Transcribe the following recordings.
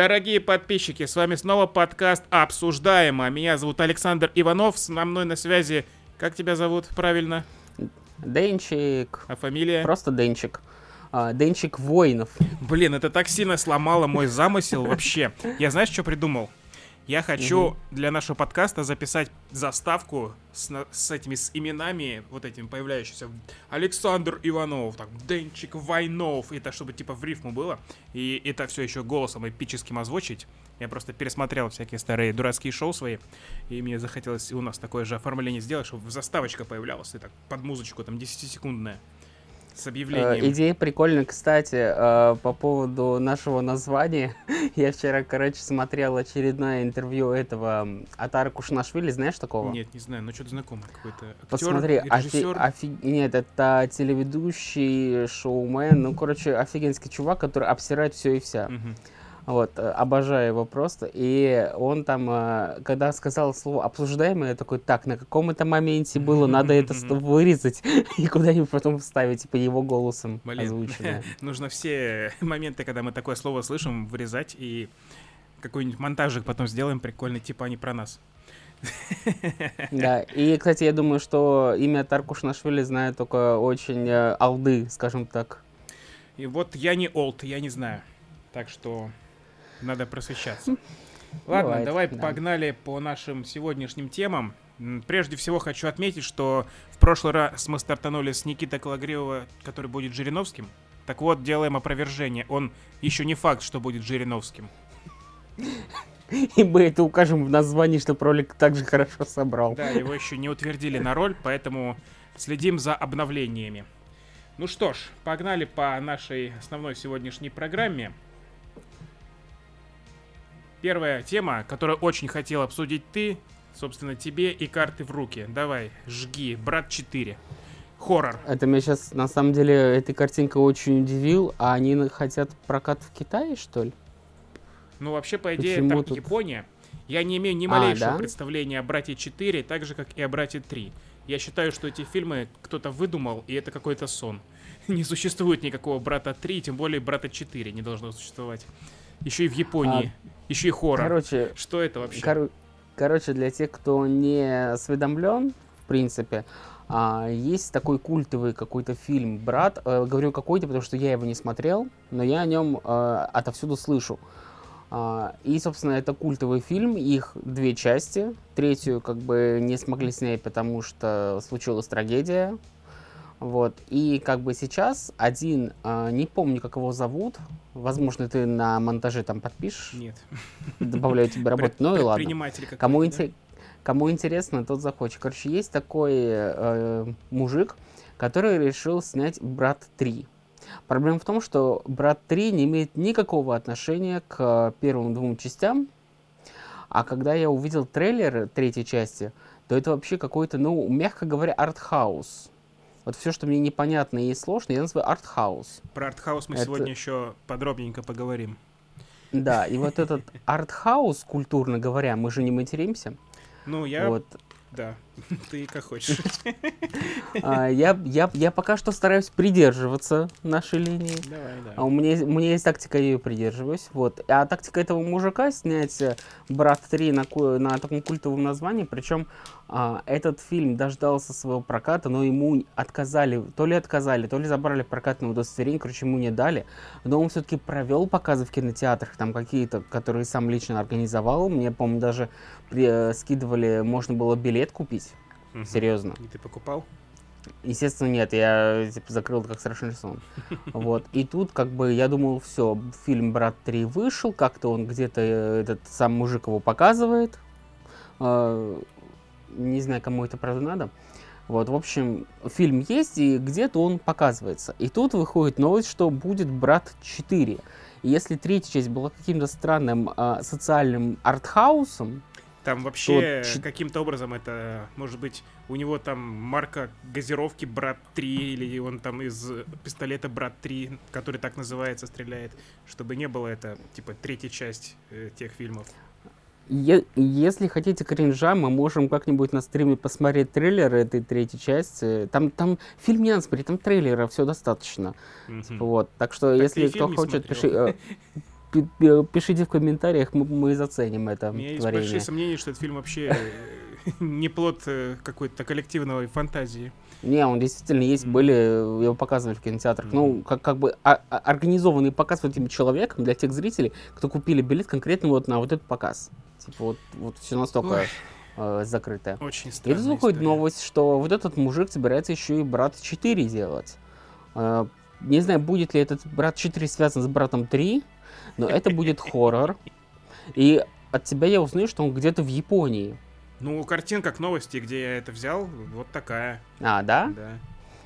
Дорогие подписчики, с вами снова подкаст «Обсуждаемо». Меня зовут Александр Иванов, с мной на связи... Как тебя зовут правильно? Денчик. А фамилия? Просто Денчик. А, Денчик Воинов. Блин, это так сильно сломало мой замысел вообще. Я знаешь, что придумал? Я хочу угу. для нашего подкаста записать заставку с, с этими с именами, вот этими появляющимися. Александр Иванов, так, Денчик Войнов. Это чтобы типа в рифму было. И это все еще голосом эпическим озвучить. Я просто пересмотрел всякие старые дурацкие шоу свои. И мне захотелось у нас такое же оформление сделать, чтобы заставочка появлялась. И так под музычку, там 10-секундная с объявлением. Э, идея прикольная, кстати, э, по поводу нашего названия. Я вчера, короче, смотрел очередное интервью этого Атара Кушнашвили, знаешь такого? Нет, не знаю, но что-то знакомый какой-то актер, Посмотри, офи- офи- нет, это телеведущий, шоумен, ну, короче, офигенский чувак, который обсирает все и вся. Угу. Вот, э, обожаю его просто. И он там, э, когда сказал слово обсуждаемое, я такой, так, на каком это моменте было, надо это вырезать и куда-нибудь потом вставить, типа его голосом озвученное. Нужно все моменты, когда мы такое слово слышим, вырезать и какой-нибудь монтажик потом сделаем прикольный, типа они про нас. Да, и, кстати, я думаю, что имя Таркуш Нашвили знает только очень э, алды, скажем так. И вот я не олд, я не знаю. Так что надо просвещаться. Ладно, Бывает, давай да. погнали по нашим сегодняшним темам. Прежде всего хочу отметить, что в прошлый раз мы стартанули с Никитой Калагриева, который будет Жириновским. Так вот, делаем опровержение. Он еще не факт, что будет Жириновским. И мы это укажем в названии, что ролик также хорошо собрал. Да, его еще не утвердили на роль, поэтому следим за обновлениями. Ну что ж, погнали по нашей основной сегодняшней программе. Первая тема, которую очень хотел обсудить ты, собственно, тебе и карты в руки. Давай, жги, брат 4. Хоррор. Это меня сейчас, на самом деле, эта картинка очень удивил. А они хотят прокат в Китае, что ли? Ну, вообще, по идее, Почему там тут... Япония. Я не имею ни а, малейшего а, да? представления о «Брате 4», так же, как и о «Брате 3». Я считаю, что эти фильмы кто-то выдумал, и это какой-то сон. Не существует никакого «Брата 3», тем более «Брата 4» не должно существовать. Еще и в Японии. А, еще и хоррор. Короче, что это вообще? Кор- короче, для тех, кто не осведомлен, в принципе, а, есть такой культовый какой-то фильм «Брат». А, говорю какой-то, потому что я его не смотрел, но я о нем а, отовсюду слышу. А, и, собственно, это культовый фильм, их две части. Третью как бы не смогли снять, потому что случилась трагедия вот. И как бы сейчас один, э, не помню, как его зовут, возможно, ты на монтаже там подпишешь. Нет. Добавляю тебе работу. Ну и ладно. Кому, да? Кому интересно, тот захочет. Короче, есть такой э, мужик, который решил снять «Брат 3». Проблема в том, что «Брат 3» не имеет никакого отношения к первым двум частям. А когда я увидел трейлер третьей части, то это вообще какой-то, ну, мягко говоря, артхаус. Вот все, что мне непонятно и сложно, я называю артхаус. Про артхаус мы Это... сегодня еще подробненько поговорим. Да, и вот этот артхаус, культурно говоря, мы же не материмся. Ну, я... Вот. Да, ты как хочешь. А, я, я, я пока что стараюсь придерживаться нашей линии. Давай, да. А у меня, у меня есть тактика, я ее придерживаюсь. Вот. А тактика этого мужика снять э, «Брат 3» на, на таком культовом названии, причем а, этот фильм дождался своего проката, но ему отказали, то ли отказали, то ли забрали прокатное удостоверение, короче, ему не дали. Но он все-таки провел показы в кинотеатрах, там какие-то, которые сам лично организовал. Мне, по-моему, даже при, э, скидывали, можно было билет купить. Угу. Серьезно. И ты покупал? Естественно, нет, я типа, закрыл как страшный сон. Вот. И тут, как бы, я думал, все, фильм «Брат 3» вышел, как-то он где-то, э, этот сам мужик его показывает. А, не знаю, кому это правда надо. Вот, в общем, фильм есть, и где-то он показывается. И тут выходит новость, что будет «Брат 4». И если третья часть была каким-то странным э, социальным артхаусом, там вообще то... каким-то образом это, может быть, у него там марка газировки «Брат 3» или он там из пистолета «Брат 3», который так называется, стреляет, чтобы не было это, типа, третья часть э, тех фильмов. Е- если хотите кринжа, мы можем как-нибудь на стриме посмотреть трейлер этой третьей части. Там, там фильм не надо смотреть, там трейлера все достаточно. Mm-hmm. Вот. Так что так если кто хочет, пиши. Э, пишите в комментариях, мы, мы заценим это У меня есть творение. большие сомнения, что этот фильм вообще э, не плод э, какой-то коллективной фантазии. Не, он действительно есть, Мгм. были, его показывали в кинотеатрах. Мгм. Ну, как, как бы а- а- организованный показ вот этим человеком для тех зрителей, кто купили билет конкретно вот на вот этот показ. Типа вот, вот все настолько Ой. э, закрытое. Очень И странная тут выходит история. новость, что вот этот мужик собирается еще и Брат 4 делать. Э, Не знаю, будет ли этот Брат 4 связан с Братом 3, но это будет хоррор. И от тебя я узнаю, что он где-то в Японии. Ну, картинка к новости, где я это взял, вот такая. А, да? Да.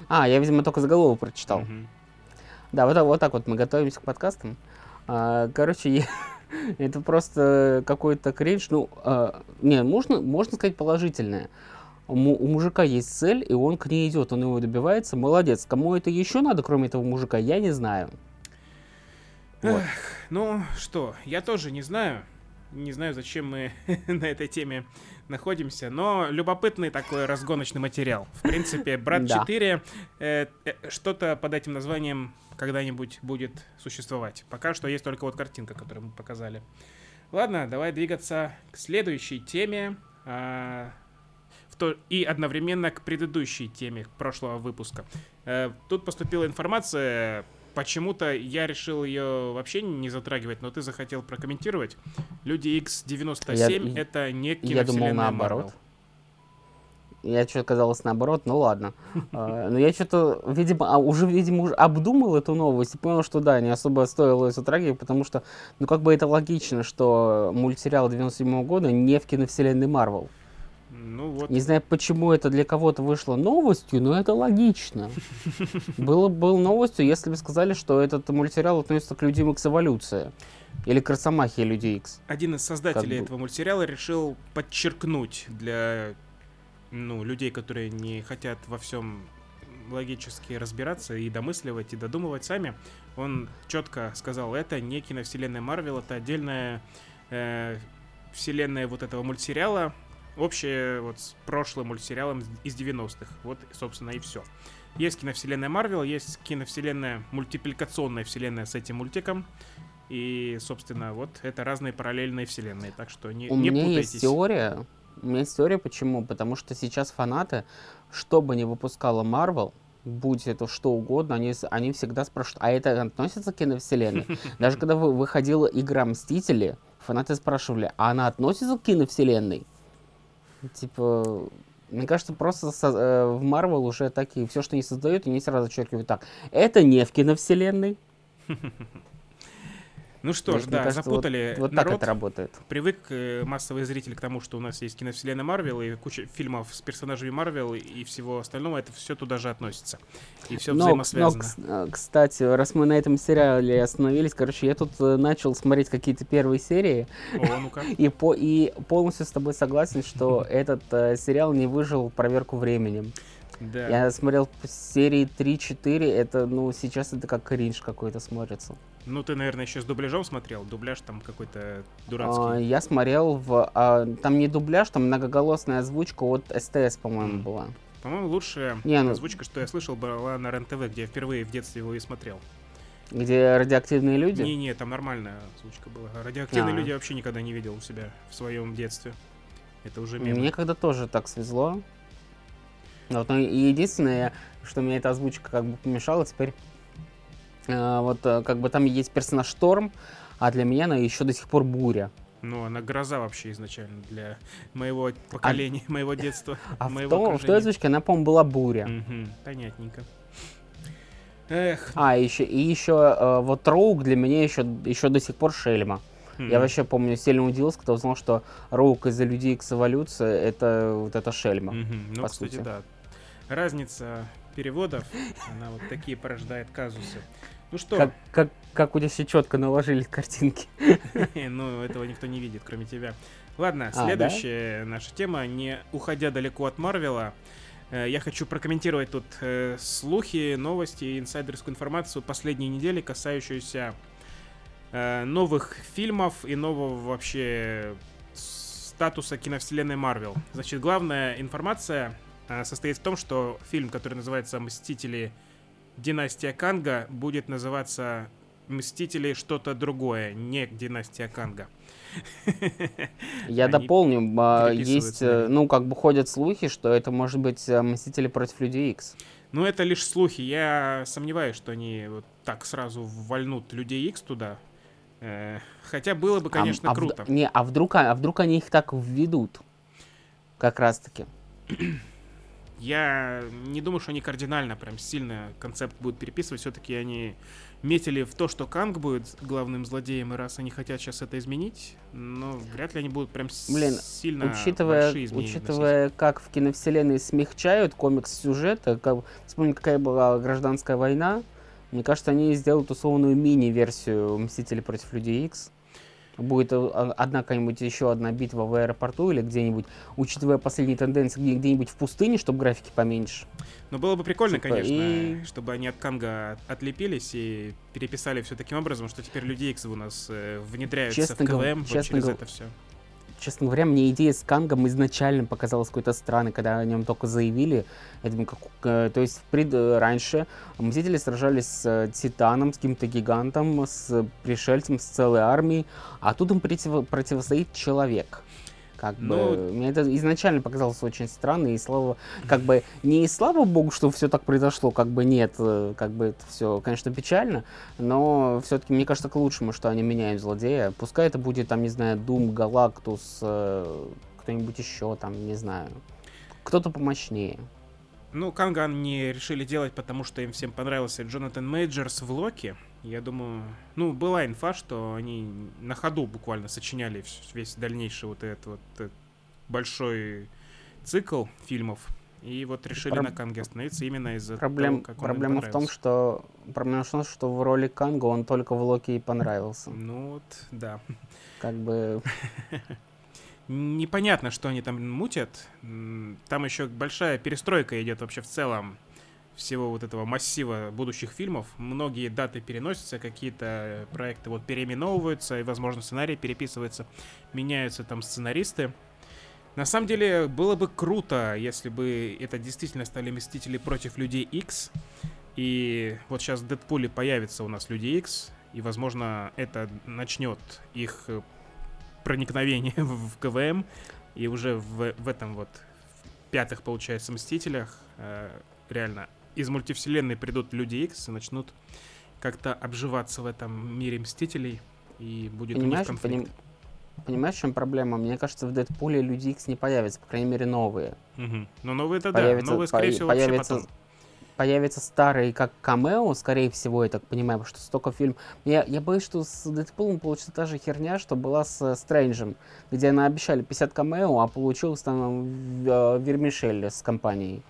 А, я, видимо, только заголовок прочитал. Мгм. Да, вот, так- вот так вот мы готовимся к подкастам. А, короче, я- это просто какой-то кринж. Ну, а, не, можно, можно сказать положительное. У, у мужика есть цель, и он к ней идет, он его добивается. Молодец. Кому это еще надо, кроме этого мужика, я не знаю. Вот. Ну что, я тоже не знаю. Не знаю, зачем мы на этой теме находимся, но любопытный такой разгоночный материал. В принципе, Брат Да. 4, э, э, что-то под этим названием когда-нибудь будет существовать. Пока что есть только вот картинка, которую мы показали. Ладно, давай двигаться к следующей теме. а, в то- и одновременно к предыдущей теме прошлого выпуска. Э, Тут поступила информация, почему-то я решил ее вообще не затрагивать, но ты захотел прокомментировать. Люди X97 Я- это не Я думал киновселенная наоборот. Marvel. Я что-то казалось наоборот, ну ладно. А, Но я что-то, видимо, а уже, видимо, уже обдумал эту новость и понял, что да, не особо стоило ее затрагивать, потому что, ну, как бы это логично, что мультсериал 97 года не в киновселенной Марвел. Ну вот. Не знаю, почему это для кого-то вышло новостью, но это логично. Было бы новостью, если бы сказали, что этот мультсериал относится к Людям Икс Эволюция. Или к Росомахе Люди Икс. Один из создателей этого мультсериала решил подчеркнуть для ну, людей, которые не хотят во всем логически разбираться и домысливать, и додумывать сами. Он четко сказал, это не киновселенная Марвел, это отдельная э, вселенная вот этого мультсериала, общая вот с прошлым мультсериалом из 90-х. Вот, собственно, и все. Есть киновселенная Марвел, есть киновселенная, мультипликационная вселенная с этим мультиком. И, собственно, вот это разные параллельные вселенные. Так что не, У не меня путайтесь. есть теория. У меня есть теория, почему? Потому что сейчас фанаты, что бы ни выпускала Marvel, будь это что угодно, они, они всегда спрашивают, а это относится к киновселенной? Даже когда вы- выходила игра Мстители, фанаты спрашивали, а она относится к киновселенной? Типа, мне кажется, просто со- э, в Marvel уже такие, все, что они создают, они сразу подчеркивают так, это не в киновселенной. Ну что То ж, да, кажется, вот- запутали Вот так народ. это работает. Привык э, массовый зритель к тому, что у нас есть киновселенная Марвел и куча фильмов с персонажами Марвел и всего остального. Это все туда же относится. И все Но, но, взаимосвязано. кс- э, кстати, раз мы на этом сериале остановились, короче, я тут э, начал смотреть какие-то первые серии О, ну-ка. и, по, и полностью с тобой согласен, что этот э, сериал не выжил проверку временем. Да. Я смотрел серии 3-4, это, ну, сейчас это как кринж какой-то смотрится. Ну, ты, наверное, еще с дубляжом смотрел. Дубляж там какой-то А, дурацкий. я смотрел в... а, там не дубляж, там многоголосная озвучка от СТС, по-моему, М. была. По-моему, лучшая Не, ну- озвучка, что я слышал, была на РЕН-ТВ, где я впервые в детстве его и смотрел. Где радиоактивные люди. Не-не, там нормальная озвучка была. Радиоактивные А. люди я вообще никогда не видел у себя в своем детстве. Это уже мем. Мне когда тоже так свезло. Вот, ну, единственное, что мне эта озвучка как бы помешала, теперь вот э, как бы там есть персонаж Шторм, а для меня она еще до сих пор буря. Ну, она гроза вообще изначально для моего поколения, моего детства, А в, моего том, в той окружения. озвучке она, по-моему, была буря. Мгм, понятненько. Эх. А, еще, и еще э, вот Роук для меня еще, еще до сих пор шельма. Я м. вообще помню, сильно удивился, когда узнал, что Роук из-за людей Икс эволюция это вот это шельма. Мгм, Ну, по кстати, сути. да. Разница переводов, она вот такие порождает казусы. Ну что, Как, как, как у тебя все четко наложились картинки. ну, этого никто не видит, кроме тебя. Ладно, А, следующая наша тема, не уходя далеко от Марвела, э, я хочу прокомментировать тут э, слухи, новости, инсайдерскую информацию последней недели, касающуюся э, новых фильмов и нового вообще статуса киновселенной Марвел. Значит, главная информация состоит в том, что фильм, который называется «Мстители. Династия Канга», будет называться Мстители что-то другое, не династия Канга. Я дополню, а, есть, э, ну, как бы ходят слухи, что это может быть э, Мстители против Людей Икс. Ну, это лишь слухи. Я сомневаюсь, что они вот так сразу вольнут Людей Икс туда. Э, Хотя было бы, А- конечно, а круто. Не, а вдруг, а вдруг они их так введут? Как раз таки. Я не думаю, что они кардинально прям сильно концепт будут переписывать. Все-таки они метили в то, что Канг будет главным злодеем, и раз они хотят сейчас это изменить, но вряд ли они будут прям Блин, сильно учитывая, учитывая, как в киновселенной смягчают комикс-сюжеты, как, вспомни, какая была гражданская война, мне кажется, они сделают условную мини-версию Мстителей против Людей Икс. Будет э, одна какая-нибудь еще одна битва в аэропорту или где-нибудь, учитывая последние тенденции, где- где-нибудь в пустыне, чтобы графики поменьше. Но было бы прикольно, Типа, конечно, и- чтобы они от Канга отлепились и переписали все таким образом, что теперь Люди Икс у нас э, внедряются Честно в гов- КВМ вот честно через гов- это все. Честно говоря, мне идея с Кангом изначально показалась какой-то странной, когда о нем только заявили. Я думаю, как, э, то есть пред- э, раньше Мстители сражались с э, Титаном, с каким-то гигантом, с пришельцем, с целой армией, а тут им против- противостоит человек. Как бы, Ну- мне это изначально показалось очень странно, и слава, как бы, не и слава богу, что все так произошло, как бы нет, э, как бы это все, конечно, печально, но все-таки мне кажется к лучшему, что они меняют злодея. Пускай это будет, там, не знаю, Дум, Галактус, э, кто-нибудь еще, там, не знаю, кто-то помощнее. Ну, Канга не решили делать, потому что им всем понравился Джонатан Мейджерс в Локи. Я думаю, ну, была инфа, что они на ходу буквально сочиняли весь дальнейший вот этот вот э, большой цикл фильмов. И вот решили Проб- на Канге остановиться именно из-за Проблем, того, как он проблема в том, что проблема в том, что в роли Канга он только в Локи и понравился. Ну вот, да. Как бы Непонятно, что они там мутят. Там еще большая перестройка идет вообще в целом всего вот этого массива будущих фильмов. Многие даты переносятся, какие-то проекты вот переименовываются, и, возможно, сценарий переписывается, меняются там сценаристы. На самом деле, было бы круто, если бы это действительно стали Мстители против Людей X. И вот сейчас в Дэдпуле появится у нас Люди X, и, возможно, это начнет их проникновение в КВМ, и уже в, в этом вот в пятых, получается, Мстителях э, реально из мультивселенной придут Люди Икс и начнут как-то обживаться в этом мире Мстителей, и будет Понимаешь, у них конфликт. поним- понимаешь, в чем проблема? Мне кажется, в Дэдпуле Люди Икс не появятся, по крайней мере, новые. Мгм. Но новые это да, Появится- новые, скорее по- всего, вообще появится потом. Появятся старые как камео, скорее всего, я так понимаю, потому что столько фильм... Я, я боюсь, что с Дэдпулом получится та же херня, что была с э, Стрэнджем, где наобещали 50 камео, а получилось там э, Вермишель с компанией.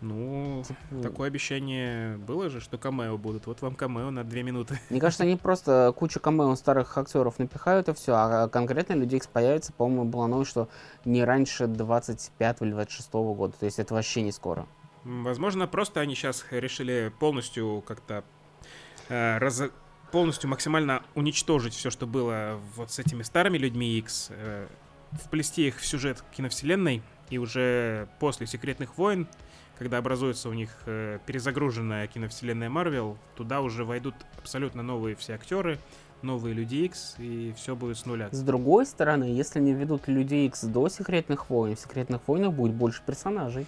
Ну, Типа, такое обещание было же, что камео будут. Вот вам камео на две минуты. Мне кажется, они просто кучу камео старых актеров напихают и все, а конкретно Люди Икс появится, по-моему, было новость, что не раньше 25 или 26 года, то есть это вообще не скоро. Возможно, просто они сейчас решили полностью как-то э, разо- полностью максимально уничтожить все, что было вот с этими старыми людьми X, э, вплести их в сюжет киновселенной, и уже после Секретных войн, когда образуется у них э, перезагруженная киновселенная Марвел, туда уже войдут абсолютно новые все актеры, новые люди X, и все будет с нуля. С другой стороны, если не ведут Людей Икс до Секретных войн, в Секретных войнах будет больше персонажей.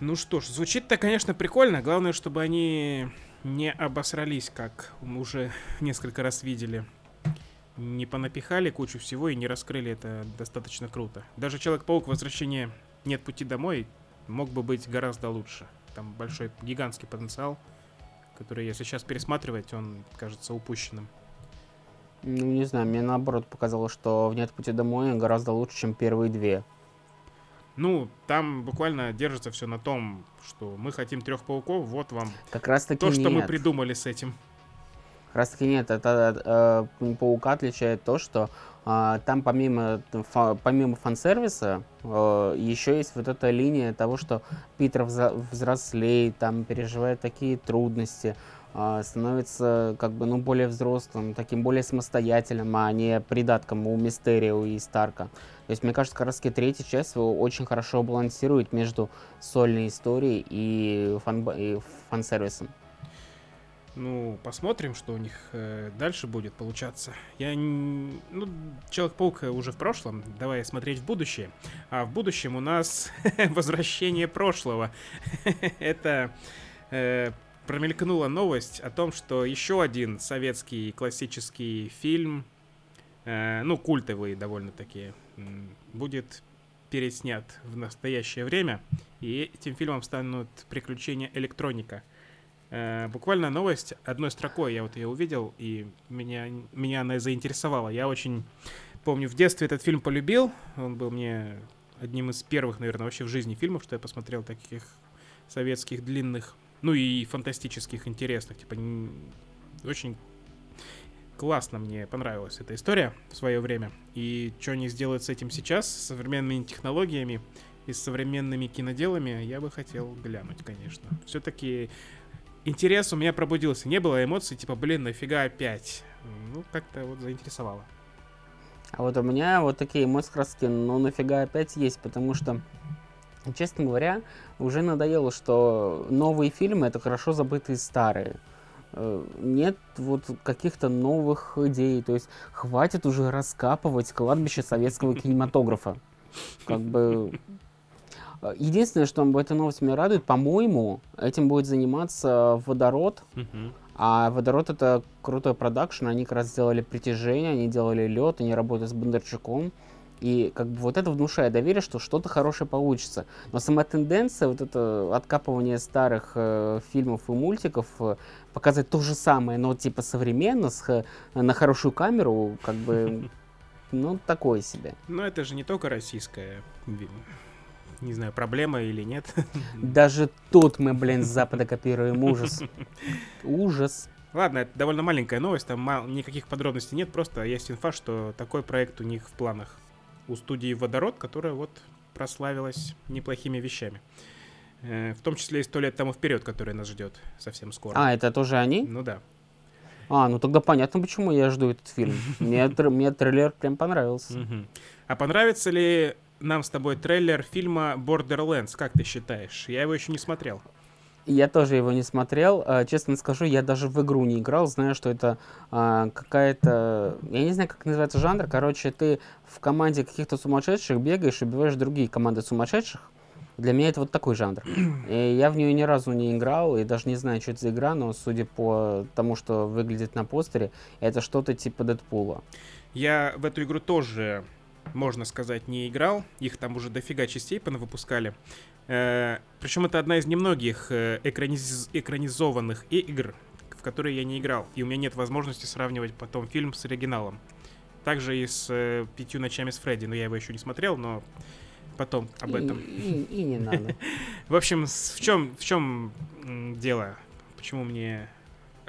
Ну что ж, звучит-то, конечно, прикольно. Главное, чтобы они не обосрались, как мы уже несколько раз видели. Не понапихали кучу всего и не раскрыли это достаточно круто. Даже Человек-паук Возвращение Нет пути домой мог бы быть гораздо лучше. Там большой гигантский потенциал, который, если сейчас пересматривать, он кажется упущенным. Ну, не знаю, мне наоборот показалось, что в «Нет пути домой» гораздо лучше, чем первые две. Ну, там буквально держится все на том, что мы хотим трех пауков, вот вам Как раз таки то, что мы нет. придумали с этим. Как раз таки нет. Это э, Паука отличает то, что там помимо, помимо фан-сервиса э, еще есть вот эта линия того, что Питер взрослеет, там переживает такие трудности, а, становится как бы ну более взрослым, таким более самостоятельным, а не придатком у Мистерио и Старка. То есть, мне кажется, как раз таки третья часть его очень хорошо балансирует между сольной историей и, фан и фан-сервисом. Ну, посмотрим, что у них э, дальше будет получаться. Я... н- Ну, Человек-паук уже в прошлом, давай смотреть в будущее. А в будущем у нас возвращение прошлого. Это э, промелькнула новость о том, что еще один советский классический фильм, э, ну, культовый довольно-таки, будет переснят в настоящее время. И этим фильмом станут «Приключения электроника». Э, буквально новость одной строкой я вот ее увидел, и меня, меня она заинтересовала. Я очень помню, в детстве этот фильм полюбил. Он был мне одним из первых, наверное, вообще в жизни фильмов, что я посмотрел таких советских длинных, ну и фантастических, интересных. Типа, очень классно мне понравилась эта история в свое время. И что они сделают с этим сейчас, с современными технологиями и современными киноделами, я бы хотел глянуть, конечно. Все-таки интерес у меня пробудился. Не было эмоций, типа, блин, нафига опять? Ну, как-то вот заинтересовало. А вот у меня вот такие эмоции краски, ну нафига опять есть, потому что, честно говоря, уже надоело, что новые фильмы это хорошо забытые старые. Э, Нет вот каких-то новых идей, то есть хватит уже раскапывать кладбище советского кинематографа. Как бы... Э, Единственное, что в этой новости меня радует, по-моему, этим будет заниматься Водород, а Водород это крутой продакшн, они как раз сделали притяжение, они делали лед, они работают с Бондарчуком. И как бы вот это внушает доверие, что что-то хорошее получится. Но сама тенденция, вот это откапывание старых э, фильмов и мультиков, э, показать то же самое, но типа современно, с, х- на хорошую камеру, как бы, ну, такое себе. Но это же не только российская, не знаю, проблема или нет. Даже тут мы, блин, с Запада копируем ужас. Ужас. Ладно, это довольно маленькая новость, там мал- никаких подробностей нет, просто есть инфа, что такой проект у них в планах. У студии «Водород», которая вот прославилась неплохими вещами. Э, В том числе и «Сто лет тому вперед», который нас ждет совсем скоро. А, это тоже они? Ну да. А, ну тогда понятно, почему я жду этот фильм. Мне, тр- мне трейлер прям понравился. А понравится ли нам с тобой трейлер фильма Borderlands, как ты считаешь? Я его еще не смотрел. Я тоже его не смотрел. А, Честно скажу, я даже в игру не играл. Знаю, что это а, какая-то... Я не знаю, как называется жанр. Короче, ты в команде каких-то сумасшедших бегаешь и убиваешь другие команды сумасшедших. Для меня это вот такой жанр. И я в нее ни разу не играл и даже не знаю, что это за игра, но судя по тому, что выглядит на постере, это что-то типа Дэдпула. Я в эту игру тоже, можно сказать, не играл. Их там уже дофига частей понавыпускали. Причем это одна из немногих э, экраниз- экранизованных игр, в которые я не играл. И у меня нет возможности сравнивать потом фильм с оригиналом. Также и с э, «Пятью ночами с Фредди». Но я его еще не смотрел, но потом об этом. И, и не надо. В общем, в чем, в чем дело? Почему мне...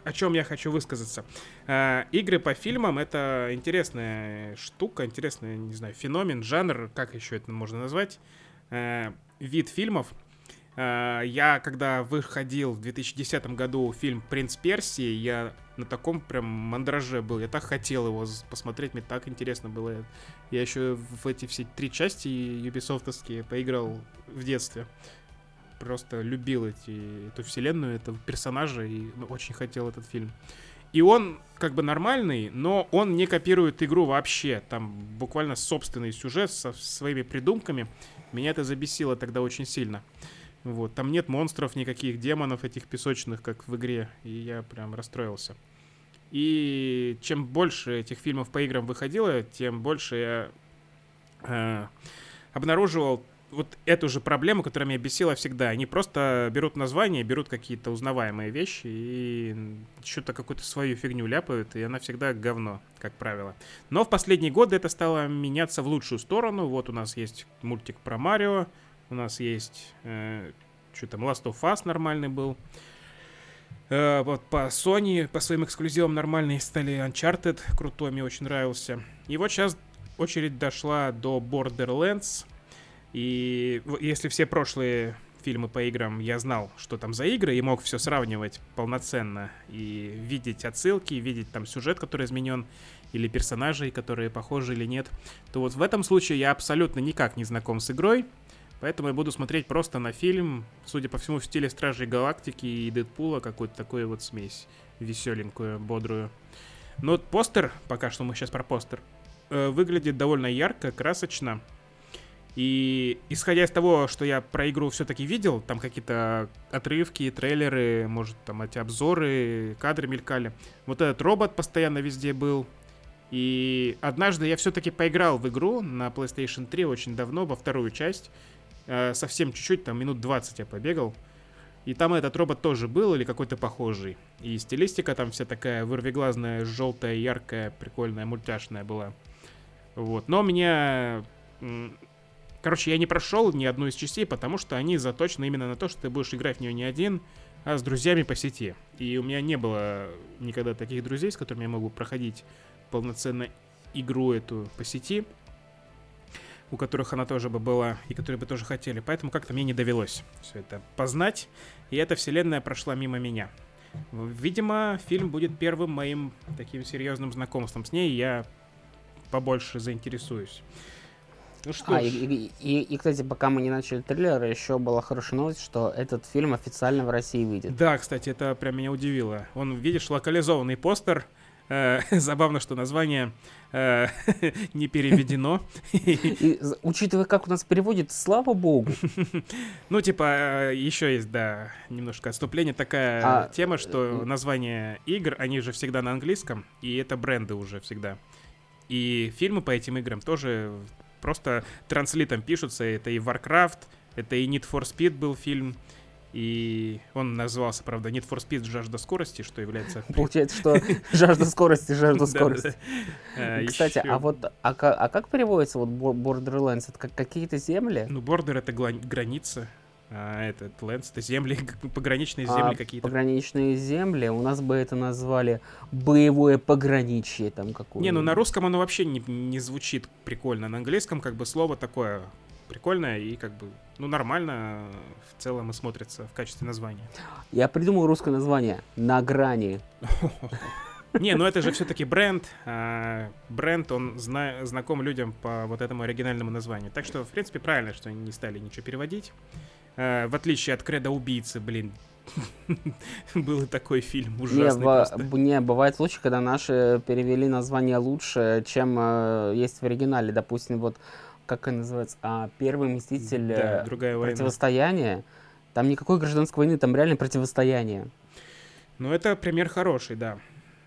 О чем я хочу высказаться? А, игры по фильмам — это интересная штука, интересный, не знаю, феномен, жанр, как еще это можно назвать, А, вид фильмов. А, я, когда выходил в 2010 году фильм «Принц Персии», я на таком прям мандраже был. Я так хотел его посмотреть, мне так интересно было. Я еще в эти все три части юбисофтовские поиграл в детстве просто любил эти, эту вселенную, этого персонажа и ну, очень хотел этот фильм. И он как бы нормальный, но он не копирует игру вообще. Там буквально собственный сюжет со своими придумками. Меня это забесило тогда очень сильно. Вот, там нет монстров, никаких демонов этих песочных, как в игре, и я прям расстроился. И чем больше этих фильмов по играм выходило, тем больше я э, обнаруживал вот эту же проблему, которая меня бесила всегда. Они просто берут название, берут какие-то узнаваемые вещи и что-то какую-то свою фигню ляпают, и она всегда говно, как правило. Но в последние годы это стало меняться в лучшую сторону. Вот у нас есть мультик про Марио, у нас есть э, что там, Last of Us нормальный был. Э, вот по Sony, по своим эксклюзивам нормальные стали Uncharted, крутой, мне очень нравился. И вот сейчас очередь дошла до Borderlands. И если все прошлые фильмы по играм я знал, что там за игры, и мог все сравнивать полноценно, и видеть отсылки, видеть там сюжет, который изменен, или персонажей, которые похожи или нет, то вот в этом случае я абсолютно никак не знаком с игрой, Поэтому я буду смотреть просто на фильм, судя по всему, в стиле Стражей Галактики и Дэдпула, какую-то такую вот смесь веселенькую, бодрую. Но вот постер, пока что мы сейчас про постер, э, выглядит довольно ярко, красочно. И исходя из того, что я про игру все-таки видел, там какие-то отрывки, трейлеры, может, там эти обзоры, кадры мелькали. Вот этот робот постоянно везде был. И однажды я все-таки поиграл в игру на PlayStation 3 очень давно, во вторую часть. Э, совсем чуть-чуть, там минут 20 я побегал. И там этот робот тоже был или какой-то похожий. И стилистика там вся такая вырвиглазная, желтая, яркая, прикольная, мультяшная была. Вот. Но меня... Короче, я не прошел ни одну из частей, потому что они заточены именно на то, что ты будешь играть в нее не один, а с друзьями по сети. И у меня не было никогда таких друзей, с которыми я могу проходить полноценно игру эту по сети, у которых она тоже бы была, и которые бы тоже хотели. Поэтому как-то мне не довелось все это познать, и эта вселенная прошла мимо меня. Видимо, фильм будет первым моим таким серьезным знакомством с ней, я побольше заинтересуюсь. Ну что а, и, и, и, и, кстати, пока мы не начали трейлер, еще была хорошая новость, что этот фильм официально в России выйдет. Да, кстати, это прям меня удивило. Он, видишь, локализованный постер. Э, забавно, что название э, не переведено. И, учитывая, как у нас переводит, слава богу. Ну, типа, э, еще есть, да, немножко отступление. Такая а, тема, что названия игр, они же всегда на английском, и это бренды уже всегда. И фильмы по этим играм тоже просто транслитом пишутся. Это и Warcraft, это и Need for Speed был фильм, и он назывался, правда, Need for Speed жажда скорости, что является... Получается, что жажда скорости, жажда скорости. А, Кстати, а вот, а, а как переводится вот Borderlands? Это какие-то земли? Ну, Border — это граница, а этот Лэнс это земли, пограничные земли а, какие-то. Пограничные земли, у нас бы это назвали боевое пограничье там какое-то. Не, ну на русском оно вообще не, не звучит прикольно. На английском как бы слово такое прикольное и как бы, ну нормально в целом и смотрится в качестве названия. Я придумал русское название «На грани». Не, ну это же все-таки бренд. А, бренд, он зна- знаком людям по вот этому оригинальному названию. Так что, в принципе, правильно, что они не стали ничего переводить. Э, в отличие от Кредо убийцы, блин. Был и такой фильм ужасный не, не, бывает случаи, когда наши перевели название лучше, чем э, есть в оригинале. Допустим, вот, как это называется, а, «Первый мститель да, э, другая противостояние». Там никакой гражданской войны, там реально противостояние. Ну, это пример хороший, да.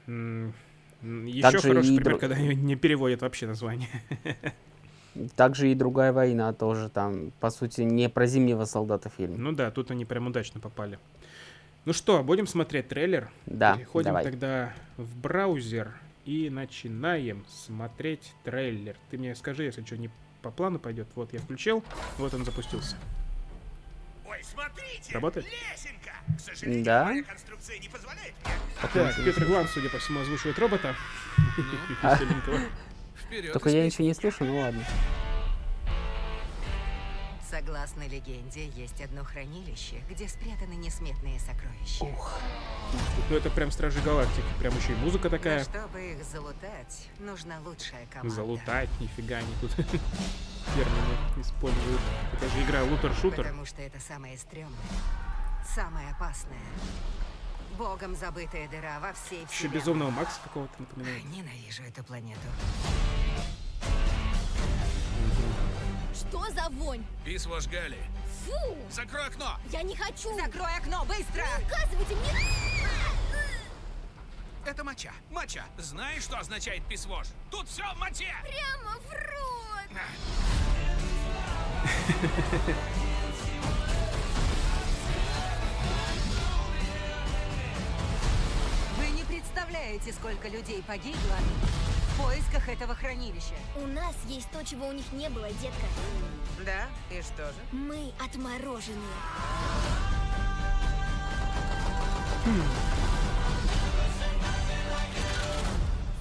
Еще Также хороший пример, друг... когда не переводят вообще название. Также и другая война тоже там, по сути, не про зимнего солдата фильм. Ну да, тут они прям удачно попали. Ну что, будем смотреть трейлер? Да, Переходим давай. тогда в браузер и начинаем смотреть трейлер. Ты мне скажи, если что не по плану пойдет. Вот я включил, вот он запустился. Ой, смотрите, Работает? Лесенка! К да. конструкция не позволяет мне. Так, Петр Глан, судя по всему, озвучивает робота. Вперед, Только я ничего не слышу, ну ладно. Согласно легенде, есть одно хранилище, где спрятаны несметные сокровища. Ух. Ну это прям Стражи Галактики. Прям еще и музыка такая. Но чтобы их залутать, нужна лучшая команда. Залутать, нифига не тут термины используют. Это же игра лутер-шутер. Потому что это самое стрёмное, самое опасное. Богом забытая дыра во всей Еще безумного Макса какого-то напоминает. Ненавижу эту планету. Что за вонь? Пис ваш Гали. Фу! Закрой окно! Я не хочу! Закрой окно, быстро! Не указывайте мне! Это моча. Моча. Знаешь, что означает писвош? Тут все в моче! Прямо в рот! представляете, сколько людей погибло в поисках этого хранилища? У нас есть то, чего у них не было, детка. Да? И что же? Мы отмороженные.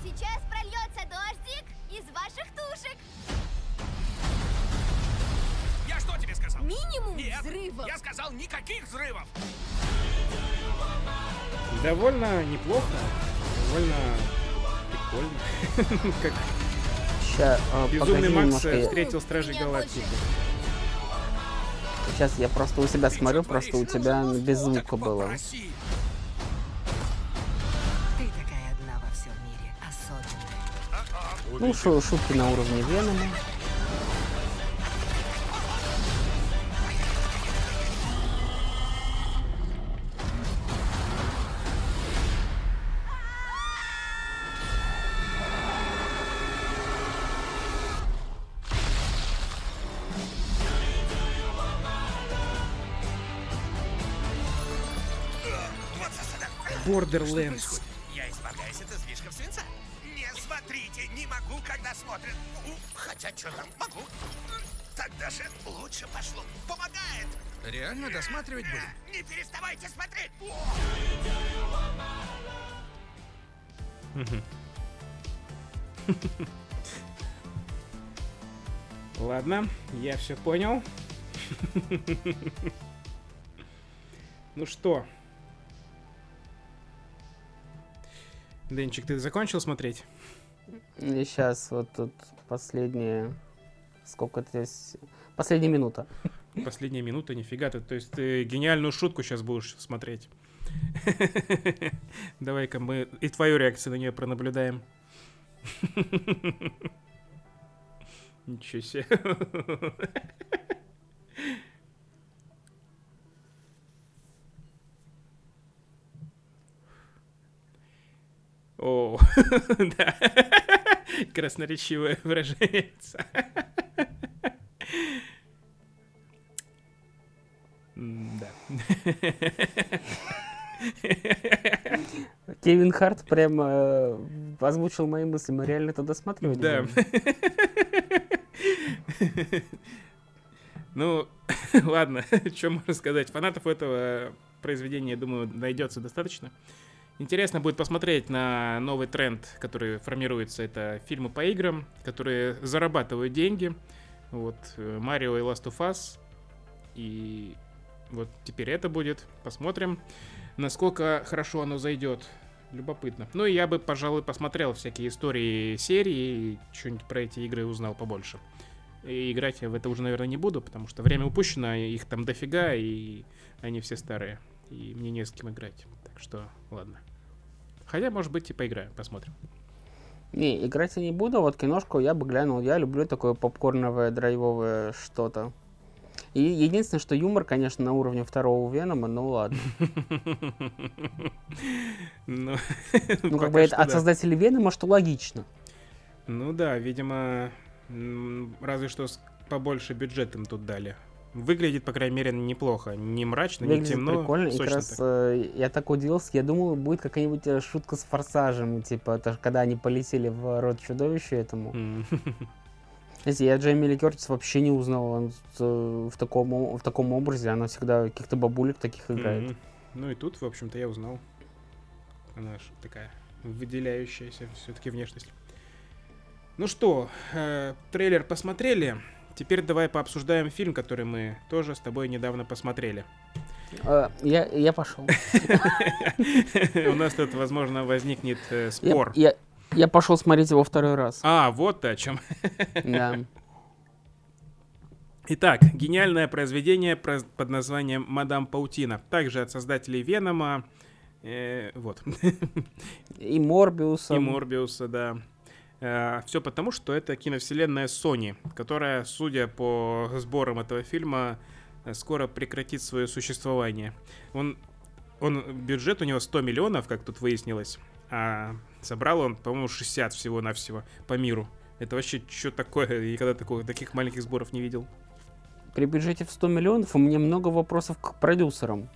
Сейчас прольется дождик из ваших тушек. Я что тебе сказал? Минимум Нет, взрывов. Я сказал никаких взрывов. Довольно неплохо довольно прикольно. как Ща, а, Безумный Макс встретил Стражи Галактики. Сейчас я просто у себя смотрю, просто у тебя без звука было. попроси. Ты такая одна во всем мире, особенная. Ну, шу- шутки на уровне Венома. Borderlands. Я избавляюсь от излишков свинца. Не смотрите, не могу, когда смотрят. Хотя, что там, могу. Так даже лучше пошло. Помогает. Реально досматривать будем? Не переставайте смотреть. Ладно, я все понял. Ну что? Денчик, ты закончил смотреть? И сейчас вот тут последние... Сколько здесь? Последняя минута. Последняя минута, нифига ты. То есть ты гениальную шутку сейчас будешь смотреть. Давай-ка мы и твою реакцию на нее пронаблюдаем. Ничего себе. О, да. Красноречивое выражение лица. Да. Кевин Харт прям э, озвучил мои мысли. Мы реально это досматривали? Да. Ну, ладно, что можно сказать. Фанатов этого произведения, я думаю, найдется достаточно. Интересно будет посмотреть на новый тренд, который формируется. Это фильмы по играм, которые зарабатывают деньги. Вот, э, Марио и Last of Us. И вот теперь это будет. Посмотрим, насколько хорошо оно зайдет. Любопытно. Ну и я бы, пожалуй, посмотрел всякие истории серии и что-нибудь про эти игры узнал побольше. И играть я в это уже, наверное, не буду, потому что время упущено, их там дофига, и они все старые. И мне не с кем играть. Так что, ладно. Хотя, может быть, и поиграю, посмотрим. Не, играть я не буду, вот киношку я бы глянул. Я люблю такое попкорновое, драйвовое что-то. И единственное, что юмор, конечно, на уровне второго Венома, ну ладно. Ну, как бы это от да. создателей Венома, что логично. Ну да, видимо, разве что побольше бюджетом тут дали. Выглядит, по крайней мере, неплохо. Не мрачно, не Выглядит темно. прикольно. И как сочно раз так. э, я так удивился, я думал, будет какая-нибудь э, шутка с форсажем, типа, это когда они полетели в рот чудовища этому. Знаете, я Джейми Ли Кертис вообще не узнал он, э, в, таком, в таком образе. Она всегда каких-то бабулек таких играет. Ну и тут, в общем-то, я узнал. Она ж такая выделяющаяся все-таки внешность. Ну что, э, трейлер посмотрели. Теперь давай пообсуждаем фильм, который мы тоже с тобой недавно посмотрели. Э, я, я пошел. У нас тут, возможно, возникнет э, спор. Я, пошел смотреть его второй раз. А, вот ты о чем. Да. Итак, гениальное произведение про- под названием «Мадам Паутина». Также от создателей Венома. э, вот. И Морбиуса. И Морбиуса, да. Все потому, что это киновселенная Sony, которая, судя по сборам этого фильма, э, скоро прекратит свое существование. Он, он, бюджет у него 100 миллионов, как тут выяснилось, а собрал он, по-моему, 60 всего-навсего по миру. Это вообще что такое? Я никогда такого, таких маленьких сборов не видел. При бюджете в 100 миллионов у меня много вопросов к продюсерам.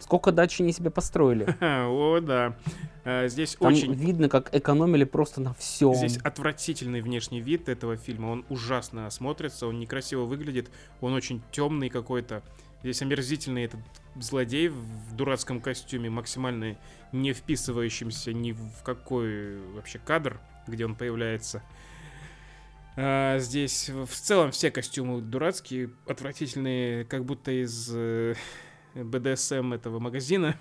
Сколько дачи они себе построили? О, да. А, Здесь Там очень... видно, как экономили просто на всем. Здесь отвратительный внешний вид этого фильма. Он ужасно смотрится, он некрасиво выглядит, он очень темный какой-то. Здесь омерзительный этот злодей в дурацком костюме, максимально не вписывающимся ни в какой вообще кадр, где он появляется. А, здесь в в целом все костюмы дурацкие, отвратительные, как будто из э, БДСМ этого магазина.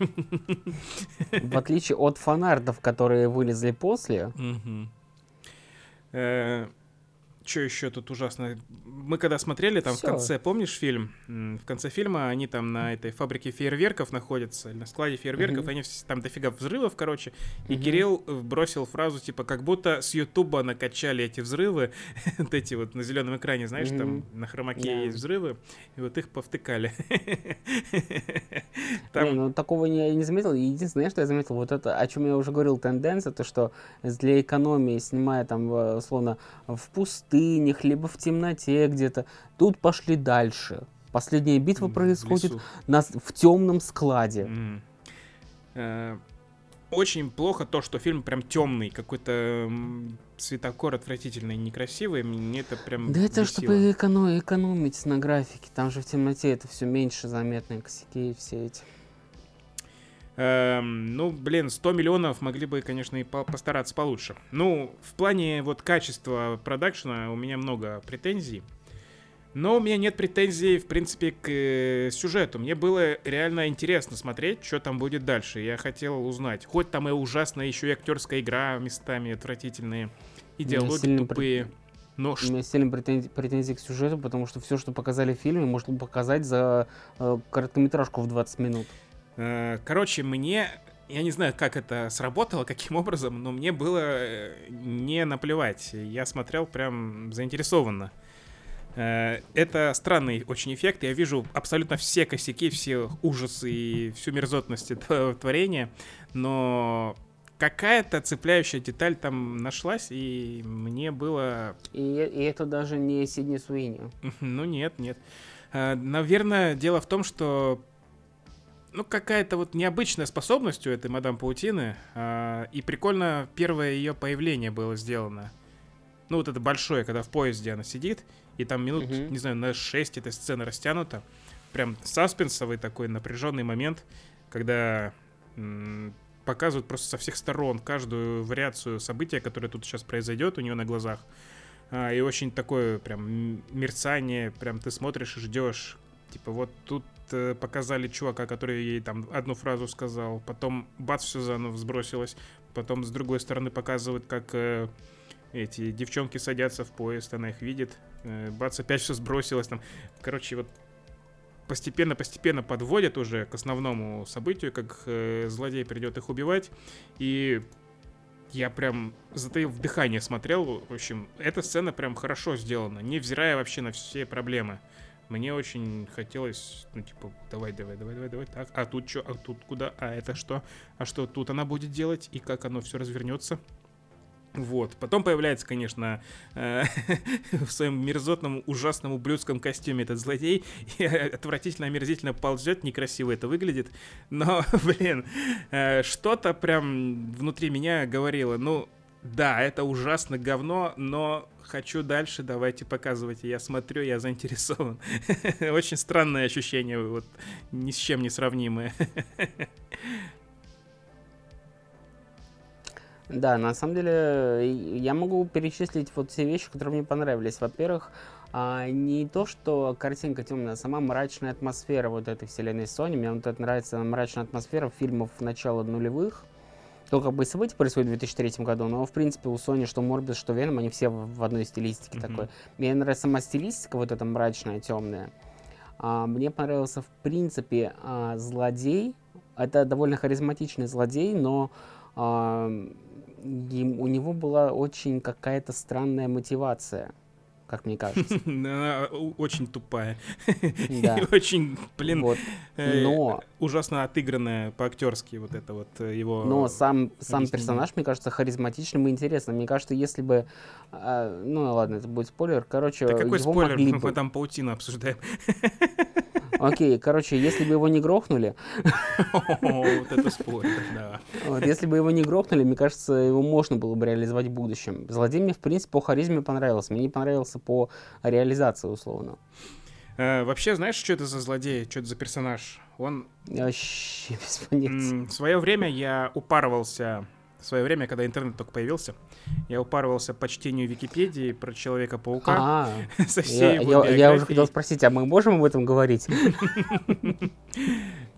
В отличие от фанартов, которые вылезли после. Что еще тут ужасно? Мы когда смотрели, там Всё. в конце, помнишь фильм? В конце фильма они там на этой фабрике фейерверков находятся, или на складе фейерверков, Мгм. они там дофига взрывов, короче. И Мгм. Кирилл э, бросил фразу, типа, как будто с Ютуба накачали эти взрывы, вот эти вот на зеленом экране, знаешь, там Мгм. на хромаке Да. есть взрывы, и вот их повтыкали. Там ну такого не, не заметил. Единственное, что я заметил, вот это, о чем я уже говорил, тенденция, то что для экономии, снимая там, э, условно, в пустынях, либо в темноте где-то, тут пошли дальше. Последняя битва в происходит лесу. на, в темном складе. М. Э, Очень плохо то, что фильм прям темный, какой-то цветокор отвратительный, некрасивый. Мне это прям Да это бесило. чтобы эконо- экономить на графике. Там же в темноте это все меньше заметные косяки и все эти. Эм, ну, блин, 100 миллионов могли бы, конечно, и по- постараться получше. Ну, в плане вот качества продакшена у меня много претензий. Но у меня нет претензий, в принципе, к э, сюжету. Мне было реально интересно смотреть, что там будет дальше. Я хотел узнать. Хоть там и ужасная еще и актерская игра местами отвратительные, и меня диалоги сильно тупые. Но У меня сильно претензии, претензии к сюжету, потому что все, что показали в фильме, можно показать за э, короткометражку в 20 минут. Э, Короче, мне... Я не знаю, как это сработало, каким образом, но мне было э, не наплевать. Я смотрел прям заинтересованно. Э, Это странный очень эффект. Я вижу абсолютно все косяки, все ужасы и всю мерзотность этого творения, но какая-то цепляющая деталь там нашлась, и мне было И, и это даже не Сидни Суини. ну нет, нет. Наверное, дело в том, что ну какая-то вот необычная способность у этой мадам Паутины, а, и прикольно первое ее появление было сделано. Ну вот это большое, когда в поезде она сидит, и там минут, Мгм. не знаю, на 6 эта сцена растянута. Прям саспенсовый такой напряженный момент, когда м, показывают просто со всех сторон каждую вариацию события, которое тут сейчас произойдет у нее на глазах. А, и очень такое прям мерцание, прям ты смотришь и ждешь. Типа вот тут э, показали чувака, который ей там одну фразу сказал, потом бац, все заново сбросилось, потом с другой стороны показывают, как э, эти девчонки садятся в поезд, она их видит, э, бац, опять все сбросилось там. Короче, вот постепенно-постепенно подводят уже к основному событию, как э, злодей придет их убивать, и я прям затаив дыхание смотрел. В общем, эта сцена прям хорошо сделана, невзирая вообще на все проблемы. Мне очень хотелось, ну, типа, давай, давай, давай, давай, давай, так, а тут что, а тут куда, а это что, а что тут она будет делать, и как оно все развернется. Вот. Потом появляется, конечно, э, в своем мерзотном, ужасном ублюдском костюме этот злодей. И отвратительно, омерзительно ползет, некрасиво это выглядит. Но, блин, э, что-то прям внутри меня говорило, ну, да, это ужасно говно, но хочу дальше, давайте показывайте. Я смотрю, я заинтересован. Очень странное ощущение, вот ни с чем не сравнимое. Да, на самом деле, я могу перечислить вот все вещи, которые мне понравились. Во-первых, а, не то, что картинка темная, а сама мрачная атмосфера вот этой вселенной Sony. Мне вот это нравится мрачная атмосфера фильмов начала нулевых. То, как бы события происходят в 2003 году, но, в принципе, у Sony, что Morbius, что Venom, они все в одной стилистике Мгм. такой. Мне нравится сама стилистика вот эта мрачная, темная. А, мне понравился, в принципе, а, злодей. Это довольно харизматичный злодей, но а, им- у него была очень какая-то странная мотивация, как мне кажется. Она очень тупая. Да. Очень, блин, Вот. э, Но, ужасно отыгранная по-актерски вот это вот э, его... но сам, сам персонаж, мне кажется, харизматичным и интересным. Мне кажется, если бы... а, ну ладно, это будет спойлер. Короче, Да какой спойлер? Мы бы... там паутину обсуждаем. Окей, короче, если бы его не грохнули, Вот это спойлер, да. если бы его не грохнули, мне кажется, его можно было бы реализовать в будущем. Злодей мне, в принципе, по харизме понравился. Мне не понравился по реализации, условно. Э, Вообще, знаешь, что это за злодей, что это за персонаж? Он Вообще без понятия. В свое время я упарывался, в свое время, когда интернет только появился, я упарывался по чтению Википедии про Человека-паука А, со я, всей его я- я уже хотел спросить, а мы можем об этом говорить?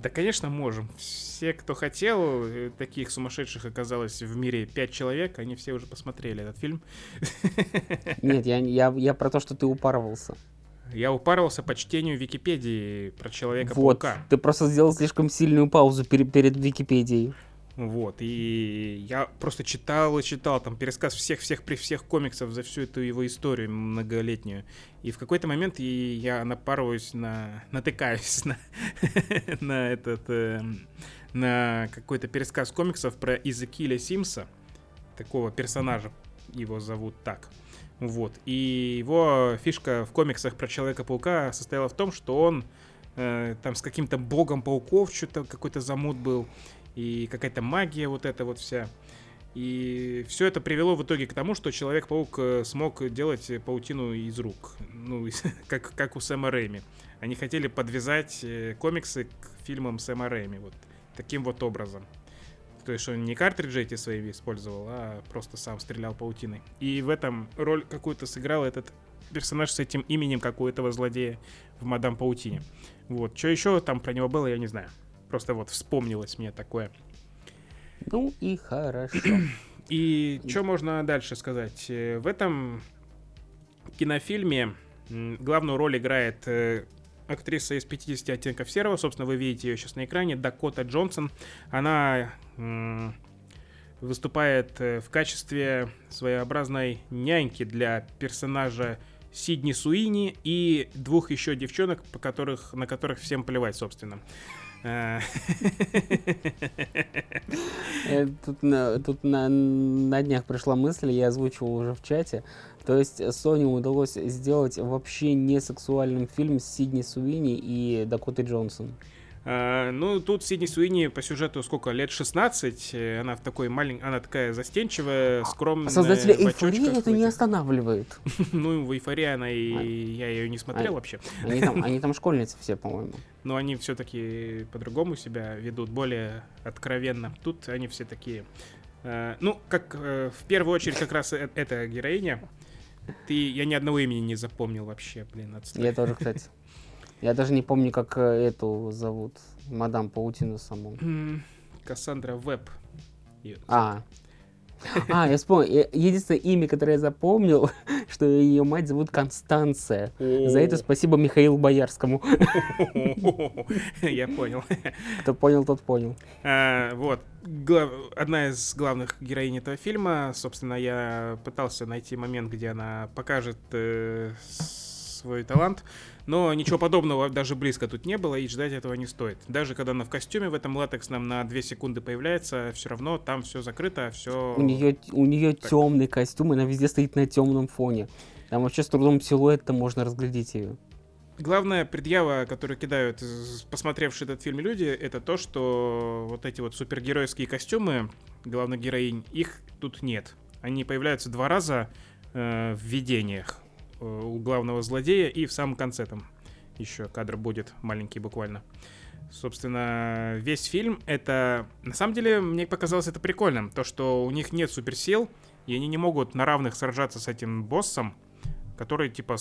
Да, конечно, можем. Все, кто хотел, э, таких сумасшедших оказалось в мире пять человек, они все уже посмотрели этот фильм. Нет, я, я, я про то, что ты упарывался. Я упарывался по чтению Википедии про Вот, Человека-паука. ты просто сделал слишком сильную паузу перед, перед Википедией. Вот, и я просто читал и читал там пересказ всех-всех при всех комиксов за всю эту его историю многолетнюю. И в какой-то момент и я напарываюсь на... натыкаюсь на, на этот... эм, на какой-то пересказ комиксов про Изекиля Симса. Такого персонажа, его зовут так. Вот. И его фишка в комиксах про Человека-паука состояла в том, что он э, там с каким-то богом пауков что-то какой-то замут был и какая-то магия вот эта вот вся. И все это привело в итоге к тому, что Человек-паук э, смог делать паутину из рук. Ну, как, как у Сэма Рэйми. Они хотели подвязать э, комиксы к фильмам Сэма Рэйми. Вот таким вот образом. То есть он не картриджи эти свои использовал, а просто сам стрелял паутиной. И в этом роль какую-то сыграл этот персонаж с этим именем, как у этого злодея в Мадам Паутине. Вот. Что еще там про него было, я не знаю. Просто вот вспомнилось мне такое. Ну и хорошо. И что можно дальше сказать? Э, В этом кинофильме главную роль играет э, актриса из 50 оттенков серого. Собственно, вы видите ее сейчас на экране. Дакота Джонсон. Она выступает э, в качестве своеобразной няньки для персонажа Сидни Суини и двух еще девчонок, по которых, на которых всем плевать, собственно. Э, Э, Тут, на, на днях пришла мысль, я озвучивал уже в чате. То есть Sony удалось сделать вообще не сексуальным фильм с Сидни Суини и Дакотой Джонсон. А, Ну, тут Сидни Суини по сюжету сколько, лет 16, э, она в такой маленькой, она такая застенчивая, скромная. Создатели в эйфории это не останавливает. Ну, в эйфории она и... А. Я ее не смотрел А. вообще. Они там, они там школьницы все, по-моему. Но они все-таки по-другому себя ведут, более откровенно. Тут они все такие... э, Ну, как э, в первую очередь как раз э- эта героиня. Ты, я ни одного имени не запомнил вообще, блин, отстой. Я тоже, кстати. Я даже не помню, как э, эту зовут. Мадам Паутину саму. Кассандра Веб. А. А, я вспомнил. Единственное имя, которое я запомнил, что ее мать зовут Констанция. За это спасибо Михаилу Боярскому. Я понял. Кто понял, тот понял. А, Вот. Одна из главных героинь этого фильма. Собственно, я пытался найти момент, где она покажет э, свой талант. Но ничего подобного даже близко тут не было, и ждать этого не стоит. Даже когда она в костюме в этом латексном на 2 секунды появляется, все равно там все закрыто, все... У нее, у нее Так. темный костюм, она везде стоит на темном фоне. Там вообще с трудом силуэт-то можно разглядеть ее. Главная предъява, которую кидают посмотревшие этот фильм люди, это то, что вот эти вот супергеройские костюмы главных героинь, их тут нет. Они появляются два раза э, в видениях у главного злодея и в самом конце там еще кадр будет маленький буквально. Собственно, весь фильм это... На самом деле, мне показалось это прикольным. То, что у них нет суперсил, и они не могут на равных сражаться с этим боссом, который типа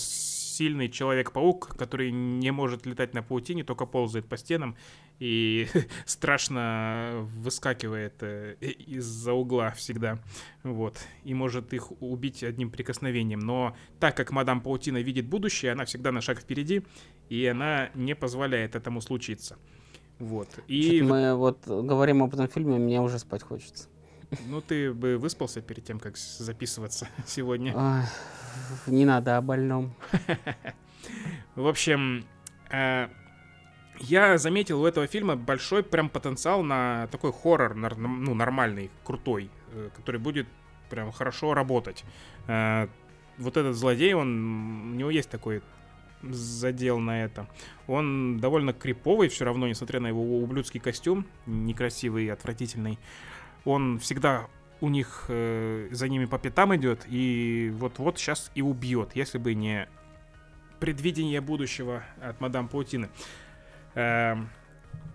сильный человек-паук, который не может летать на паутине, только ползает по стенам и страшно выскакивает э, из-за угла всегда. Вот. И может их убить одним прикосновением. Но так как мадам Паутина видит будущее, она всегда на шаг впереди, и она не позволяет этому случиться. Вот. И мы вот говорим об этом фильме, мне уже спать хочется. Ну ты бы выспался перед тем, как записываться сегодня. Не надо о больном. В общем, э, я заметил у этого фильма большой прям потенциал на такой хоррор, нар- ну, нормальный, крутой, э, который будет прям хорошо работать. Э, Вот этот злодей, он, у него есть такой задел на это. Он довольно криповый все равно, несмотря на его ублюдский костюм, некрасивый и отвратительный. Он всегда у них э, за ними по пятам идет и вот-вот сейчас и убьет, если бы не предвидение будущего от мадам Паутины. Эм,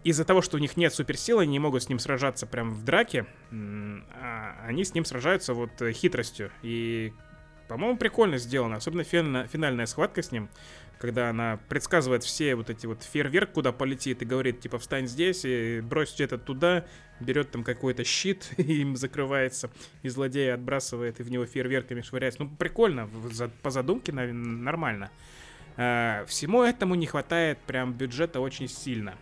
Из-за того, что у них нет суперсилы, они не могут с ним сражаться прям в драке, а они с ним сражаются вот э, хитростью. И по-моему, прикольно сделано. Особенно финальная схватка с ним, когда она предсказывает все вот эти вот фейерверк, куда полетит, и говорит, типа, встань здесь и брось где-то туда, берет там какой-то щит, и им закрывается, и злодея отбрасывает, и в него фейерверками швыряется. Ну, прикольно, по задумке наве- нормально. А, Всему этому не хватает прям бюджета очень сильно.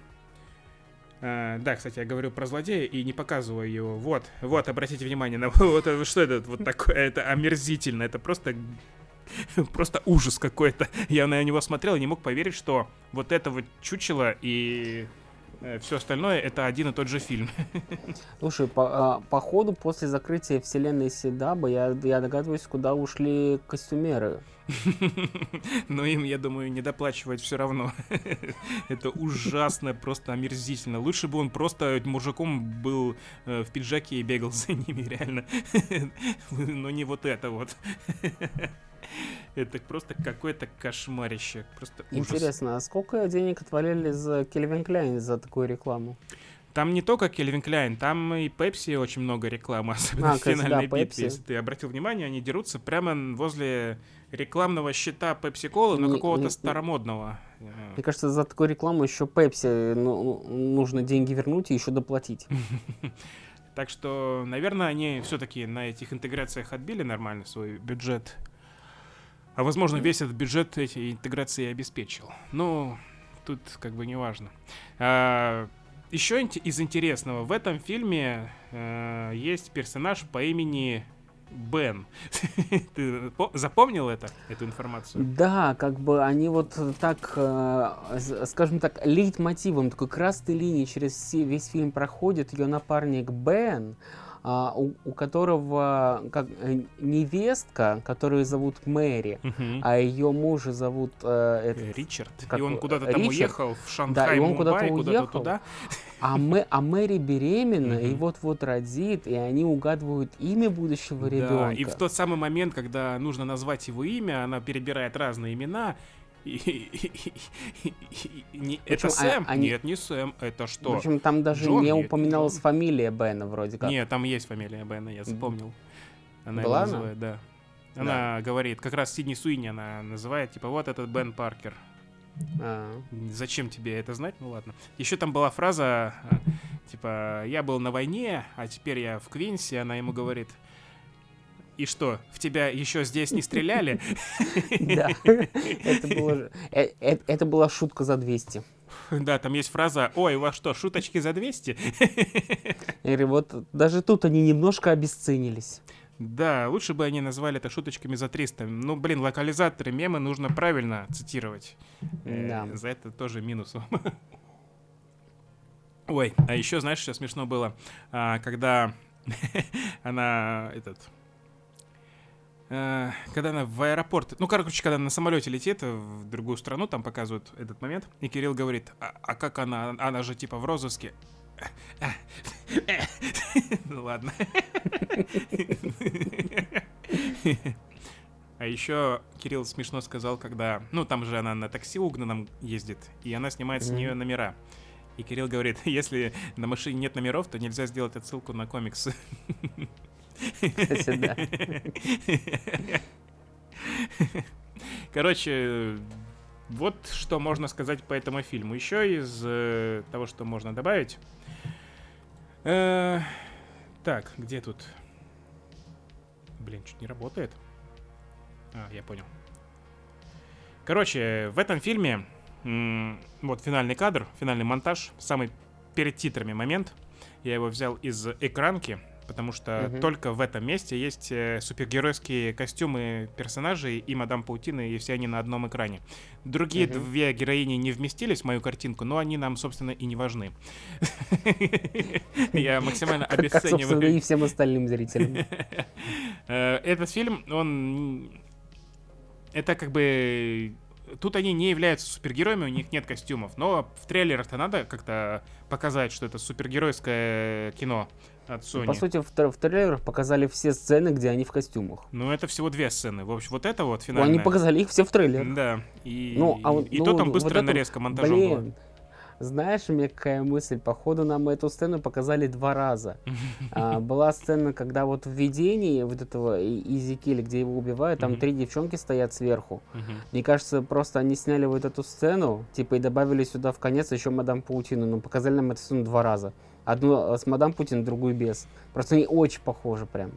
А, да, кстати, я говорю про злодея и не показываю его. Вот, вот, обратите внимание на вот это, что это вот такое, это омерзительно, это просто просто ужас какой-то. Я на него смотрел и не мог поверить, что вот это вот чучело и все остальное это один и тот же фильм. Слушай, по, а, по ходу после закрытия вселенной Седаба я, я догадываюсь, куда ушли костюмеры. Но им, я думаю, не доплачивать все равно. Это ужасно, просто омерзительно. Лучше бы он просто мужиком был э, в пиджаке и бегал за ними, реально. Но не вот это вот. Это просто какое-то кошмарище. Просто ужас. Интересно, а сколько денег отвалили за Кельвин Кляйн за такую рекламу? Там не только Кельвин Кляйн, там и Пепси очень много рекламы, особенно А, в кстати, да, финальной битве. Pepsi. Если ты обратил внимание, они дерутся прямо возле рекламного щита Пепси Колы, но какого-то старомодного. Мне кажется, за такую рекламу еще Пепси ну, нужно деньги вернуть и еще доплатить. Так что, наверное, они все-таки на этих интеграциях отбили нормально свой бюджет. А возможно, весь этот бюджет эти интеграции обеспечил. Ну, тут как бы не важно. еще из интересного, в этом фильме э, есть персонаж по имени Бен. Ты по- запомнил это, эту информацию? Да, как бы они вот так, э, скажем так, лейтмотивом, такой красной линией через весь фильм проходит ее напарник Бен, а, у, у которого как, э, невестка, которую зовут Мэри, Мгм. а ее мужа зовут э, Э, этот, Ричард. как- и он куда-то там Ричард. уехал в Шанхай, и он Мумбай, куда-то куда-то уехал. туда. а, Мэ- а Мэри беременна и Мгм. вот-вот родит, и они угадывают имя будущего ребенка. Да, и в тот самый момент, когда нужно назвать его имя, она перебирает разные имена. Не- Это а- Сэм? они- Нет, не Сэм. Это что? Причем там даже Джон? не Нет, упоминалась Джон. фамилия Бена вроде как. Нет, там есть фамилия Бена, я запомнил. Она его она? называет, да. Она говорит, как раз Сидни Суини она называет, типа, вот этот Бен Паркер. А. Зачем тебе это знать? Ну ладно. Еще там была фраза, а, типа, я был на войне, а теперь я в Квинсе. Она ему говорит, и что, в тебя еще здесь не стреляли? Да, это э, э, это была шутка за 200. Да, там есть фраза, ой, у вас что, шуточки за 200? Я говорю, вот даже тут они немножко обесценились. Да, лучше бы они назвали это шуточками за 300. Ну, блин, локализаторы мемы нужно правильно цитировать. Э, Да. За это тоже минус. Ой, а еще, знаешь, что смешно было? А, когда она, этот... э, Когда она в аэропорт, ну, короче, когда она на самолете летит в другую страну, там показывают этот момент, и Кирилл говорит, а, а как она, она же типа в розыске. Ну ладно. А еще Кирилл смешно сказал, когда... Ну, там же она на такси угнанном ездит, и она снимает с нее номера. И Кирилл говорит, если на машине нет номеров, то нельзя сделать отсылку на комикс. Короче, вот что можно сказать по этому фильму. Еще из э, того, что можно добавить. Э, так, где тут? Блин, чуть не работает. А, я понял. Короче, в этом фильме вот финальный кадр, финальный монтаж, самый перед титрами момент. Я его взял из экранки, потому что Мгм. только в этом месте есть э, супергеройские костюмы персонажей и Мадам Паутины, и все они на одном экране. Другие Мгм. две героини не вместились в мою картинку, но они нам, собственно, и не важны. Я максимально собственно, и обесцениваю. всем остальным зрителям. Э, Этот фильм, он... Это как бы... Тут они не являются супергероями, у них нет костюмов. Но в трейлерах-то надо как-то показать, что это супергеройское кино от Sony. По сути, в, тр- в трейлерах показали все сцены, где они в костюмах. Ну, это всего две сцены. В общем, вот это вот Ну, финальная. они показали их все в трейлерах. Да. И, Ну, а вот- и ну, то там вот быстрая это- нарезка монтажом была. Блин, Знаешь, у меня какая мысль? Походу, нам эту сцену показали два раза. А, была сцена, когда вот в видении вот этого И- Изикеля, где его убивают, там Мгм. три девчонки стоят сверху. Мгм. Мне кажется, просто они сняли вот эту сцену, типа, и добавили сюда в конец еще Мадам Паутину. Ну, показали нам эту сцену два раза. Одну э, с Мадам Путин, другую без. Просто они очень похожи прям.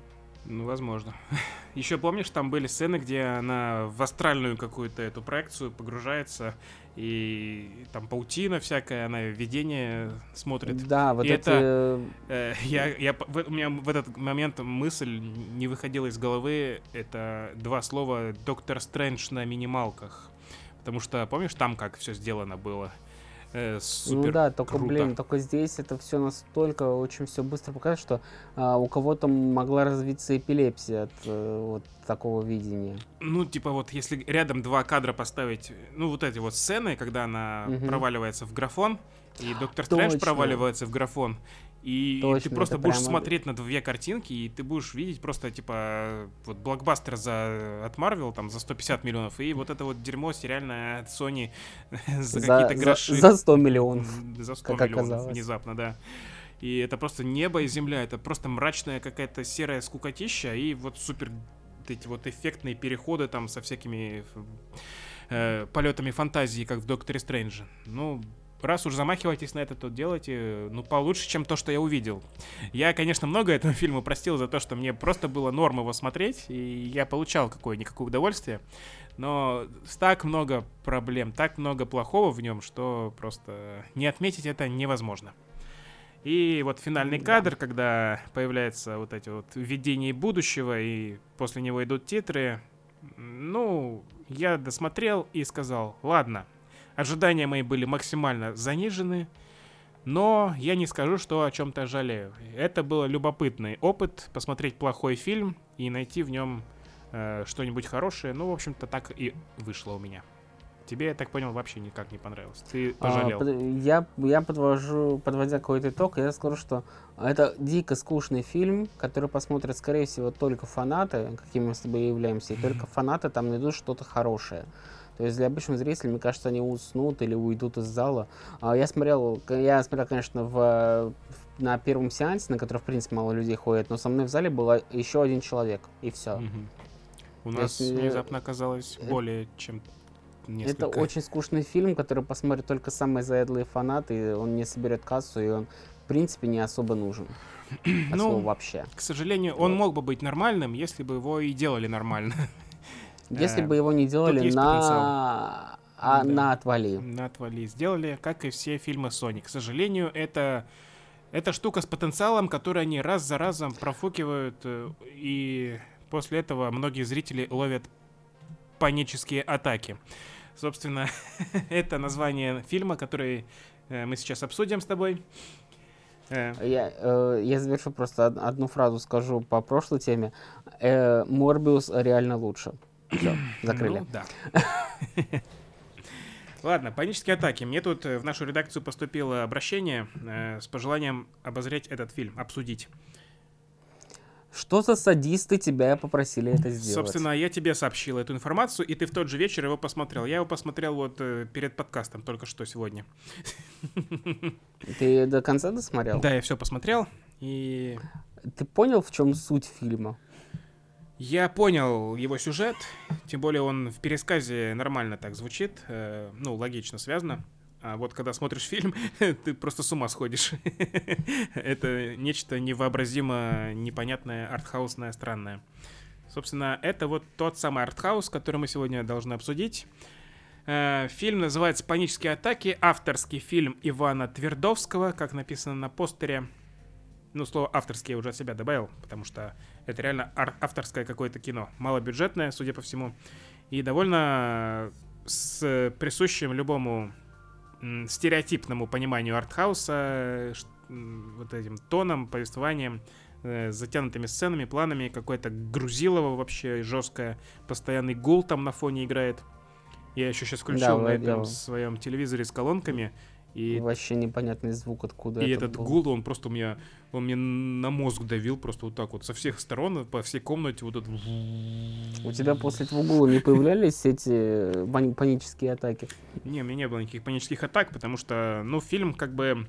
Ну, возможно. Еще помнишь, там были сцены, где она в астральную какую-то эту проекцию погружается, и там паутина всякая, она видение смотрит. Да, вот И эти... это- э, Э, Я, я, у меня в этот момент мысль не выходила из головы. Это два слова «Доктор Стрэндж на минималках». Потому что, помнишь, там как все сделано было? Э, супер ну да, только, круто. блин, только здесь это все настолько очень все быстро показывает, что а, у кого-то могла развиться эпилепсия от э, вот такого видения. Ну, типа вот, если рядом два кадра поставить, ну, вот эти вот сцены, когда она Мгм. проваливается в графон, и Доктор Точно. проваливается в графон, и Точно, ты просто будешь прямо- смотреть на две картинки, и ты будешь видеть просто, типа, вот блокбастер за, от Marvel, там, за 150 миллионов, и вот это вот дерьмо сериальное от Sony за какие-то за, гроши. за 100 миллионов. За 100 как миллионов оказалось. внезапно, да. И это просто небо и земля, это просто мрачная какая-то серая скукотища, и вот супер эти вот эффектные переходы там со всякими э, полетами фантазии, как в Докторе Стрэнджа. Ну, раз уж замахиваетесь на это, то делайте, ну, получше, чем то, что я увидел. Я, конечно, много этому фильму простил за то, что мне просто было норм его смотреть, и я получал какое-никакое удовольствие. Но так много проблем, так много плохого в нем, что просто не отметить это невозможно. И вот финальный кадр, когда появляются вот эти вот видения будущего, и после него идут титры. Ну, я досмотрел и сказал, ладно, ожидания мои были максимально занижены, но я не скажу, что о чем-то жалею. Это был любопытный опыт, посмотреть плохой фильм и найти в нем э, что-нибудь хорошее. Ну, в общем-то, так и вышло у меня. Тебе, я так понял, вообще никак не понравилось. Ты А, пожалел. под- я, я подвожу, подводя какой-то итог, я скажу, что это дико скучный фильм, который посмотрят, скорее всего, только фанаты, какими мы с тобой являемся, и только фанаты там найдут что-то хорошее. То есть для обычных зрителей, мне кажется, они уснут или уйдут из зала. А Я смотрел, я смотрел, конечно, в, на первом сеансе, на который, в принципе, мало людей ходит, но со мной в зале был еще один человек, и все. Мгм. У То нас есть, э, внезапно оказалось это- более чем несколько. Это очень скучный фильм, который посмотрят только самые заядлые фанаты, и он не соберет кассу, и он, в принципе, не особо нужен. От Ну, вообще. К сожалению, он Вот. мог бы быть нормальным, если бы его и делали нормально. Если бы его не делали на... А, Да. на отвали. На отвали сделали, как и все фильмы Sony. К сожалению, это это штука с потенциалом, который они раз за разом профукивают, э, и после этого многие зрители ловят панические атаки. Собственно, это название фильма, который э, мы сейчас обсудим с тобой. Э, Я, э, я завершу просто од- одну фразу скажу по прошлой теме. Э, Морбиус реально лучше. Все, закрыли. Ну, да. Ладно, панические атаки. Мне тут э, в нашу редакцию поступило обращение э, с пожеланием обозреть этот фильм, обсудить. Что за садисты тебя попросили это сделать? Собственно, я тебе сообщил эту информацию, и ты в тот же вечер его посмотрел. Я его посмотрел вот э, перед подкастом только что сегодня. Ты до конца досмотрел? Да, я все посмотрел, и Ты понял, в чем суть фильма? Я понял его сюжет, тем более он в пересказе нормально так звучит, э, ну, логично связано. А вот когда смотришь фильм, ты просто с ума сходишь. Это нечто невообразимо непонятное, артхаусное, странное. Собственно, это вот тот самый артхаус, который мы сегодня должны обсудить. Э, Фильм называется «Панические атаки». Авторский фильм Ивана Твердовского, как написано на постере. Ну, слово авторский я уже от себя добавил, потому что это реально авторское какое-то кино. Малобюджетное, судя по всему. И довольно с присущим любому стереотипному пониманию артхауса, э, вот этим тоном, повествованием, э, затянутыми сценами, планами, какое-то грузилово вообще жесткое, постоянный гул там на фоне играет. Я еще сейчас включил Да, на этом своем телевизоре с колонками, И, Вообще непонятный звук, откуда и это этот был. гул, он просто у меня, он мне на мозг давил просто вот так вот со всех сторон, по всей комнате вот этот... У тебя после этого гула не появлялись эти э, пани- панические атаки? Не, у меня не было никаких панических атак, потому что, ну, фильм как бы...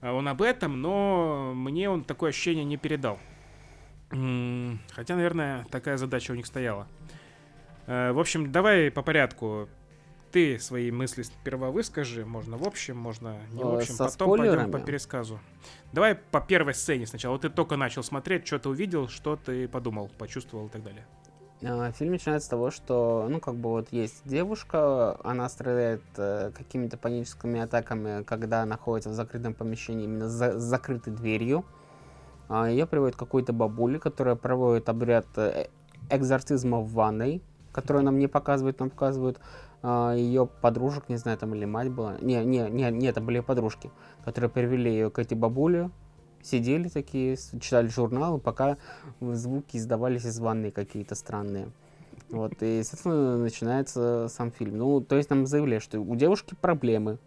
а, Он об этом, но мне он такое ощущение не передал. Хотя, наверное, такая задача у них стояла. Э, В общем, давай по порядку. Ты свои мысли сперва выскажи. Можно в общем, можно не в Э, общем. со Потом пойдем по спойлерами? пересказу. Давай по первой сцене сначала. Вот ты только начал смотреть, что ты увидел, что ты подумал, почувствовал и так далее. А, Фильм начинается с того, что, ну, как бы вот есть девушка, она страдает э, какими-то паническими атаками, когда находится в закрытом помещении, именно за с закрытой дверью. А, Ее приводит какой-то бабуле, которая проводит обряд э, экзорцизма в ванной, которую нам не показывают, нам показывают ее подружек, не знаю, там или мать была. Не, не, не, не, это были подружки, которые привели ее к этой бабуле, сидели такие, читали журналы, пока звуки издавались из ванной какие-то странные. Вот, и, естественно, начинается сам фильм. Ну, то есть нам заявили, что у девушки проблемы.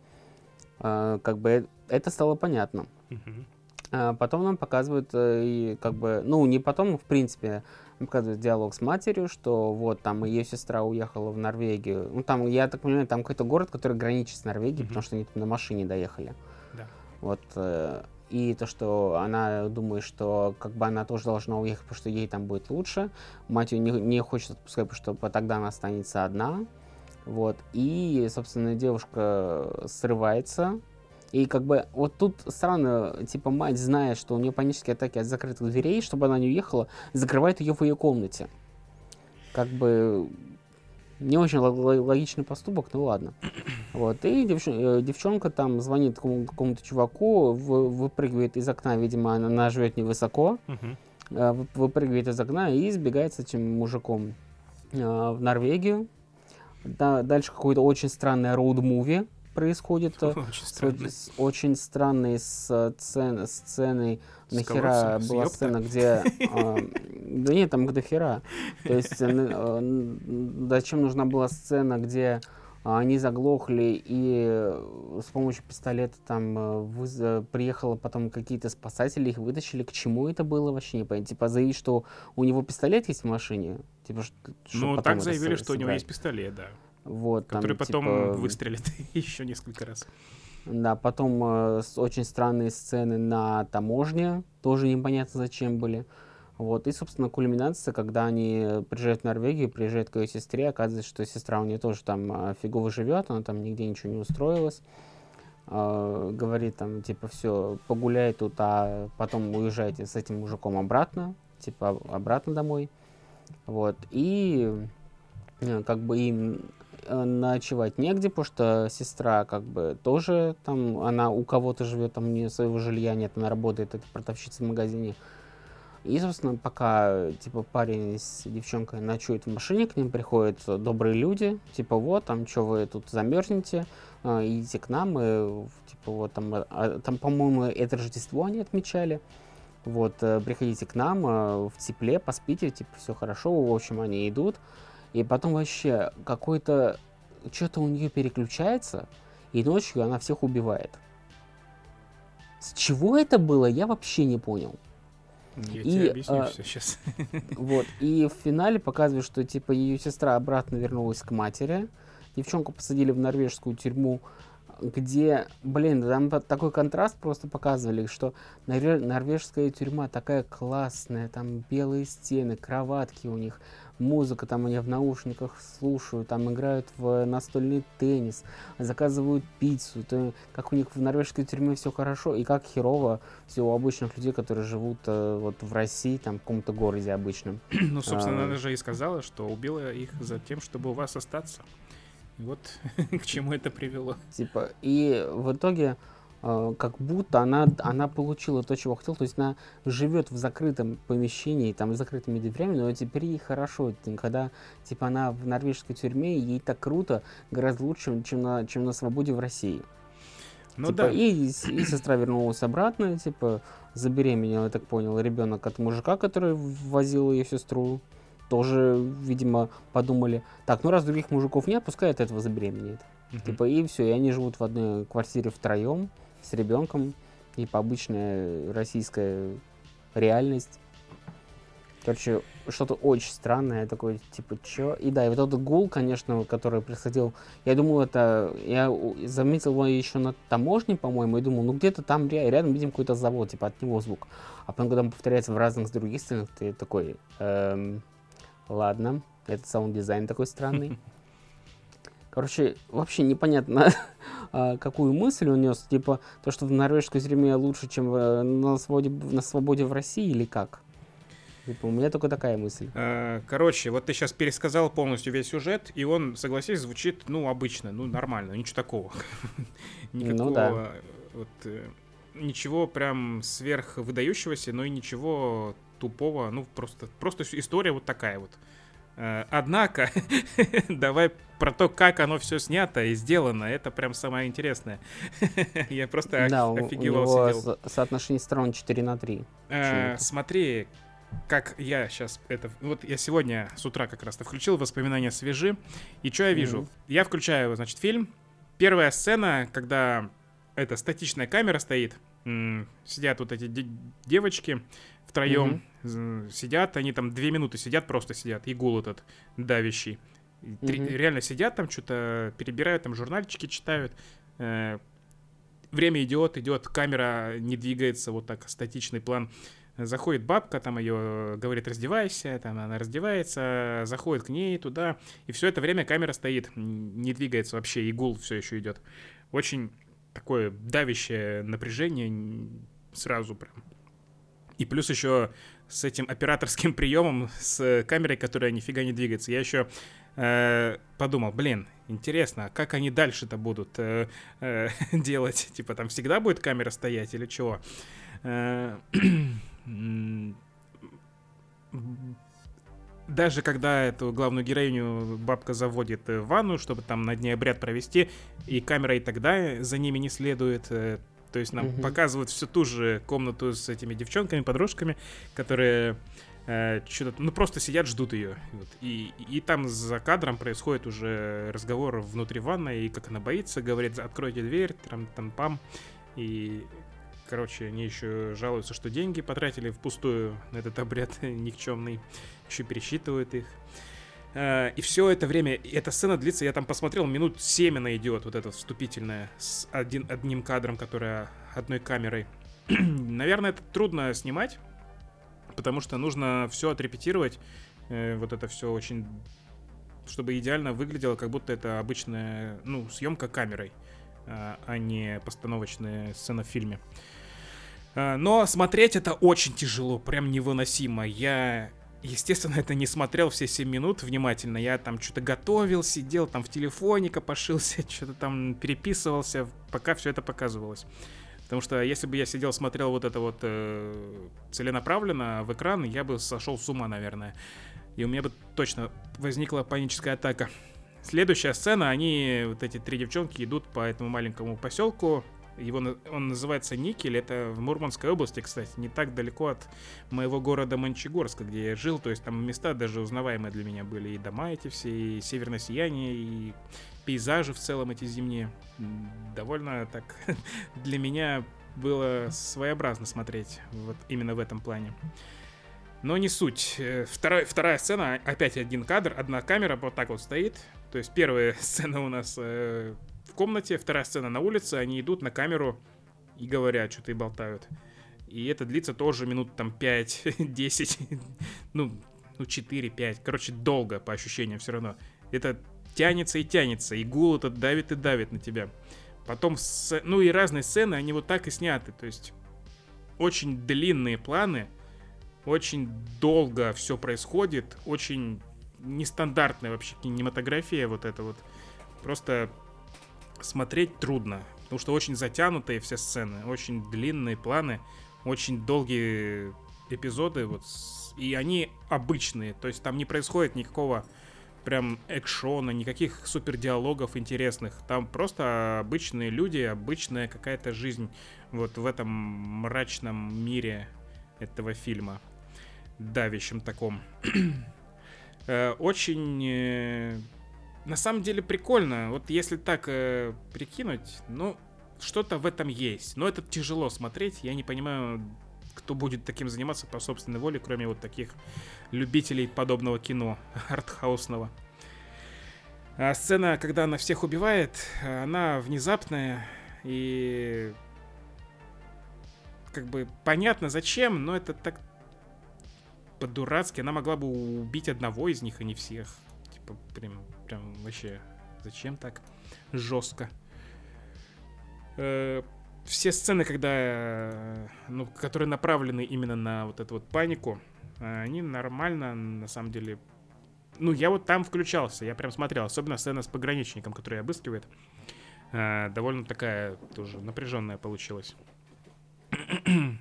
А, как бы это стало понятно. Мгм. А потом нам показывают, э, и как бы, ну, не потом, в принципе, нам показывают диалог с матерью, что вот там ее сестра уехала в Норвегию. Ну, там, я так понимаю, там какой-то город, который граничит с Норвегией, Мгм. потому что они там на машине доехали. Да. Вот. э, И то, что она думает, что как бы она тоже должна уехать, потому что ей там будет лучше. Мать ее не, не хочет отпускать, потому что тогда она останется одна. Вот. И, собственно, девушка срывается. И как бы вот тут странно, типа мать, зная, что у нее панические атаки от закрытых дверей, чтобы она не уехала, закрывает ее в ее комнате. Как бы не очень ло- ло- логичный поступок, ну ладно. Вот, и девч- э, девчонка там звонит какому- какому-то чуваку, вы- выпрыгивает из окна, видимо, она, она живет невысоко, вы- выпрыгивает из окна и сбегает с этим мужиком э, в Норвегию. Да, дальше какой-то очень странный роуд-муви происходит. э, Очень с, странно. с очень странной сцены, сценой. С Нахера была сцена, где... а, Да нет, там до хера. То есть, э, э, зачем нужна была сцена, где а, они заглохли, и э, с помощью пистолета там э, выз- э, приехало потом какие-то спасатели, их вытащили. К чему это было вообще не понятно. Типа заявить, что у него пистолет есть в машине. Типа, чтоб Ну, так заявили, что у него есть пистолет, да. Вот, там, Который потом типа, выстрелит еще несколько раз. Да, потом э, очень странные сцены на таможне, тоже непонятно зачем были. Вот, и, собственно, кульминация, когда они приезжают в Норвегию, приезжают к ее сестре, оказывается, что сестра у нее тоже там э, фигово живет, она там нигде ничего не устроилась. Э, говорит там, типа, все, погуляй тут, а потом уезжайте с этим мужиком обратно, типа, об- обратно домой. Вот, и э, как бы им ночевать негде, потому что сестра как бы тоже там, она у кого-то живет, там у нее своего жилья нет, она работает, это продавщица в магазине. И, собственно, пока, типа, парень с девчонкой ночует в машине, к ним приходят э, добрые люди, типа, вот, там, что вы тут замерзнете, а, идите к нам, и, типа, вот, там, а, там, по-моему, это Рождество они отмечали, вот, э, приходите к нам э, в тепле, поспите, типа, все хорошо, в общем, они идут, и потом вообще какой-то, что-то у нее переключается, и ночью она всех убивает. С чего это было, я вообще не понял. Я И, тебе объясню а, все сейчас. Вот. И в финале показывают, что типа ее сестра обратно вернулась к матери. Девчонку посадили в норвежскую тюрьму, где, блин, там та- такой контраст просто показывали, что норве- норвежская тюрьма такая классная, там белые стены, кроватки у них, музыка там они в наушниках слушают, там играют в настольный теннис, заказывают пиццу, то, как у них в норвежской тюрьме все хорошо, и как херово все у обычных людей, которые живут э, вот в России, там в каком-то городе обычном. Ну, собственно, а, она же и сказала, что убила их за тем, чтобы у вас остаться. Вот к чему это привело. Типа, и в итоге как будто она, она получила то, чего хотела, то есть она живет в закрытом помещении, там, с закрытыми дверями, но теперь ей хорошо, когда, типа, она в норвежской тюрьме, ей так круто, гораздо лучше, чем на, чем на свободе в России. Ну Типа, да, и, и сестра вернулась обратно, типа, забеременела, я так понял, ребенок от мужика, который возил ее сестру тоже, видимо, подумали, так, ну раз других мужиков нет, пускай от этого забеременеет. Мгм. Типа, и все, и они живут в одной квартире втроем с ребенком, типа обычная российская реальность. Короче, что-то очень странное, такое, типа, чё? И да, и вот этот гул, конечно, который происходил, я думал, это, я заметил его еще на таможне, по-моему, и думал, ну где-то там ря- рядом видим какой-то завод, типа, от него звук. А потом, когда он повторяется в разных других сценах, ты такой, эм, ладно, это саунд-дизайн такой странный. Короче, вообще непонятно, а, какую мысль он нес. Типа, то, что в норвежской тюрьме лучше, чем в- на свободе, на свободе в России, или как? Типа, у меня только такая мысль. Э, Короче, вот ты сейчас пересказал полностью весь сюжет, и он, согласись, звучит, ну, обычно, ну, нормально, ничего такого. Никакого, да. вот, э, ничего прям сверх выдающегося, но и ничего тупого, ну, просто, просто история вот такая вот. Э, Однако, давай про то, как оно все снято и сделано, это прям самое интересное. Я просто да, оф- у, офигевал, него соотношение сторон 4 на 3. Э, Почему-то. смотри, как я сейчас это... Вот я сегодня с утра как раз-то включил воспоминания свежи. И что я вижу? Мгм. Я включаю, значит, фильм. Первая сцена, когда эта статичная камера стоит. Сидят вот эти де- девочки втроем. Сидят, они там две минуты сидят, просто сидят. И гул этот давящий. Мгм. Реально сидят там, что-то перебирают, там журнальчики читают. Э, Время идет, идет, камера не двигается, вот так, статичный план. Заходит бабка, там ее говорит, раздевайся, там она раздевается, заходит к ней туда, и все это время камера стоит, не двигается вообще, и гул все еще идет. Очень такое давящее напряжение сразу прям. И плюс еще с этим операторским приемом, с камерой, которая нифига не двигается. Я еще э, подумал, блин, интересно, а как они дальше-то будут э, э, делать? Типа там всегда будет камера стоять или чего? даже когда эту главную героиню бабка заводит э, в ванну, чтобы там над ней обряд провести, и камера и тогда за ними не следует. э, То есть нам Мгм. показывают всю ту же комнату с этими девчонками, подружками, которые что-то, ну просто сидят, ждут ее. Вот. И, и там за кадром происходит уже разговор внутри ванной, и как она боится, говорит, откройте дверь, там, там, пам. И, короче, они еще жалуются, что деньги потратили впустую на этот обряд никчемный, еще пересчитывают их. Э, И все это время, эта сцена длится, я там посмотрел, минут 7 она идет, вот эта вступительная, с один, одним кадром, которая одной камерой. Наверное, это трудно снимать, потому что нужно все отрепетировать, э, вот это все очень, чтобы идеально выглядело, как будто это обычная, ну, съемка камерой, а а не постановочная сцена в фильме. Но смотреть это очень тяжело, прям невыносимо. Я, естественно, это не смотрел все 7 минут внимательно. Я там что-то готовил, сидел там в телефоне копошился, что-то там переписывался, пока все это показывалось. Потому что если бы я сидел, смотрел вот это вот э, целенаправленно в экран, я бы сошел с ума, наверное. И у меня бы точно возникла паническая атака. Следующая сцена, они, вот эти три девчонки, идут по этому маленькому поселку. Его, он называется Никель, это в Мурманской области, кстати, не так далеко от моего города Мончегорска, где я жил, то есть там места даже узнаваемые для меня были, и дома эти все, и северное сияние, и пейзажи в целом эти зимние. Довольно так для меня было своеобразно смотреть вот именно в этом плане. Но не суть. Э, Вторая, вторая сцена, опять один кадр, одна камера вот так вот стоит. То есть первая сцена у нас э, комнате, вторая сцена на улице, они идут на камеру и говорят, что-то и болтают. И это длится тоже минут там 5-10, ну, ну 4-5. Короче, долго по ощущениям все равно. Это тянется и тянется, и гул этот давит и давит на тебя. Потом, сце- ну и разные сцены, они вот так и сняты. То есть очень длинные планы, очень долго все происходит, очень нестандартная вообще кинематография вот это вот. Просто смотреть трудно, потому что очень затянутые все сцены, очень длинные планы, очень долгие эпизоды, вот, и они обычные, то есть там не происходит никакого прям экшона, никаких супер диалогов интересных, там просто обычные люди, обычная какая-то жизнь вот в этом мрачном мире этого фильма, давящем таком. Э, очень, э, на самом деле, прикольно. Вот если так э, прикинуть, ну, что-то в этом есть. Но это тяжело смотреть. Я не понимаю, кто будет таким заниматься по собственной воле, кроме вот таких любителей подобного кино, артхаусного. А сцена, когда она всех убивает, она внезапная и как бы понятно зачем, но это так по-дурацки. Она могла бы убить одного из них, а не всех. Типа, прям, прям вообще, зачем так жестко? Э, все сцены, когда, ну, которые направлены именно на вот эту вот панику, они нормально, на самом деле. Ну, я вот там включался, я прям смотрел, особенно сцена с пограничником, который обыскивает. Э, довольно такая тоже напряженная получилась.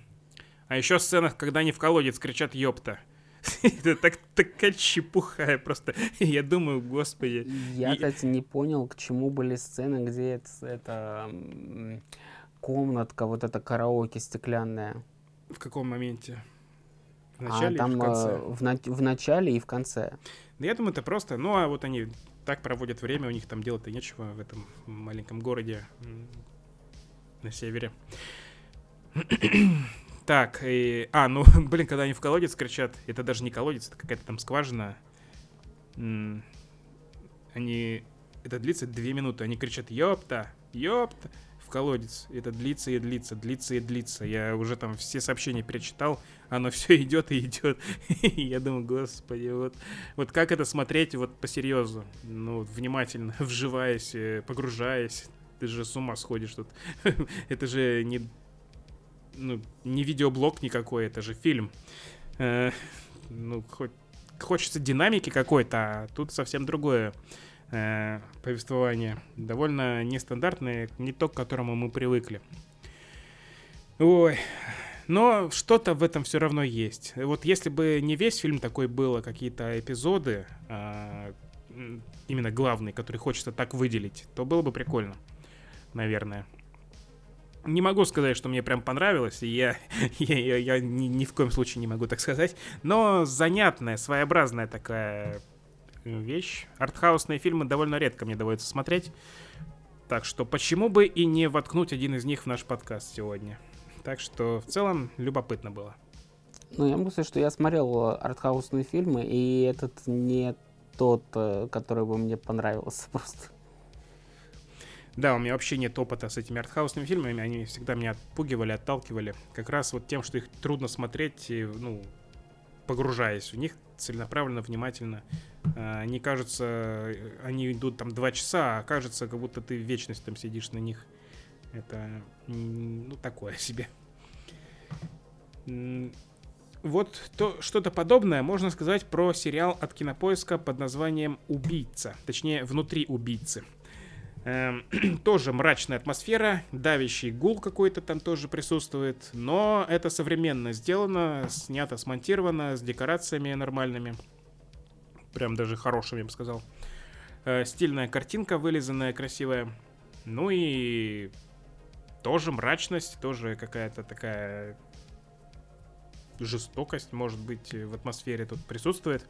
А еще сцена, когда они в колодец кричат «Ёпта». Это так, такая чепуха просто. Я думаю, господи. Я, кстати, не понял, к чему были сцены, где это, это комнатка, вот эта караоке стеклянная. В каком моменте? В начале а, там, или в конце? Э, в, на- в начале и в конце. Да я думаю, это просто... Ну, а вот они так проводят время, у них там делать-то нечего в этом маленьком городе на севере. Так, и... А, ну, блин, когда они в колодец кричат, это даже не колодец, это какая-то там скважина. Они... Это длится две минуты. Они кричат «Ёпта! Ёпта!» в колодец. Это длится и длится, длится и длится. Я уже там все сообщения перечитал, оно все идет и идет. Я думаю, господи, вот, вот как это смотреть вот по серьезу, ну, внимательно, вживаясь, э, погружаясь. Ты же с ума сходишь тут. это же не ну, не видеоблог никакой, это же фильм. Э, ну, хоть хочется динамики какой-то, а тут совсем другое э, повествование. Довольно нестандартное, не то, к которому мы привыкли. Ой, но что-то в этом все равно есть. Вот если бы не весь фильм такой был, а какие-то эпизоды, а, именно главные, которые хочется так выделить, то было бы прикольно, наверное не могу сказать, что мне прям понравилось, я, я, я, я ни, ни в коем случае не могу так сказать, но занятная, своеобразная такая вещь. Артхаусные фильмы довольно редко мне доводится смотреть, так что почему бы и не воткнуть один из них в наш подкаст сегодня. Так что в целом любопытно было. Ну, я могу сказать, что я смотрел артхаусные фильмы, и этот не тот, э, который бы мне понравился просто. Да, у меня вообще нет опыта с этими артхаусными фильмами, они всегда меня отпугивали, отталкивали. Как раз вот тем, что их трудно смотреть, и, ну, погружаясь в них целенаправленно, внимательно. А, они кажутся, они идут там два часа, а кажется, как будто ты вечность там сидишь на них. Это, ну, такое себе. Вот то, что-то подобное можно сказать про сериал от Кинопоиска под названием «Убийца», точнее, «Внутри убийцы». Эм, тоже мрачная атмосфера, давящий гул какой-то там тоже присутствует, но это современно сделано, снято, смонтировано, с декорациями нормальными, прям даже хорошими, я бы сказал. Э, стильная картинка, вылизанная, красивая. Ну и тоже мрачность, тоже какая-то такая жестокость, может быть, в атмосфере тут присутствует.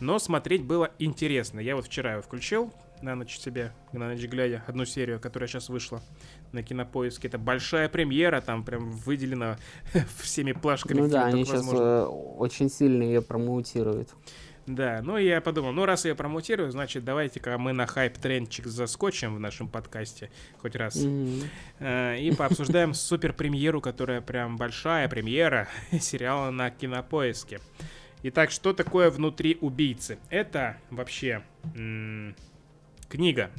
Но смотреть было интересно. Я вот вчера его включил на ночь себе, на ночь глядя, одну серию, которая сейчас вышла на кинопоиске. Это большая премьера, там прям выделена всеми плашками. Ну да, они сейчас э, очень сильно ее промоутируют. Да, ну я подумал, ну раз я промутирую, значит давайте-ка мы на хайп-трендчик заскочим в нашем подкасте хоть раз. Mm-hmm. Э, и пообсуждаем супер премьеру, которая прям большая премьера сериала на кинопоиске. Итак, что такое внутри убийцы? Это вообще м- книга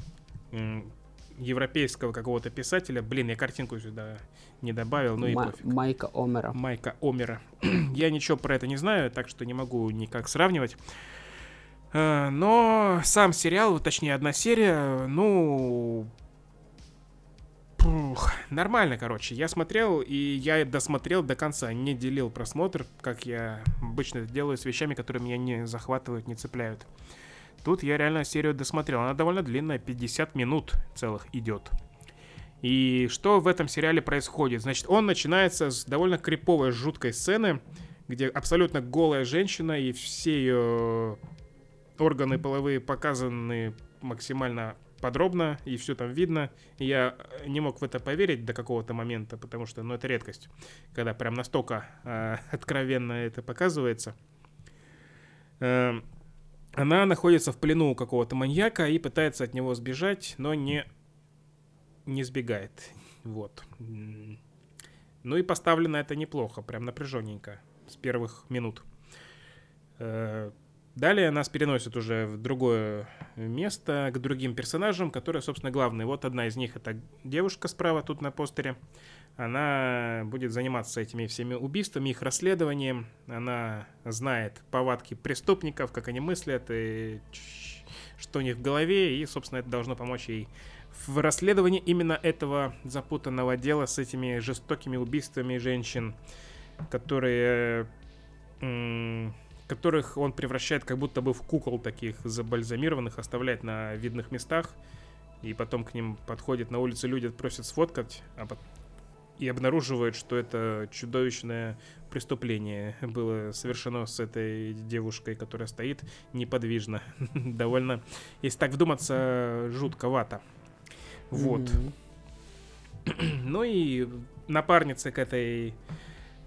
европейского какого-то писателя. Блин, я картинку сюда не добавил, но и пофиг. Майка Омера. Майка Омера. я ничего про это не знаю, так что не могу никак сравнивать. Э, но сам сериал, точнее одна серия, ну, Пух, нормально, короче. Я смотрел, и я досмотрел до конца. Не делил просмотр, как я обычно это делаю с вещами, которые меня не захватывают, не цепляют. Тут я реально серию досмотрел. Она довольно длинная, 50 минут целых идет. И что в этом сериале происходит? Значит, он начинается с довольно криповой, жуткой сцены, где абсолютно голая женщина, и все ее органы половые показаны максимально подробно, и все там видно. Я не мог в это поверить до какого-то момента, потому что, ну, это редкость, когда прям настолько э, откровенно это показывается. Э, она находится в плену у какого-то маньяка и пытается от него сбежать, но не, не сбегает. Вот. Ну и поставлено это неплохо, прям напряженненько, с первых минут. Э, Далее нас переносят уже в другое место, к другим персонажам, которые, собственно, главные. Вот одна из них это девушка справа тут на постере. Она будет заниматься этими всеми убийствами, их расследованием. Она знает повадки преступников, как они мыслят, и что у них в голове, и, собственно, это должно помочь ей в расследовании именно этого запутанного дела с этими жестокими убийствами женщин, которые которых он превращает как будто бы в кукол таких забальзамированных, оставляет на видных местах, и потом к ним подходят на улице люди, просят сфоткать, а и обнаруживают, что это чудовищное преступление было совершено с этой девушкой, которая стоит неподвижно. Довольно, если так вдуматься, жутковато. Вот. Ну и напарница к этой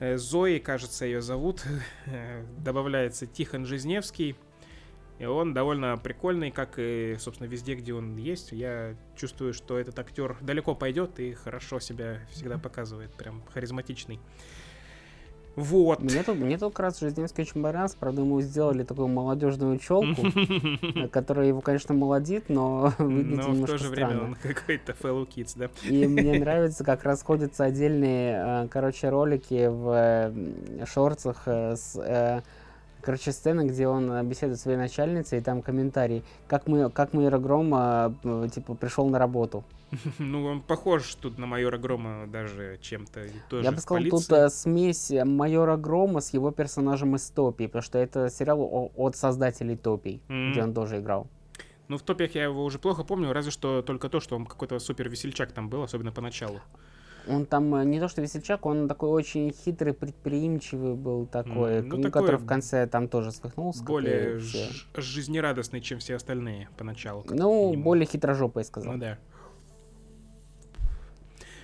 э, Зои, кажется, ее зовут, э, добавляется Тихон Жизневский. И он довольно прикольный, как и, собственно, везде, где он есть. Я чувствую, что этот актер далеко пойдет и хорошо себя всегда показывает. Прям харизматичный. Вот. Мне тут, мне тут как раз Жизневский очень понравился, правда, ему сделали такую молодежную челку, которая его, конечно, молодит, но выглядит Но в немножко то же время странно. он какой-то fellow kids, да? И мне нравится, как расходятся отдельные, э, короче, ролики в э, шорцах э, с, короче, сцены, где он э, беседует с своей начальницей, и там комментарий, как мы, как майор Гром, э, п- типа, пришел на работу. Ну, он похож тут на майора Грома даже чем-то. Тоже Я бы сказал, тут полиции. э, смесь э, майора Грома с его персонажем из Топи, потому что это сериал от создателей Топий, М. где он тоже играл. Ну, в топях я его уже плохо помню, разве что только то, что он какой-то супер весельчак там был, особенно поначалу. Он там э, не то что весельчак, он такой очень хитрый, предприимчивый был такой, М, ну, такой который в конце там тоже свихнулся. Более жизнерадостный, чем все остальные поначалу. Ну, более хитрожопый, я сказал. Ну да.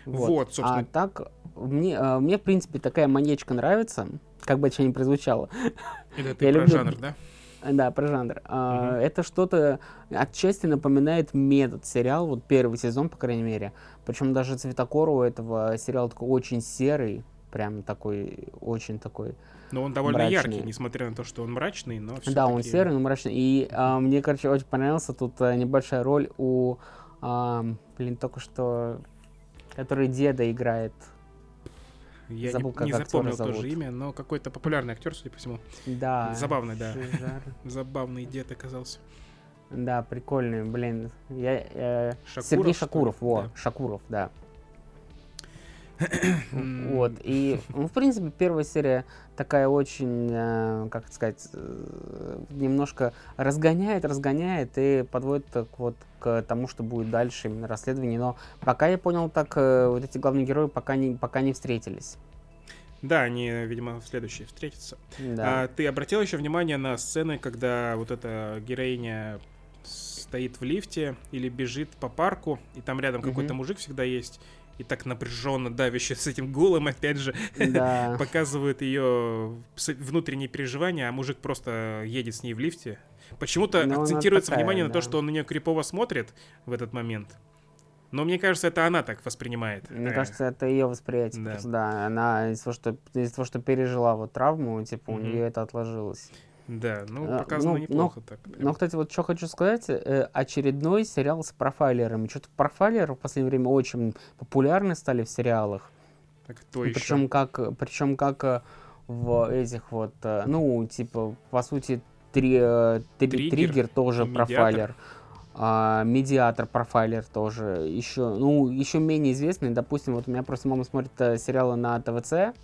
Вот, собственно. А так, мне, э, мне, в принципе, такая маньячка нравится, как бы это ни прозвучало. Это ты я про люблю- жанр, да? Да, про жанр. А, Мгм. Это что-то отчасти напоминает метод сериал, вот первый сезон, по крайней мере. Причем даже цветокор у этого сериала такой очень серый, прям такой, очень такой. Но он довольно Мрачный. яркий, несмотря на то, что он мрачный, но Да, он серый, но мрачный. И а, мне, короче, очень понравился тут а, небольшая роль у, а, блин, только что, который деда играет. Я забыл, не, не запомнил зовут. тоже имя, но какой-то популярный актер, судя по всему. Да. Забавный, да. Забавный дед оказался. Да, прикольный, блин. Я, э, Шакуров, Сергей? Шакуров, во, Да. Шакуров, да. Вот, и, ну, в принципе, первая серия такая очень, э, как сказать, э, немножко разгоняет, разгоняет и подводит так вот к тому, что будет дальше именно расследование. Но пока я понял, так э, вот эти главные герои пока не, пока не встретились. Да, они, видимо, в следующей встретятся. Да. А ты обратил еще внимание на сцены, когда вот эта героиня стоит в лифте или бежит по парку, и там рядом какой-то мужик всегда есть, и так напряженно давяще с этим гулом, опять же, Да. показывает ее внутренние переживания, а мужик просто едет с ней в лифте. Почему-то она акцентируется такая, внимание на то, да. что он на нее крипово смотрит в этот момент. Но мне кажется, это она так воспринимает. Мне Э, кажется, это ее восприятие. Да. Да, она из-за того, что, из-за того, что пережила вот травму, типа, у Мгм. нее это отложилось. Да, ну, А, показано ну, неплохо так. Но, кстати, вот что хочу сказать, э, очередной сериал с профайлерами. Что-то профайлеры в последнее время очень популярны стали в сериалах. Так, кто еще? Причем как, причем как э, в этих вот, э, ну, типа, по сути, три, э, три- Триггер, триггер, тоже Медиатор. профайлер. А, медиатор профайлер тоже. Еще, ну, еще менее известный. Допустим, вот у меня просто мама смотрит сериалы на ТВЦ,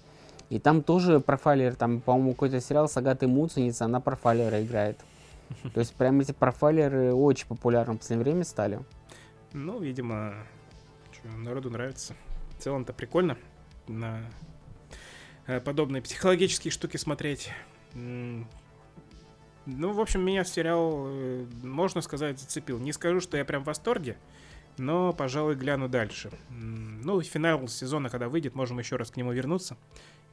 и там тоже профайлер, там, по-моему, какой-то сериал с Агатой Муценица, она профайлера играет. То есть прям эти профайлеры очень популярны в последнее время стали. Ну, видимо, народу нравится. В целом-то прикольно на э, подобные психологические штуки смотреть. Ну, в общем, меня сериал, э, можно сказать, зацепил. Не скажу, что я прям в восторге, но, пожалуй, гляну дальше. Ну, финал сезона, когда выйдет, можем еще раз к нему вернуться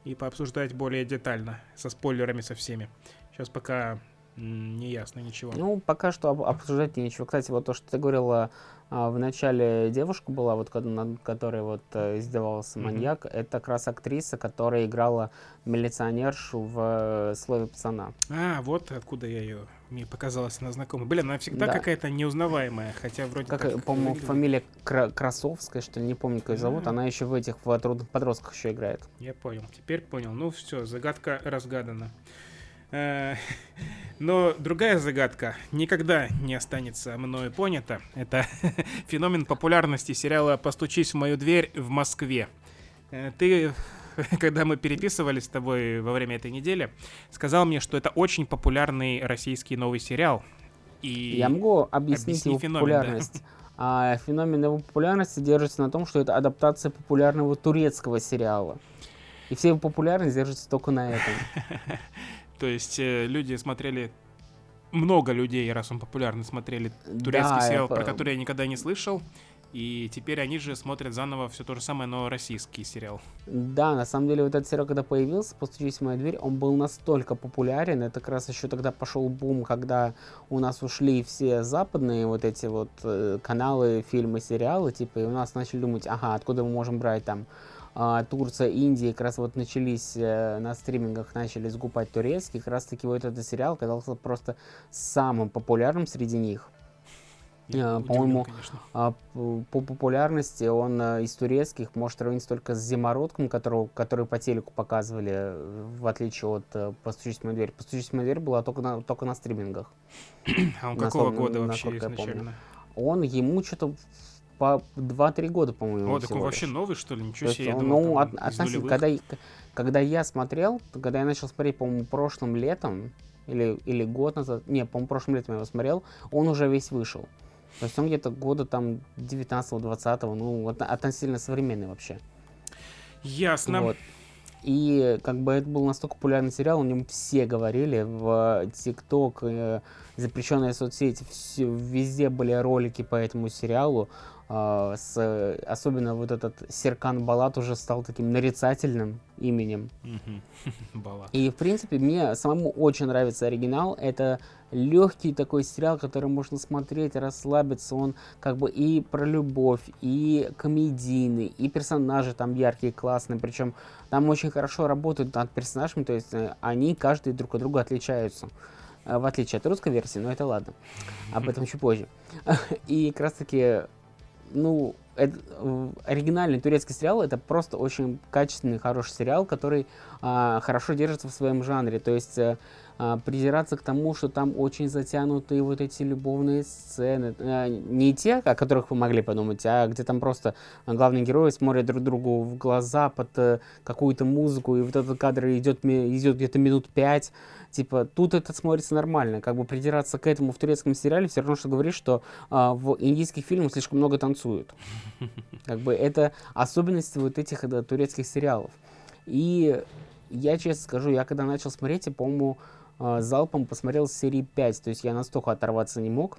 и пообсуждать более детально, со спойлерами, со всеми. Сейчас пока не ясно ничего. Ну, пока что об- обсуждать нечего. Кстати, вот то, что ты говорила, а, в начале девушка была, вот над которой вот э, издевался маньяк, это как раз актриса, которая играла милиционершу в э, «Слове пацана». А, вот откуда я ее. Мне показалось, она знакомая. Блин, она всегда Да. какая-то неузнаваемая, хотя вроде Как, так э, по-моему, выглядит. фамилия Кра- Красовская, что ли, не помню, как ее зовут. Она еще в этих в трудных подростках еще играет. Я понял, теперь понял. Ну все, загадка разгадана. Э, Но другая загадка никогда не останется мною понята. Это феномен популярности сериала «Постучись в мою дверь» в Москве. Э, Ты, когда мы переписывались с тобой во время этой недели, сказал мне, что это очень популярный российский новый сериал. И Я могу объяснить объясни его феномен, да. популярность. А феномен его популярности держится на том, что это адаптация популярного турецкого сериала. И вся его популярность держится только на этом. То есть э, люди смотрели много людей, раз он популярный, смотрели турецкий Да, сериал, про который я никогда не слышал. И теперь они же смотрят заново все то же самое, но российский сериал. Да, на самом деле вот этот сериал, когда появился, «Постучись в мою дверь», он был настолько популярен, это как раз еще тогда пошел бум, когда у нас ушли все западные вот эти вот э, каналы, фильмы, сериалы, типа, и у нас начали думать, ага, откуда мы можем брать там Турция, Индия, как раз вот начались э, на стримингах, начали сгупать турецкий, как раз таки вот этот сериал оказался просто самым популярным среди них. А, по-моему. А по популярности он э, из турецких может сравниться только с Зимородком, которого, который по телеку показывали, э, в отличие от «Постучись в мою дверь». «Постучись в мою дверь» была только на, только на стримингах. А он какого года вообще изначально? Он ему что-то по 2-3 года, по-моему, О, так он всего вообще лишь. новый, что ли? Ничего себе, я он, думал, ну, там от- относительно, нулевых. когда, когда я смотрел, когда я начал смотреть, по-моему, прошлым летом, или, или год назад, не, по-моему, прошлым летом я его смотрел, он уже весь вышел. То есть он где-то года там 19-20, ну, вот относительно современный вообще. Ясно. Вот. И как бы это был настолько популярный сериал, о нем все говорили в ТикТок, э, запрещенные соцсети, всё- везде были ролики по этому сериалу. А, с, особенно вот этот Серкан Балат уже стал таким нарицательным именем. Мгм. Бала. И, в принципе, мне самому очень нравится оригинал. Это легкий такой сериал, который можно смотреть, расслабиться. Он как бы и про любовь, и комедийный, и персонажи там яркие, классные. Причем там очень хорошо работают над персонажами, то есть э, они каждый друг от друга отличаются. Э, В отличие от русской версии, но это ладно. Об этом чуть позже. И как раз таки, ну, это, э, оригинальный турецкий сериал это просто очень качественный, хороший сериал, который а, хорошо держится в своем жанре. То есть э, а, придираться к тому, что там очень затянутые вот эти любовные сцены. э, не те, о которых вы могли подумать, а где там просто главные герои смотрят друг другу в глаза под э, какую-то музыку, и вот этот кадр идет, идет где-то минут пять. Типа, тут это смотрится нормально. Как бы придираться к этому в турецком сериале все равно, что говорить, что а, в индийских фильмах слишком много танцуют. Как бы это особенности вот этих да, турецких сериалов. И я честно скажу, я когда начал смотреть, я, по-моему, а, залпом посмотрел серии 5, то есть я настолько оторваться не мог.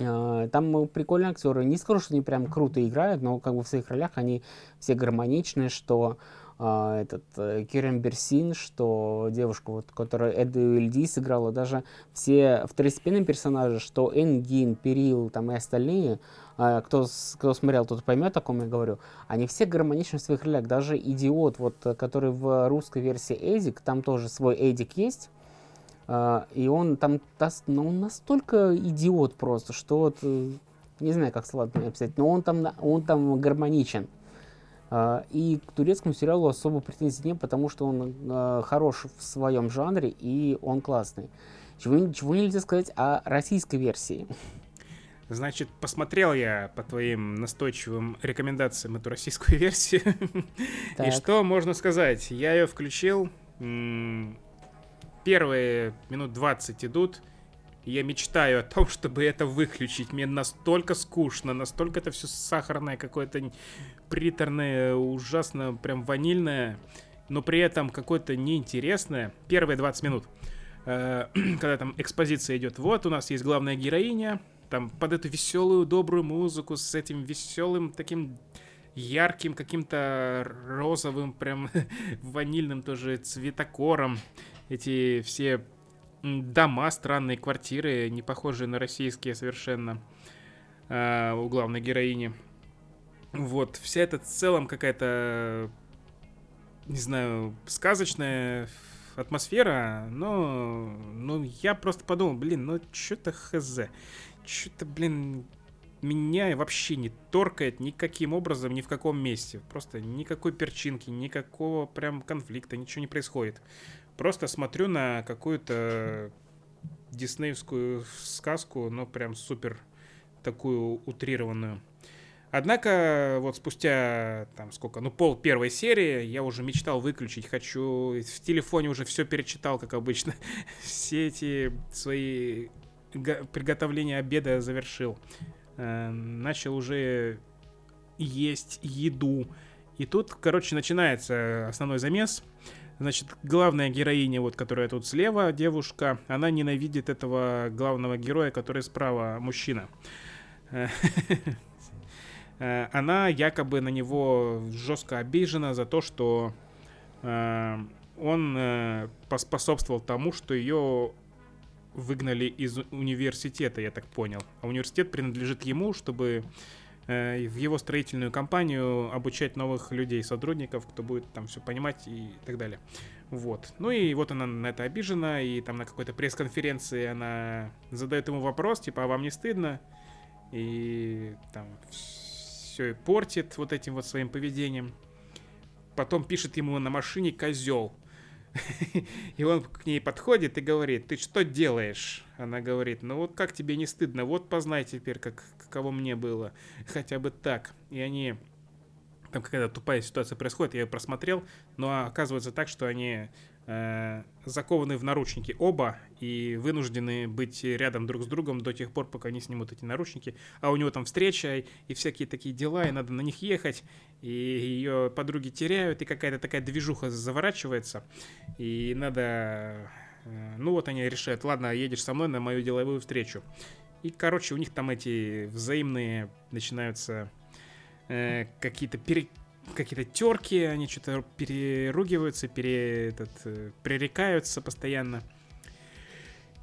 А, Там прикольные актеры. Не скажу, что они прям круто играют, но как бы в своих ролях они все гармоничные, что а, этот э, Кирен Берсин, что девушка, вот, которая Эду Эльди сыграла, даже все второстепенные персонажи, что Энгин, Перил там и остальные, а, кто, кто смотрел, тот поймет, о ком я говорю, они все гармоничны в своих ролях. Даже Идиот, вот, э, который в русской версии Эдик, там тоже свой Эдик есть, а, и он там ну, он настолько идиот просто, что вот, э, не знаю, как сладко написать, но он там, он там гармоничен. А, И к турецкому сериалу особо претензий нет, потому что он э, хорош в своем жанре и он классный. Чего, чего нельзя сказать о российской версии. Значит, посмотрел я по твоим настойчивым рекомендациям эту российскую версию. И Так. что можно сказать? Я ее включил. Первые минут 20 идут. Я мечтаю о том, чтобы это выключить. Мне настолько скучно, настолько это все сахарное, какое-то приторное, ужасно, прям ванильное, но при этом какое-то неинтересное. Первые 20 минут. э, когда там экспозиция идет, вот у нас есть главная героиня, там под эту веселую, добрую музыку с этим веселым таким ярким каким-то розовым, прям ванильным тоже цветокором. Эти все дома, странные квартиры, не похожие на российские совершенно э, у главной героини. Вот, вся эта в целом какая-то, не знаю, сказочная атмосфера, но, ну, я просто подумал, блин, ну, что-то хз. Что-то, блин, меня вообще не торкает никаким образом, ни в каком месте. Просто никакой перчинки, никакого прям конфликта, ничего не происходит. Просто смотрю на какую-то диснеевскую сказку, но прям супер такую утрированную. Однако, вот спустя, там, сколько, ну, пол первой серии, я уже мечтал выключить, хочу, в телефоне уже все перечитал, как обычно, все эти свои приготовления обеда завершил. Э, начал уже есть еду. И тут, короче, начинается основной замес. Значит, главная героиня, вот, которая тут слева, девушка, она ненавидит этого главного героя, который справа, мужчина. Э, Она якобы на него жестко обижена за то, что э, он э, поспособствовал тому, что ее выгнали из университета, я так понял. А университет принадлежит ему, чтобы в его строительную компанию обучать новых людей, сотрудников, кто будет там все понимать и так далее. Вот. Ну и вот она на это обижена, и там на какой-то пресс-конференции она задает ему вопрос, типа, а вам не стыдно? И там все портит вот этим вот своим поведением. Потом пишет ему на машине козел. И он к ней подходит и говорит, ты что делаешь? Она говорит, ну вот как тебе не стыдно? Вот познай теперь, как, каково мне было. Хотя бы так. И они... Там какая-то тупая ситуация происходит, я ее просмотрел, но оказывается так, что они закованы в наручники оба и вынуждены быть рядом друг с другом до тех пор, пока не снимут эти наручники. А у него там встреча и всякие такие дела, и надо на них ехать, и ее подруги теряют, и какая-то такая движуха заворачивается, и надо... э, Ну вот они решают, ладно, едешь со мной на мою деловую встречу. И, короче, у них там эти взаимные начинаются э, какие-то пере- какие-то терки, они что-то переругиваются, пере, этот, э, пререкаются постоянно.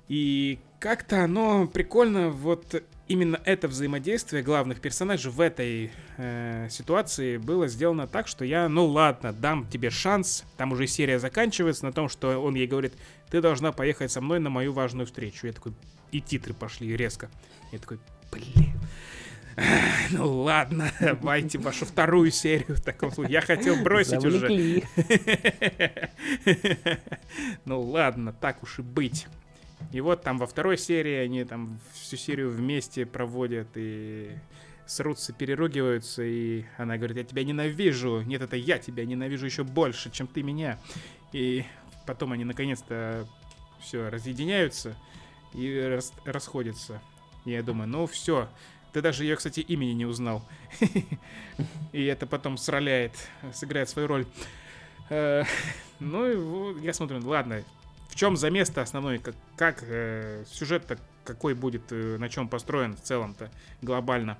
И как-то оно прикольно, вот именно это взаимодействие главных персонажей в этой э, ситуации было сделано так, что я, ну ладно, дам тебе шанс. Там уже серия заканчивается на том, что он ей говорит, ты должна поехать со мной на мою важную встречу. Я такой, и титры пошли резко. Я такой, блин. Ну ладно, давайте вашу вторую серию в таком случае. Я хотел бросить уже. Ну ладно, так уж и быть. И вот там во второй серии они там всю серию вместе проводят и срутся, переругиваются, и она говорит, я тебя ненавижу. Нет, это я тебя ненавижу еще больше, чем ты меня. И потом они наконец-то все разъединяются и рас- расходятся. И я думаю, ну все, ты даже ее, кстати, имени не узнал. И это потом сроляет, сыграет свою роль. Э, Ну и я смотрю, ладно, в чем замес-то основной, как, как э, сюжет-то какой будет, э, на чем построен в целом-то глобально.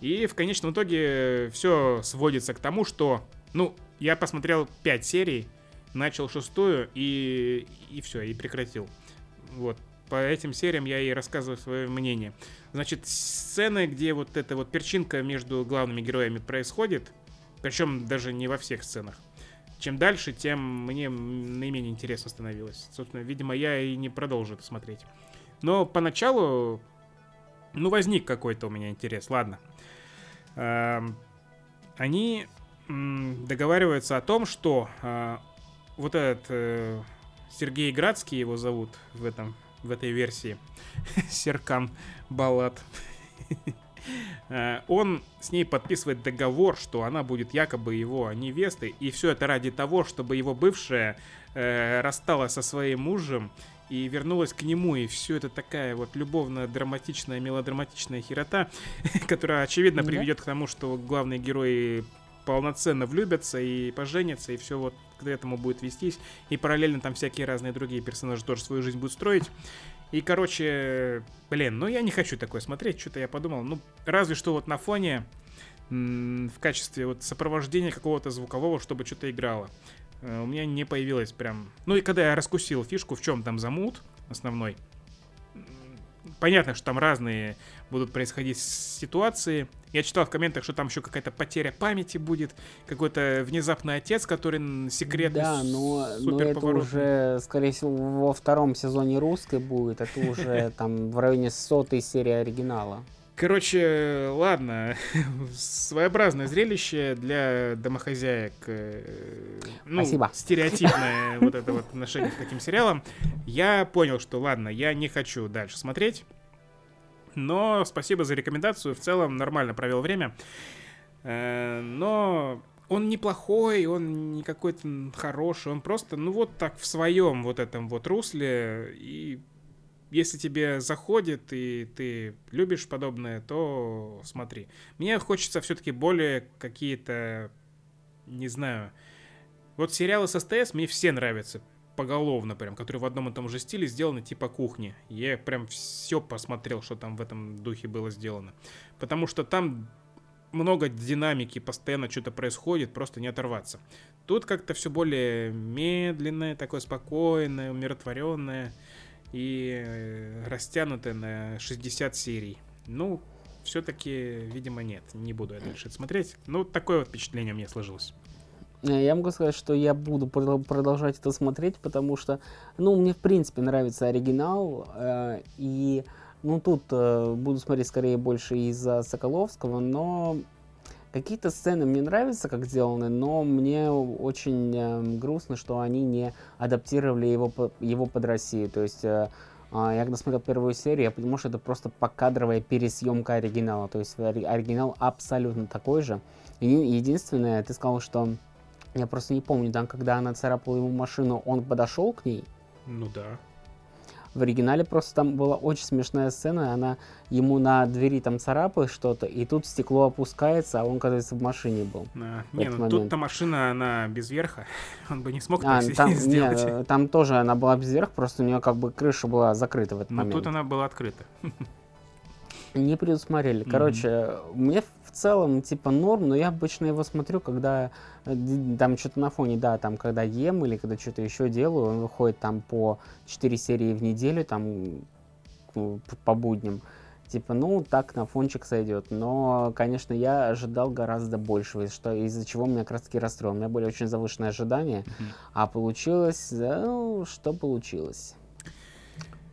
И в конечном итоге все сводится к тому, что, ну, я посмотрел 5 серий, начал шестую и, и все, и прекратил. Вот, по этим сериям я и рассказываю свое мнение. Значит, сцены, где вот эта вот перчинка между главными героями происходит, причем даже не во всех сценах. Чем дальше, тем мне наименее интересно становилось. Собственно, видимо, я и не продолжу это смотреть. Но поначалу, ну, возник какой-то у меня интерес, ладно. Эм, Они договариваются о том, что э, вот этот э, Сергей Градский его зовут в этом в этой версии. Серкан Балат. Э, Он с ней подписывает договор, что она будет якобы его невестой, и все это ради того, чтобы его бывшая э, рассталась со своим мужем и вернулась к нему, и все это такая вот любовно-драматичная, мелодраматичная херота, которая, очевидно, приведет к тому, что главный герой полноценно влюбятся и поженятся, и все вот к этому будет вестись. И параллельно там всякие разные другие персонажи тоже свою жизнь будут строить. И, короче, блин, ну я не хочу такое смотреть, что-то я подумал. Ну, разве что вот на фоне в качестве вот сопровождения какого-то звукового, чтобы что-то играло. Э, У меня не появилось прям... Ну и когда я раскусил фишку, в чем там замут основной, понятно, что там разные будут происходить ситуации. Я читал в комментах, что там еще какая-то потеря памяти будет, какой-то внезапный отец, который секретный, Да, но, но это уже, скорее всего, во втором сезоне русской будет. Это уже там в районе сотой серии оригинала. Короче, ладно, своеобразное зрелище для домохозяек. э, Ну, Спасибо. стереотипное вот это вот отношение к таким сериалам. Я понял, что ладно, я не хочу дальше смотреть. Но спасибо за рекомендацию. В целом нормально провел время. Э, Но он неплохой, он не какой-то хороший, он просто, ну вот так в своем вот этом вот русле. И если тебе заходит и ты любишь подобное, то смотри. Мне хочется все-таки более какие-то, не знаю, вот сериалы с СТС мне все нравятся поголовно прям, которые в одном и том же стиле сделаны типа кухни. Я прям все посмотрел, что там в этом духе было сделано. Потому что там много динамики, постоянно что-то происходит, просто не оторваться. Тут как-то все более медленное, такое спокойное, умиротворенное и э, растянутое на 60 серий. Ну, все-таки, видимо, нет. Не буду я дальше это смотреть. Ну, такое вот впечатление меня сложилось. Э, Я могу сказать, что я буду продол- продолжать это смотреть, потому что, ну, мне в принципе нравится оригинал, э, и, ну, тут э, буду смотреть скорее больше из-за Соколовского, но какие-то сцены мне нравятся, как сделаны, но мне очень э, грустно, что они не адаптировали его, его под Россию, то есть... э, а, я когда смотрел первую серию, я понимал, что это просто покадровая пересъемка оригинала. То есть ори- оригинал абсолютно такой же. Единственное, ты сказал, что я просто не помню, там, когда она царапала ему машину, он подошел к ней. Ну да. В оригинале просто там была очень смешная сцена, она ему на двери там царапает что-то, и тут стекло опускается, а он, оказывается, в машине был. А, не, ну тут-то машина, она без верха. Он бы не смог А, так там, не, сделать. э, там тоже она была без верх, просто у нее как бы крыша была закрыта в этот Но момент. тут она была открыта. Не предусмотрели. Короче, мне в целом типа норм, но я обычно его смотрю, когда э, там что-то на фоне, да, там когда ем или когда что-то еще делаю, он выходит там по 4 серии в неделю, там по будням. Типа, ну, так на фончик сойдет. Но, конечно, я ожидал гораздо большего, что, из-за чего меня как раз таки расстроил. У меня были очень завышенные ожидания, а получилось, ну, что получилось.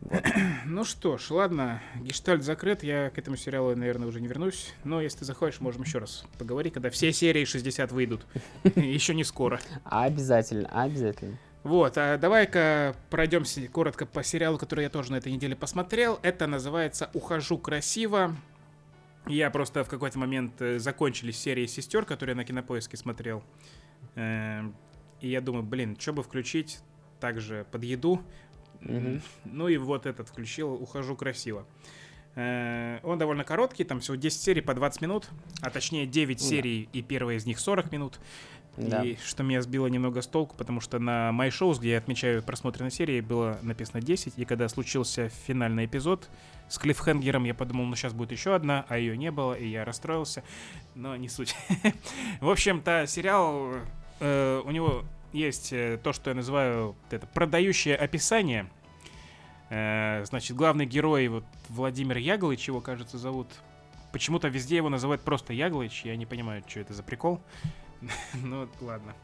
Ну что ж, ладно, гештальт закрыт, я к этому сериалу, наверное, уже не вернусь. Но если ты захочешь, можем еще раз поговорить, когда все серии 60 выйдут. Еще не скоро. Обязательно, обязательно. Вот, а давай-ка пройдемся коротко по сериалу, который я тоже на этой неделе посмотрел. Это называется «Ухожу красиво». Я просто в какой-то момент э, закончились серии «Сестер», которые я на Кинопоиске смотрел. Эм, И я думаю, блин, что бы включить также под еду. Ну и вот этот включил «Ухожу красиво». Э, Он довольно короткий, там всего 10 серий по 20 минут, а точнее 9 Да. серий, и первая из них 40 минут. Да. И что меня сбило немного с толку, потому что на My Shows, где я отмечаю просмотренные серии, было написано 10, и когда случился финальный эпизод с клиффхенгером, я подумал, ну сейчас будет еще одна, а ее не было, и я расстроился, но не суть. В общем-то, сериал, э, у него есть э, то, что я называю это продающее описание. Э, значит, главный герой, вот Владимир Яглыч, его, кажется, зовут. Почему-то везде его называют просто Яглыч, я не понимаю, что это за прикол. Ну, ладно.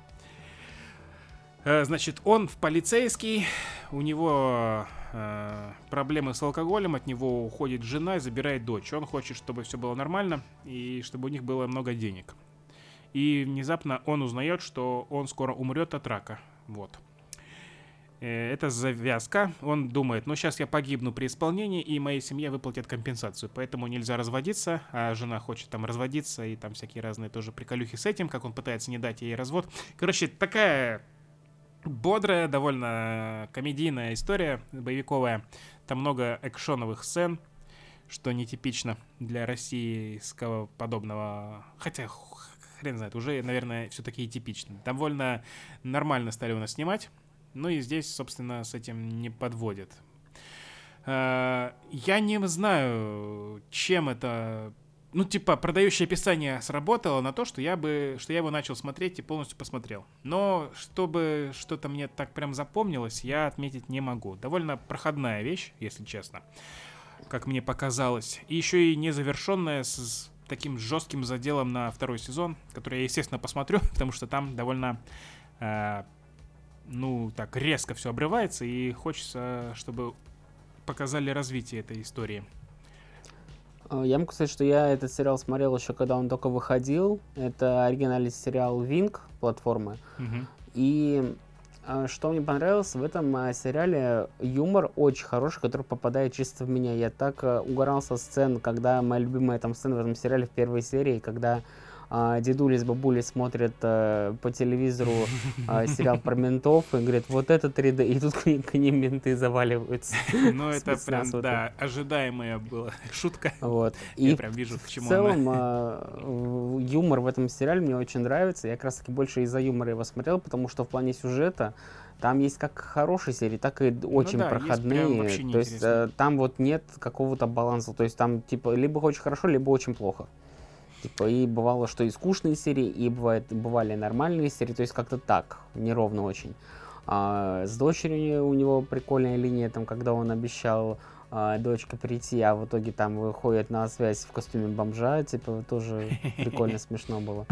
Э, Значит, он в полицейский, у него э, проблемы с алкоголем, от него уходит жена и забирает дочь. Он хочет, чтобы все было нормально и чтобы у них было много денег. И внезапно он узнает, что он скоро умрет от рака. Вот. Э, Это завязка. Он думает, ну сейчас я погибну при исполнении, и моей семье выплатят компенсацию. Поэтому нельзя разводиться, а жена хочет там разводиться, и там всякие разные тоже приколюхи с этим, как он пытается не дать ей развод. Короче, такая бодрая, довольно комедийная история, боевиковая. Там много экшоновых сцен, что нетипично для российского подобного. Хотя хрен знает, уже, наверное, все-таки и типично. Довольно нормально стали у нас снимать. Ну и здесь, собственно, с этим не подводят. Э, Я не знаю, чем это... Ну, типа, продающее описание сработало на то, что я бы, что я его начал смотреть и полностью посмотрел. Но чтобы что-то мне так прям запомнилось, я отметить не могу. Довольно проходная вещь, если честно, как мне показалось. И еще и незавершенная с таким жестким заделом на второй сезон, который я, естественно, посмотрю, потому что там довольно э, ну, так резко все обрывается, и хочется, чтобы показали развитие этой истории. Э, Я могу сказать, что я этот сериал смотрел еще когда он только выходил. Это оригинальный сериал Wing платформы. Мгм. И что мне понравилось, в этом э, сериале юмор очень хороший, который попадает чисто в меня. Я так э, угорал со сцен, когда моя любимая там сцена в этом сериале в первой серии, когда а, дедули с бабулей смотрят э, по телевизору э, сериал про ментов и говорят, вот это 3D, и тут к, к ним менты заваливаются. Ну, это прям, да, ожидаемая была шутка. Вот. Я И прям вижу, к в чему целом она. а, в- юмор в этом сериале мне очень нравится. Я как раз таки больше из-за юмора его смотрел, потому что в плане сюжета там есть как хорошие серии, так и очень Ну да, есть прям проходные. То есть э, там вот нет какого-то баланса. То есть там типа либо очень хорошо, либо очень плохо. Типа, и бывало, что и скучные серии, и бывает, бывали нормальные серии, то есть как-то так, неровно очень. А, с дочерью у него прикольная линия, там, когда он обещал а, дочке прийти, а в итоге там выходит на связь в костюме бомжа, типа, тоже прикольно смешно было.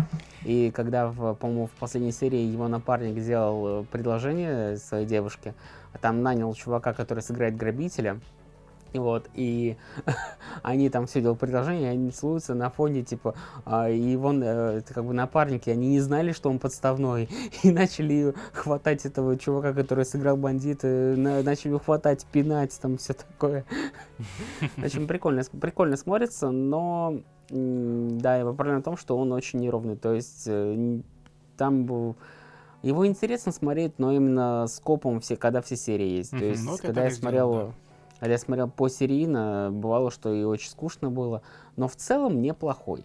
И когда, по-моему, в последней серии его напарник сделал э, предложение своей девушке, там нанял чувака, который сыграет грабителя, вот, и они там все делают предложение, они целуются на фоне, типа, а, и вон, э, это как бы напарники, они не знали, что он подставной, и начали хватать этого чувака, который сыграл бандита, на- начали хватать, пинать, там все такое. Очень прикольно, прикольно смотрится, но, да, его проблема в том, что он очень неровный, то есть э, там был... Его интересно смотреть, но именно с копом все, когда все серии есть. То есть, ну когда я сделал, когда я смотрел по серийно, бывало, что и очень скучно было. Но в целом неплохой.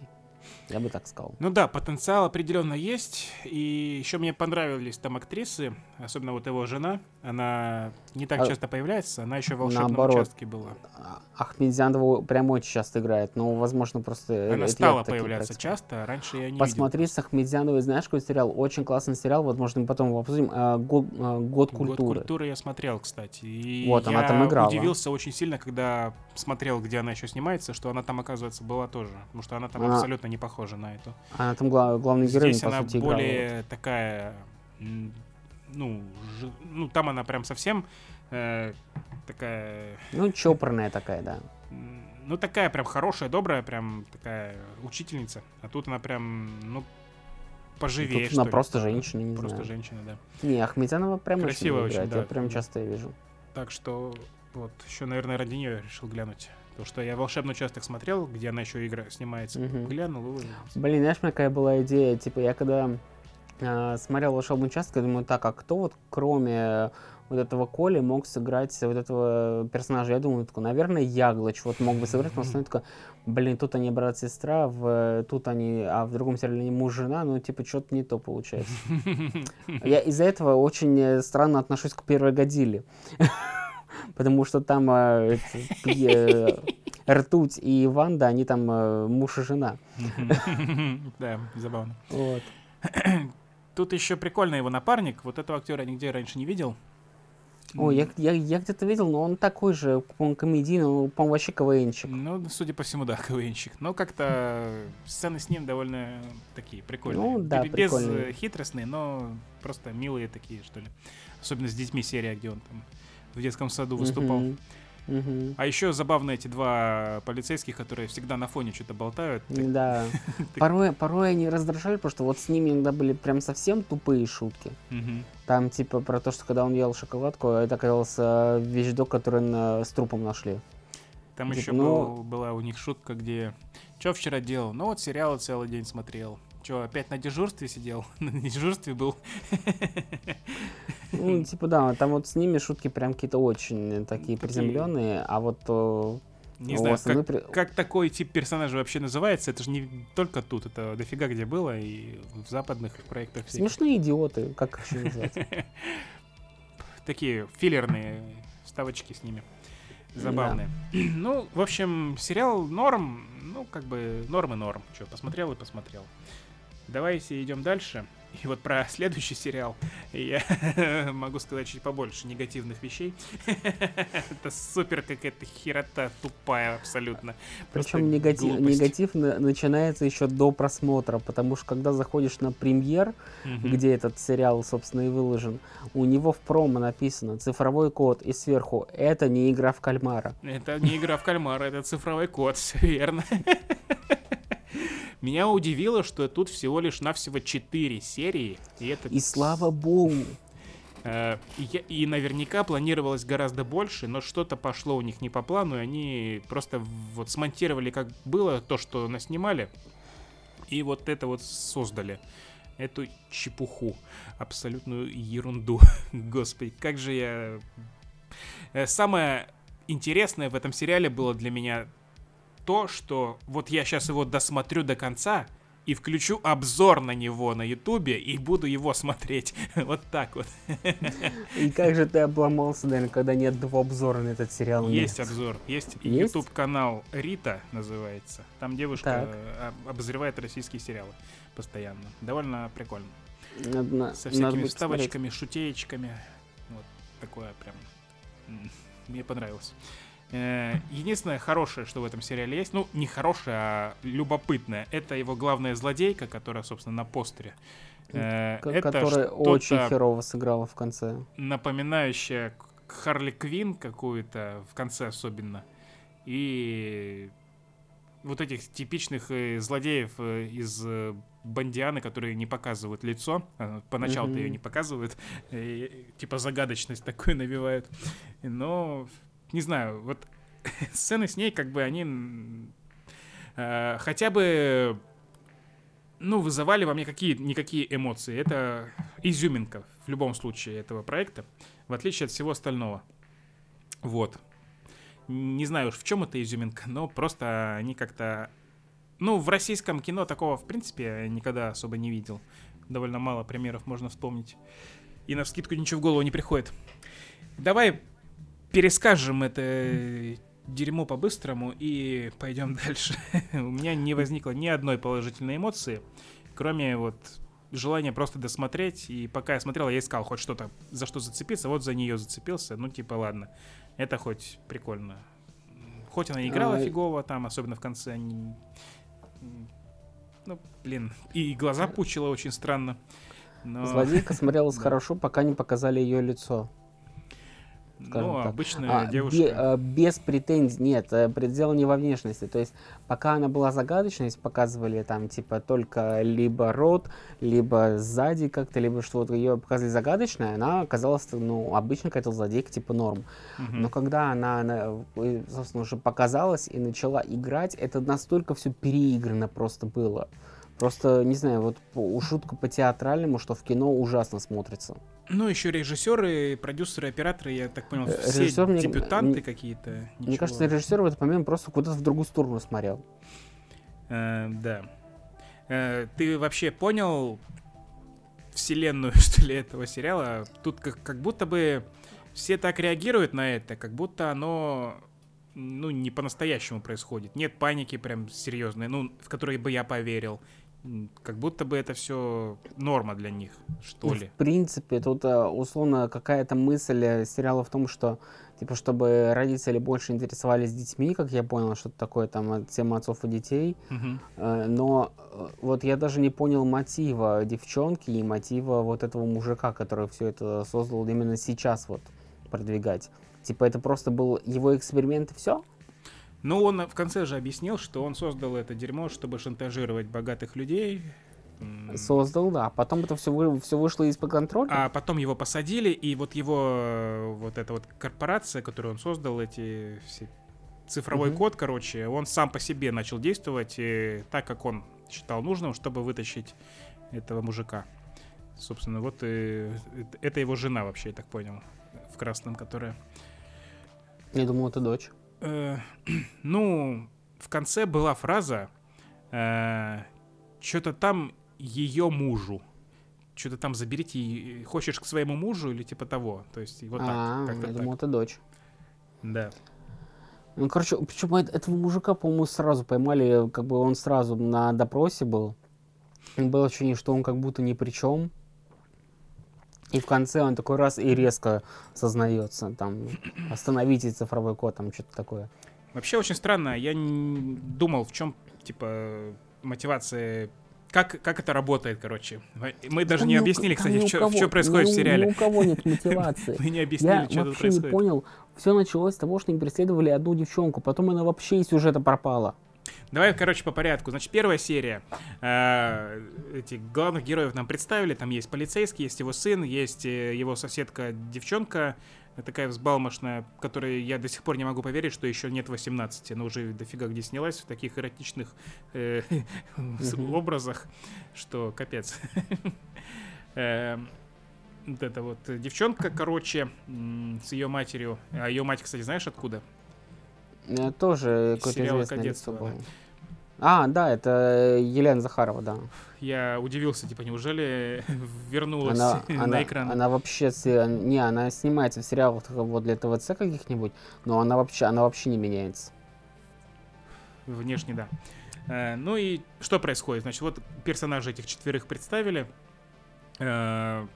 Я бы так сказал. Ну да, потенциал определенно есть. И еще мне понравились там актрисы, особенно вот его жена. Она не так А- часто появляется, она еще в волшебном Наоборот. участке была. А- Ахмедзянова прям очень часто играет. Но, возможно, просто... Она я стала такие появляться проекты. часто, а раньше я не Посмотри с Ахмедзяновой, знаешь, какой сериал? Очень классный сериал, вот, может, мы потом его обсудим. а, Год, а, «Год видел. культуры». Год культуры я смотрел, кстати. И Вот, она я там играла. удивился очень сильно, когда смотрел, где она еще снимается, что она там, оказывается, была тоже. Потому что она там Она- абсолютно не похожа на эту. Она там гла- главный герой, Здесь она сути, играла. более такая, м, ну, ж- ну, там она прям совсем э, такая, Ну, чопорная такая, да. ну, такая прям хорошая, добрая, прям такая учительница. А тут она прям, ну, поживее, Тут что она ли. просто женщина, не Просто знаю. женщина, да. Не, Ахмедзянова прям Красивая очень очень, играет. Я да. прям часто ее вижу. Так что вот еще, наверное, ради нее решил глянуть. Потому что я волшебный участок смотрел, где она еще игра снимается. Мгм. Глянул, и Блин, знаешь, какая была идея, типа, я когда э, смотрел «Волшебный участок», я думаю, так, а кто вот кроме вот этого Коли мог сыграть вот этого персонажа? Я думаю, такой, наверное, Яглыч вот мог бы сыграть, но смотрю, такой, блин, тут они брат-сестра, в, тут они, а в другом сериале они муж-жена, ну, типа, что-то не то получается. Я из-за этого очень э, странно отношусь к первой Годзилле. Потому что там э, э, Ртуть и Ванда, они там э, муж и жена. Да, забавно. Вот. Тут еще прикольный его напарник. Вот этого актера я нигде раньше не видел. Ой, я, я, я где-то видел, но он такой же, по-моему, комедийный, ну, по-моему, вообще КВНчик. Ну, судя по всему, да, КВНщик. Но как-то сцены с ним довольно такие прикольные. Ну, да, Без прикольные. э, хитростные, но просто милые такие, что ли. Особенно с детьми серия, где он там в детском саду выступал. А еще забавно эти два полицейских, которые всегда на фоне что-то болтают. Да. Порой, порой они раздражали, потому что вот с ними иногда были прям совсем тупые шутки. Там типа про то, что когда он ел шоколадку, это оказался вещдок, который на- с трупом нашли. Там Типа, еще ну- была у них шутка, где что вчера делал? Ну вот сериалы целый день смотрел. Че, опять на дежурстве сидел? На дежурстве был. Ну, типа, да, там вот с ними шутки прям какие-то очень такие Такие. приземленные, а вот э, Не знаю, как, при- как такой тип персонажа вообще называется, это же не только тут, это дофига где было, и в западных проектах всяких. Смешные идиоты, как их еще назвать? Такие филлерные вставочки с ними. Забавные. Ну, в общем, сериал норм, ну, как бы норм и норм. Че, посмотрел и посмотрел. Давайте идем дальше. И вот про следующий сериал я могу сказать чуть побольше негативных вещей. Это супер какая-то херота тупая абсолютно. Причем негатив, глупость. негатив на- начинается еще до просмотра, потому что когда заходишь на премьер, Мгм. где этот сериал, собственно, и выложен, у него в промо написано цифровой код, и сверху это не игра в кальмара. Это не игра в кальмара, это цифровой код, все верно. Меня удивило, что тут всего лишь навсего 4 серии, и это... И слава богу, Э, и, и наверняка планировалось гораздо больше, но что-то пошло у них не по плану, и они просто вот смонтировали как было то, что наснимали, и вот это вот создали. Эту чепуху, абсолютную ерунду. Господи, как же я... Э, Самое интересное в этом сериале было для меня то, что вот я сейчас его досмотрю до конца и включу обзор на него на ютубе и буду его смотреть. Вот так вот. и как же ты обломался, наверное, когда нет два обзора на этот сериал. Есть Нет. обзор. Есть Есть? YouTube канал Рита называется. Там девушка Так. э, об- обозревает российские сериалы постоянно. Довольно прикольно. Надо, на- Со всякими вставочками, шутеечками. Вот такое прям. Мне понравилось. Э, Единственное хорошее, что в этом сериале есть, ну, не хорошее, а любопытное, это его главная злодейка, которая, собственно, на постере. Э, Это которая очень херово сыграла в конце. напоминающая Харли Квин какую-то, в конце особенно. И вот этих типичных э, злодеев из Бандианы, которые не показывают лицо. А, Поначалу-то ее не показывают. э, Типа загадочность такую навевают. Но, не знаю, вот сцены с ней, как бы они э, хотя бы ну, вызывали во мне какие-никакие эмоции. Это изюминка в любом случае этого проекта, в отличие от всего остального. Вот. Не знаю уж в чем это изюминка, но просто они как-то... Ну, в российском кино такого, в принципе, никогда особо не видел. Довольно мало примеров можно вспомнить. И на вскидку ничего в голову не приходит. Давай перескажем это дерьмо по-быстрому и пойдем дальше. У меня не возникло ни одной положительной эмоции, кроме вот желания просто досмотреть. И пока я смотрел, я искал хоть что-то, за что зацепиться. Вот за нее зацепился. Ну, типа, ладно. Это хоть прикольно. Хоть она играла А, фигово там, особенно в конце. м, Ну, блин. И глаза пучила очень странно. Но, Злодейка смотрелась хорошо, пока не показали ее лицо. Скажем ну, так. обычная А, девушка. бе- а, без претензий, нет, э, предел не во внешности. То есть, пока она была загадочность, показывали там, типа, только либо рот, либо сзади как-то, либо что вот ее показали загадочной, она оказалась, ну, обычно какая-то злодейка, типа, норм. Мгм. Но когда она, она, э, собственно, уже показалась и начала играть, это настолько все переиграно просто было. Просто, не знаю, вот по- шутка по театральному, что в кино ужасно смотрится. Ну, еще режиссеры, продюсеры, операторы, я так понял, Э, все режиссер мне- дебютанты мне- какие-то. Мне ничего. кажется, режиссер в этот момент просто куда-то в другую сторону смотрел. Э, да. Э, ты вообще понял вселенную, что ли, этого сериала? Тут как, как будто бы все так реагируют на это, как будто оно ну, не по-настоящему происходит. Нет паники прям серьезной, ну, в которой бы я поверил. Как будто бы это все норма для них, что Ну, ли. В принципе, тут э, условно какая-то мысль э, сериала в том, что типа чтобы родители больше интересовались детьми, как я понял, что это такое там э, тема отцов и детей. Э, Но вот я даже не понял мотива девчонки и мотива вот этого мужика, который все это создал именно сейчас вот продвигать. Типа это просто был его эксперимент и все? Ну, он в конце же объяснил, что он создал это дерьмо, чтобы шантажировать богатых людей. Создал, да. Потом это все, все вышло из-под контроля. А потом его посадили, и вот его, э, вот эта вот корпорация, которую он создал, эти все цифровой Мгм. код, короче, он сам по себе начал действовать э, так, как он считал нужным, чтобы вытащить этого мужика. Собственно, вот э, это- это его жена вообще, я так понял, в красном, которая... Я думал, это дочь. Э, ну, в конце была фраза что-то там ее мужу. Что-то там заберите, хочешь к своему мужу или типа того. То есть вот так. а, как-то я так. думал, это дочь. Да. Ну, короче, причем этого мужика, по-моему, сразу поймали, как бы он сразу на допросе был. Было ощущение, что он как будто ни при чем. И в конце он такой раз и резко сознается, там, остановите цифровой код, там, что-то такое. Вообще очень странно. Я не думал, в чем, типа, мотивация... Как, как это работает, короче. Мы даже Там не объяснили, кстати, у что, происходит ни в сериале. Ни у кого нет мотивации. Мы не объяснили, Я что тут вообще не происходит. понял. Все началось с того, что они преследовали одну девчонку, потом она вообще из сюжета пропала. Давай, короче, по порядку. Значит, первая серия. Э, Эти главных героев нам представили. Там есть полицейский, есть его сын, есть э, его соседка-девчонка, э, такая взбалмошная, которой я до сих пор не могу поверить, что еще нет 18. Она уже дофига где снялась в таких эротичных э, образах, что капец. Э, Вот это вот девчонка, короче, с ее матерью. А ее мать, кстати, знаешь откуда? Э, Тоже какое-то сериала известное «Кадетство», лицо было. А, да, это Елена Захарова, да. Я удивился, типа, неужели вернулась Она, на она, экран? она вообще, с- не, она снимается в сериалах вот для ТВЦ каких-нибудь, но она вообще, она вообще не меняется. Внешне, да. Э, ну и что происходит? Значит, вот персонажи этих четверых представили. Э,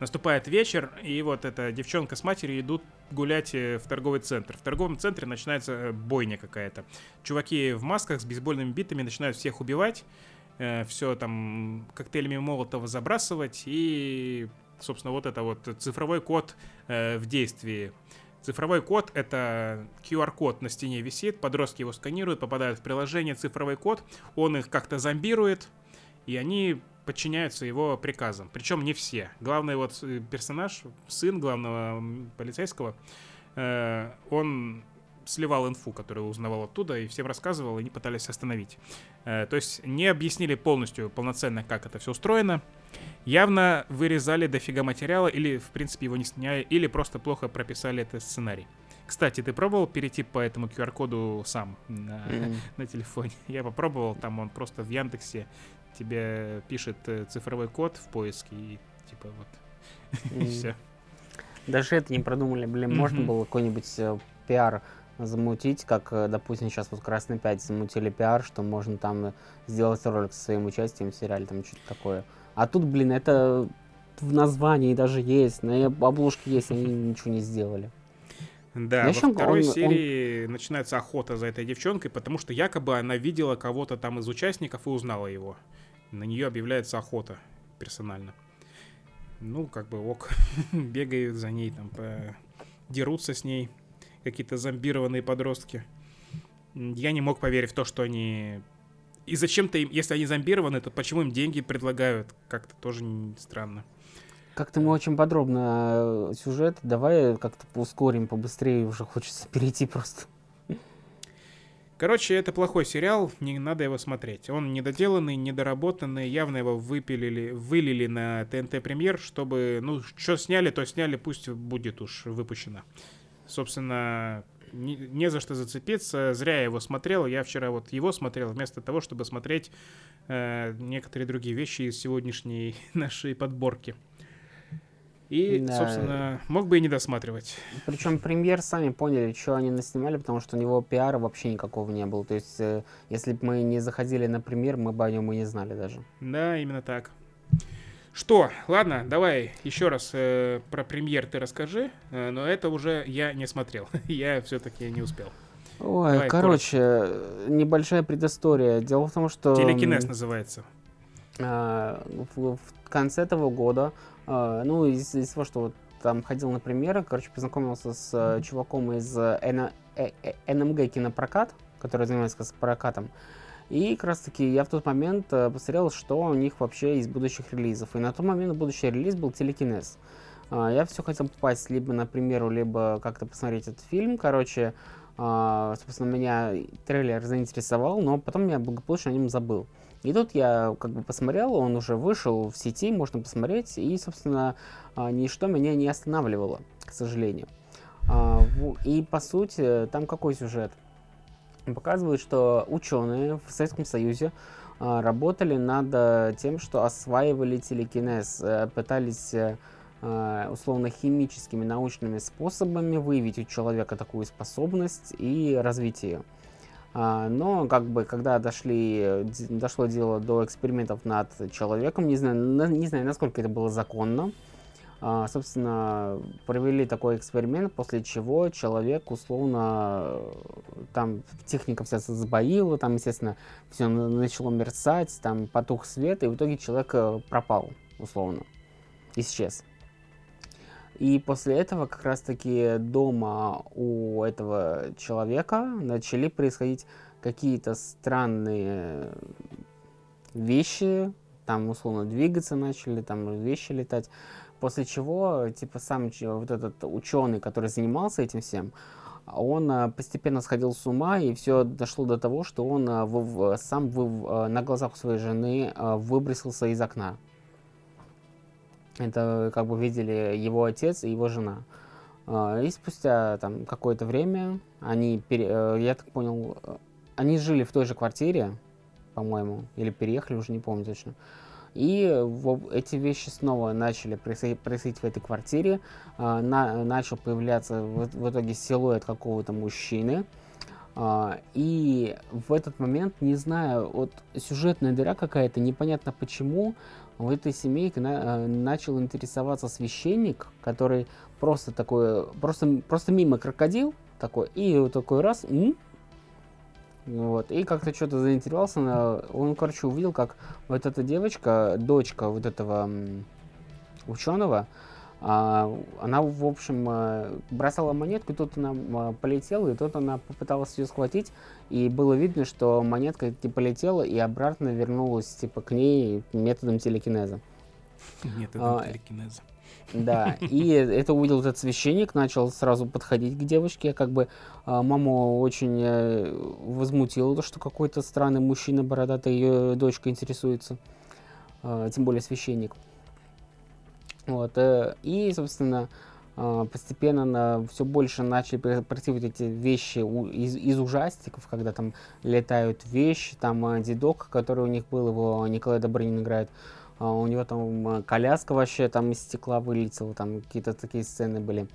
наступает вечер, и вот эта девчонка с матерью идут гулять э, в торговый центр. В торговом центре начинается э, бойня какая-то. Чуваки в масках с бейсбольными битами начинают всех убивать. все там коктейлями Молотова забрасывать. И, собственно, вот это вот цифровой код э, в действии. Цифровой код — это QR-код на стене висит, подростки его сканируют, попадают в приложение, цифровой код, он их как-то зомбирует, и они подчиняются его приказам. Причем не все. Главный вот э, персонаж, сын главного полицейского, э, он сливал инфу, которую узнавал оттуда, и всем рассказывал, и они пытались остановить. Э, то есть не объяснили полностью, полноценно, как это все устроено. Явно вырезали дофига материала, или, в принципе, его не сняли, или просто плохо прописали этот сценарий. Кстати, ты пробовал перейти по этому QR-коду сам на, М. на телефоне? Я попробовал, там он просто в Яндексе тебе пишет э, цифровой код в поиске, и типа вот, и все. Даже это не продумали, блин, можно было какой-нибудь э, пиар замутить, как, э, допустим, сейчас вот Красный 5 замутили пиар, что можно там сделать ролик со своим участием в сериале, там что-то такое. А тут, блин, это в названии даже есть, на обложке есть, они ничего не сделали. Да, Я во второй он- он- серии начинается охота за этой девчонкой, потому что якобы она видела кого-то там из участников и узнала его. На нее объявляется охота персонально. Ну, как бы ок, бегают за ней, там, по- дерутся с ней какие-то зомбированные подростки. Я не мог поверить в то, что они... И зачем-то им, если они зомбированы, то почему им деньги предлагают? Как-то тоже странно. Как-то мы очень подробно э, сюжет, давай как-то ускорим побыстрее, уже хочется перейти просто. Короче, это плохой сериал, не надо его смотреть. Он недоделанный, недоработанный, явно его выпилили, вылили на ТНТ премьер, чтобы, ну, что сняли, то сняли, пусть будет уж выпущено. Собственно, не, не за что зацепиться, зря я его смотрел. Я вчера вот его смотрел вместо того, чтобы смотреть э, некоторые другие вещи из сегодняшней нашей подборки. И, Да. собственно, мог бы и не досматривать. Причем премьер сами поняли, что они наснимали, потому что у него пиара вообще никакого не было. То есть, э, если бы мы не заходили на премьер, мы бы о нем и не знали даже. Да, именно так. Что, ладно, давай еще раз э, про премьер ты расскажи, э, но это уже я не смотрел, я все-таки не успел. Ой, Давай, короче, э, небольшая предыстория. Дело в том, что... Телекинез называется. а, в, в конце этого года, ну, из- из-за того, что вот там ходил на премьеры, короче, познакомился с э, чуваком из э, Н- э, э, НМГ кинопрокат, который занимается прокатом. И как раз таки я в тот момент посмотрел, что у них вообще из будущих релизов. И на тот момент будущий релиз был телекинез. А, Я все хотел попасть либо на премьеру, либо как-то посмотреть этот фильм. Короче, а, собственно, меня трейлер заинтересовал, но потом я благополучно о нем забыл. И тут я как бы посмотрел, он уже вышел в сети, можно посмотреть, и, собственно, а, ничто меня не останавливало, к сожалению. А, И по сути, там какой сюжет? Показывают, что ученые в Советском Союзе а, работали над тем, что осваивали телекинез, э, пытались э, условно химическими научными способами выявить у человека такую способность и развить ее. А, Но как бы когда дошли, дошло дело до экспериментов над человеком, не знаю, на- не знаю, насколько это было законно, а, собственно, провели такой эксперимент, после чего человек условно э, там техника вся сбоила, там, естественно, все начало мерцать, там потух свет, и в итоге человек э, пропал, условно, исчез. И после этого как раз-таки дома у этого человека начали происходить какие-то странные вещи, там условно двигаться начали, там вещи летать. После чего, типа, сам вот этот ученый, который занимался этим всем, он а, постепенно сходил с ума, и все дошло до того, что он в- сам а, на глазах своей жены выбросился из окна. Это как бы видели его отец и его жена. А, И спустя там какое-то время они, пере- э, я так понял, э, они жили в той же квартире, по-моему, или переехали, уже не помню точно. И эти вещи снова начали происходить, в этой квартире. А, на- начал появляться в, в итоге силуэт какого-то мужчины. А, и в этот момент, не знаю, вот сюжетная дыра какая-то, непонятно почему, в этой семейке на- э, начал интересоваться священник, который просто такой, просто, просто мимо крокодил такой, и вот такой раз, м, вот, и как-то что-то заинтересовался, он, короче, увидел, как вот эта девочка, дочка вот этого ученого, а, она, в общем, э, бросала монетку, тут она полетела, и тут она попыталась ее схватить, и было видно, что монетка типа летела и обратно вернулась типа к ней методом телекинеза. Нет, А, телекинеза. Да, и это увидел этот священник, начал сразу подходить к девочке, как бы а, маму очень э, возмутило то, что какой-то странный мужчина бородатый ее дочка интересуется, а, тем более священник. Вот, э, и, собственно, а, постепенно все больше начали вот эти вещи у- из, из ужастиков, когда там летают вещи, там а, дедок, который у них был, его Николай Добрынин играет, а, у него там коляска вообще там из стекла вылетела, там какие-то такие сцены были.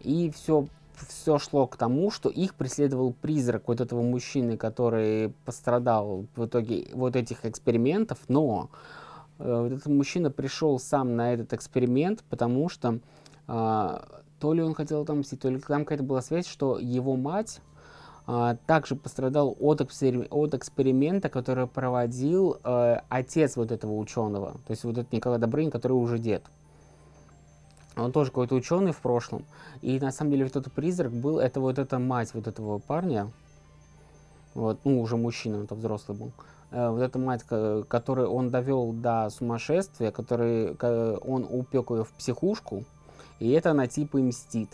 И все, все шло к тому, что их преследовал призрак вот этого мужчины, который пострадал в итоге вот этих экспериментов, но э, вот этот мужчина пришел сам на этот эксперимент, потому что а, то ли он хотел отомстить, то ли там какая-то была связь, что его мать а, также пострадал от, экспери- от эксперимента, который проводил э, отец вот этого ученого, то есть вот этот Николай Добрынин, который уже дед. Он тоже какой-то ученый в прошлом. И на самом деле вот этот призрак был, это вот эта мать вот этого парня, вот, ну, уже мужчина, это взрослый был. Э, вот эта мать, ко- которую он довел до сумасшествия, который он упек ее в психушку, и это она типа мстит.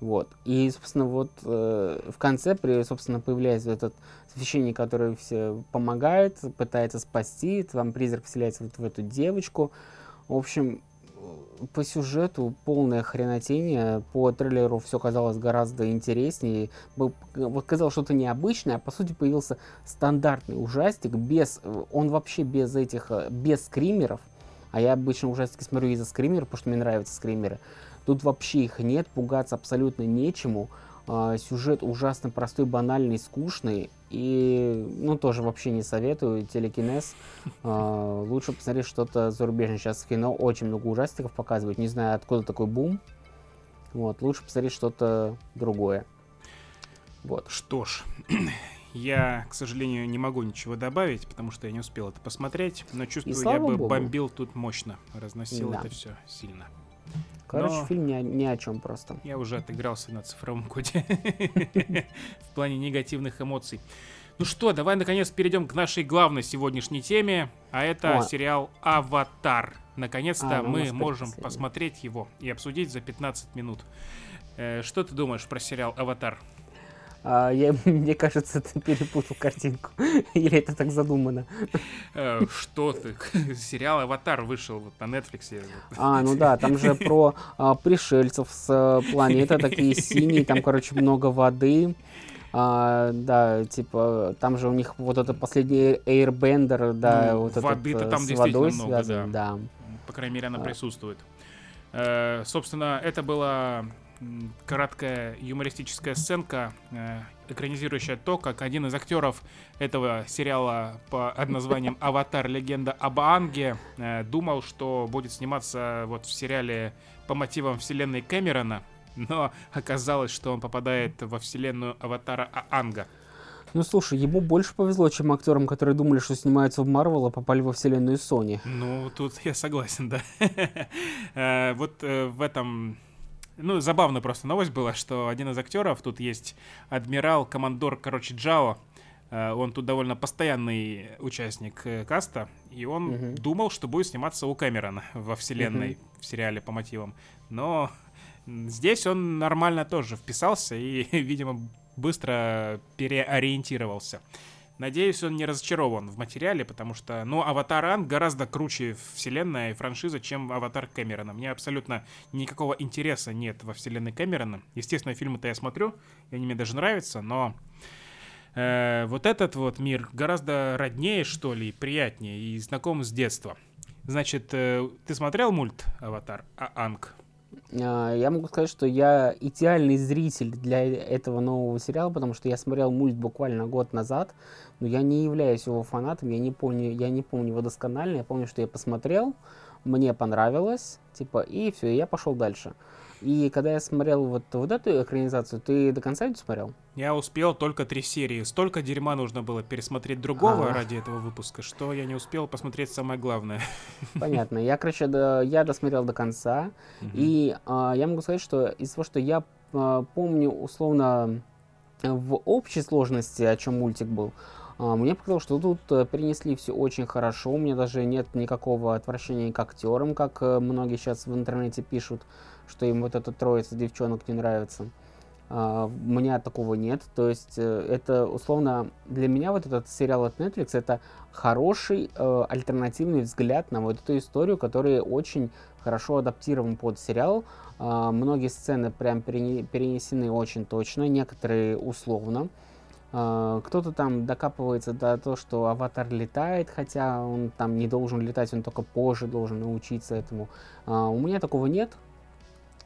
Вот. И, собственно, вот э, в конце, при, собственно, появляется этот священник, который все помогает, пытается спасти, там призрак вселяется вот в эту девочку. В общем, э, по сюжету полное хренотение, по трейлеру все казалось гораздо интереснее. Был- Вот казалось что-то необычное, а по сути появился стандартный ужастик, без, э, он вообще без этих, э, без скримеров. А я обычно ужастики смотрю из-за скримеров, потому что мне нравятся скримеры. Тут вообще их нет, пугаться абсолютно нечему. А, сюжет ужасно простой, банальный, скучный. И, ну, тоже вообще не советую. Телекинез. А, лучше посмотреть что-то зарубежное. Сейчас в кино очень много ужастиков показывают. Не знаю, откуда такой бум. Вот, лучше посмотреть что-то другое. Вот. Что ж, я, к сожалению, не могу ничего добавить, потому что я не успел это посмотреть, но чувствую, я бы богу. бомбил тут мощно, разносил Да. это все сильно. Короче, Но- фильм ни о, ни о чем просто. Я уже отыгрался на цифровом коде в плане негативных эмоций. Ну что, давай наконец перейдем к нашей главной сегодняшней теме, а это О. сериал «Аватар». Наконец-то А, ну, мы можем последний. посмотреть его и обсудить за 15 минут. Э, Что ты думаешь про сериал «Аватар»? А, я, мне кажется, ты перепутал картинку. Или это так задумано? Э, Что ты? Сериал «Аватар» вышел вот на Netflix. А, ну да, там же про а, пришельцев с а, планеты такие синие, там, короче, много воды. А, да, типа, там же у них вот это последний Airbender, да, Ну, вот воды-то этот, э, там с действительно водой много, связан, да. По крайней мере, она А. присутствует. Э, Собственно, это была м, краткая юмористическая сценка, э, экранизирующая то, как один из актеров этого сериала под названием «Аватар. Легенда об Аанге» э, думал, что будет сниматься вот в сериале по мотивам вселенной Кэмерона, но оказалось, что он попадает во вселенную Аватара Аанга. Ну слушай, ему больше повезло, чем актерам, которые думали, что снимаются в Марвел, а попали во вселенную Sony. Ну, тут я согласен, да. Э, Вот в этом... Ну, забавно просто новость была, что один из актеров, тут есть адмирал, командор, короче, Джао, э, он тут довольно постоянный участник э, каста, и он Мгм. думал, что будет сниматься у Кэмерона во вселенной, в сериале по мотивам. Но здесь он нормально тоже вписался и, видимо, быстро переориентировался. Надеюсь, он не разочарован в материале, потому что, ну, Аватар Анг гораздо круче вселенная и франшиза, чем Аватар Кэмерона. Мне абсолютно никакого интереса нет во вселенной Кэмерона. Естественно, фильмы-то я смотрю, и они мне даже нравятся, но э, вот этот вот мир гораздо роднее, что ли, приятнее, и знаком с детства. Значит, э, ты смотрел мульт Аватар А- Анг? А, Я могу сказать, что я идеальный зритель для этого нового сериала, потому что я смотрел мульт буквально год назад, но я не являюсь его фанатом, я не помню, я не помню его досконально, я помню, что я посмотрел, мне понравилось, типа, и все, и я пошел дальше. И когда я смотрел вот, вот эту экранизацию, ты до конца не смотрел? Я успел только три серии. Столько дерьма нужно было пересмотреть другого А. ради этого выпуска, что я не успел посмотреть самое главное. Понятно. Я, короче, до- я досмотрел до конца. И а, я могу сказать, что из того, что я а, помню условно в общей сложности, о чем мультик был, а, мне показалось, что тут э, перенесли все очень хорошо. У меня даже нет никакого отвращения к актерам, как э, многие сейчас в интернете пишут, что им вот эта троица девчонок не нравится. А, у меня такого нет. То есть э, это условно для меня вот этот сериал от Netflix это хороший э, альтернативный взгляд на вот эту историю, который очень хорошо адаптирован под сериал. А, многие сцены прям перене- перенесены очень точно, некоторые условно. А, кто-то там докапывается до того, что аватар летает, хотя он там не должен летать, он только позже должен научиться этому. У меня такого нет.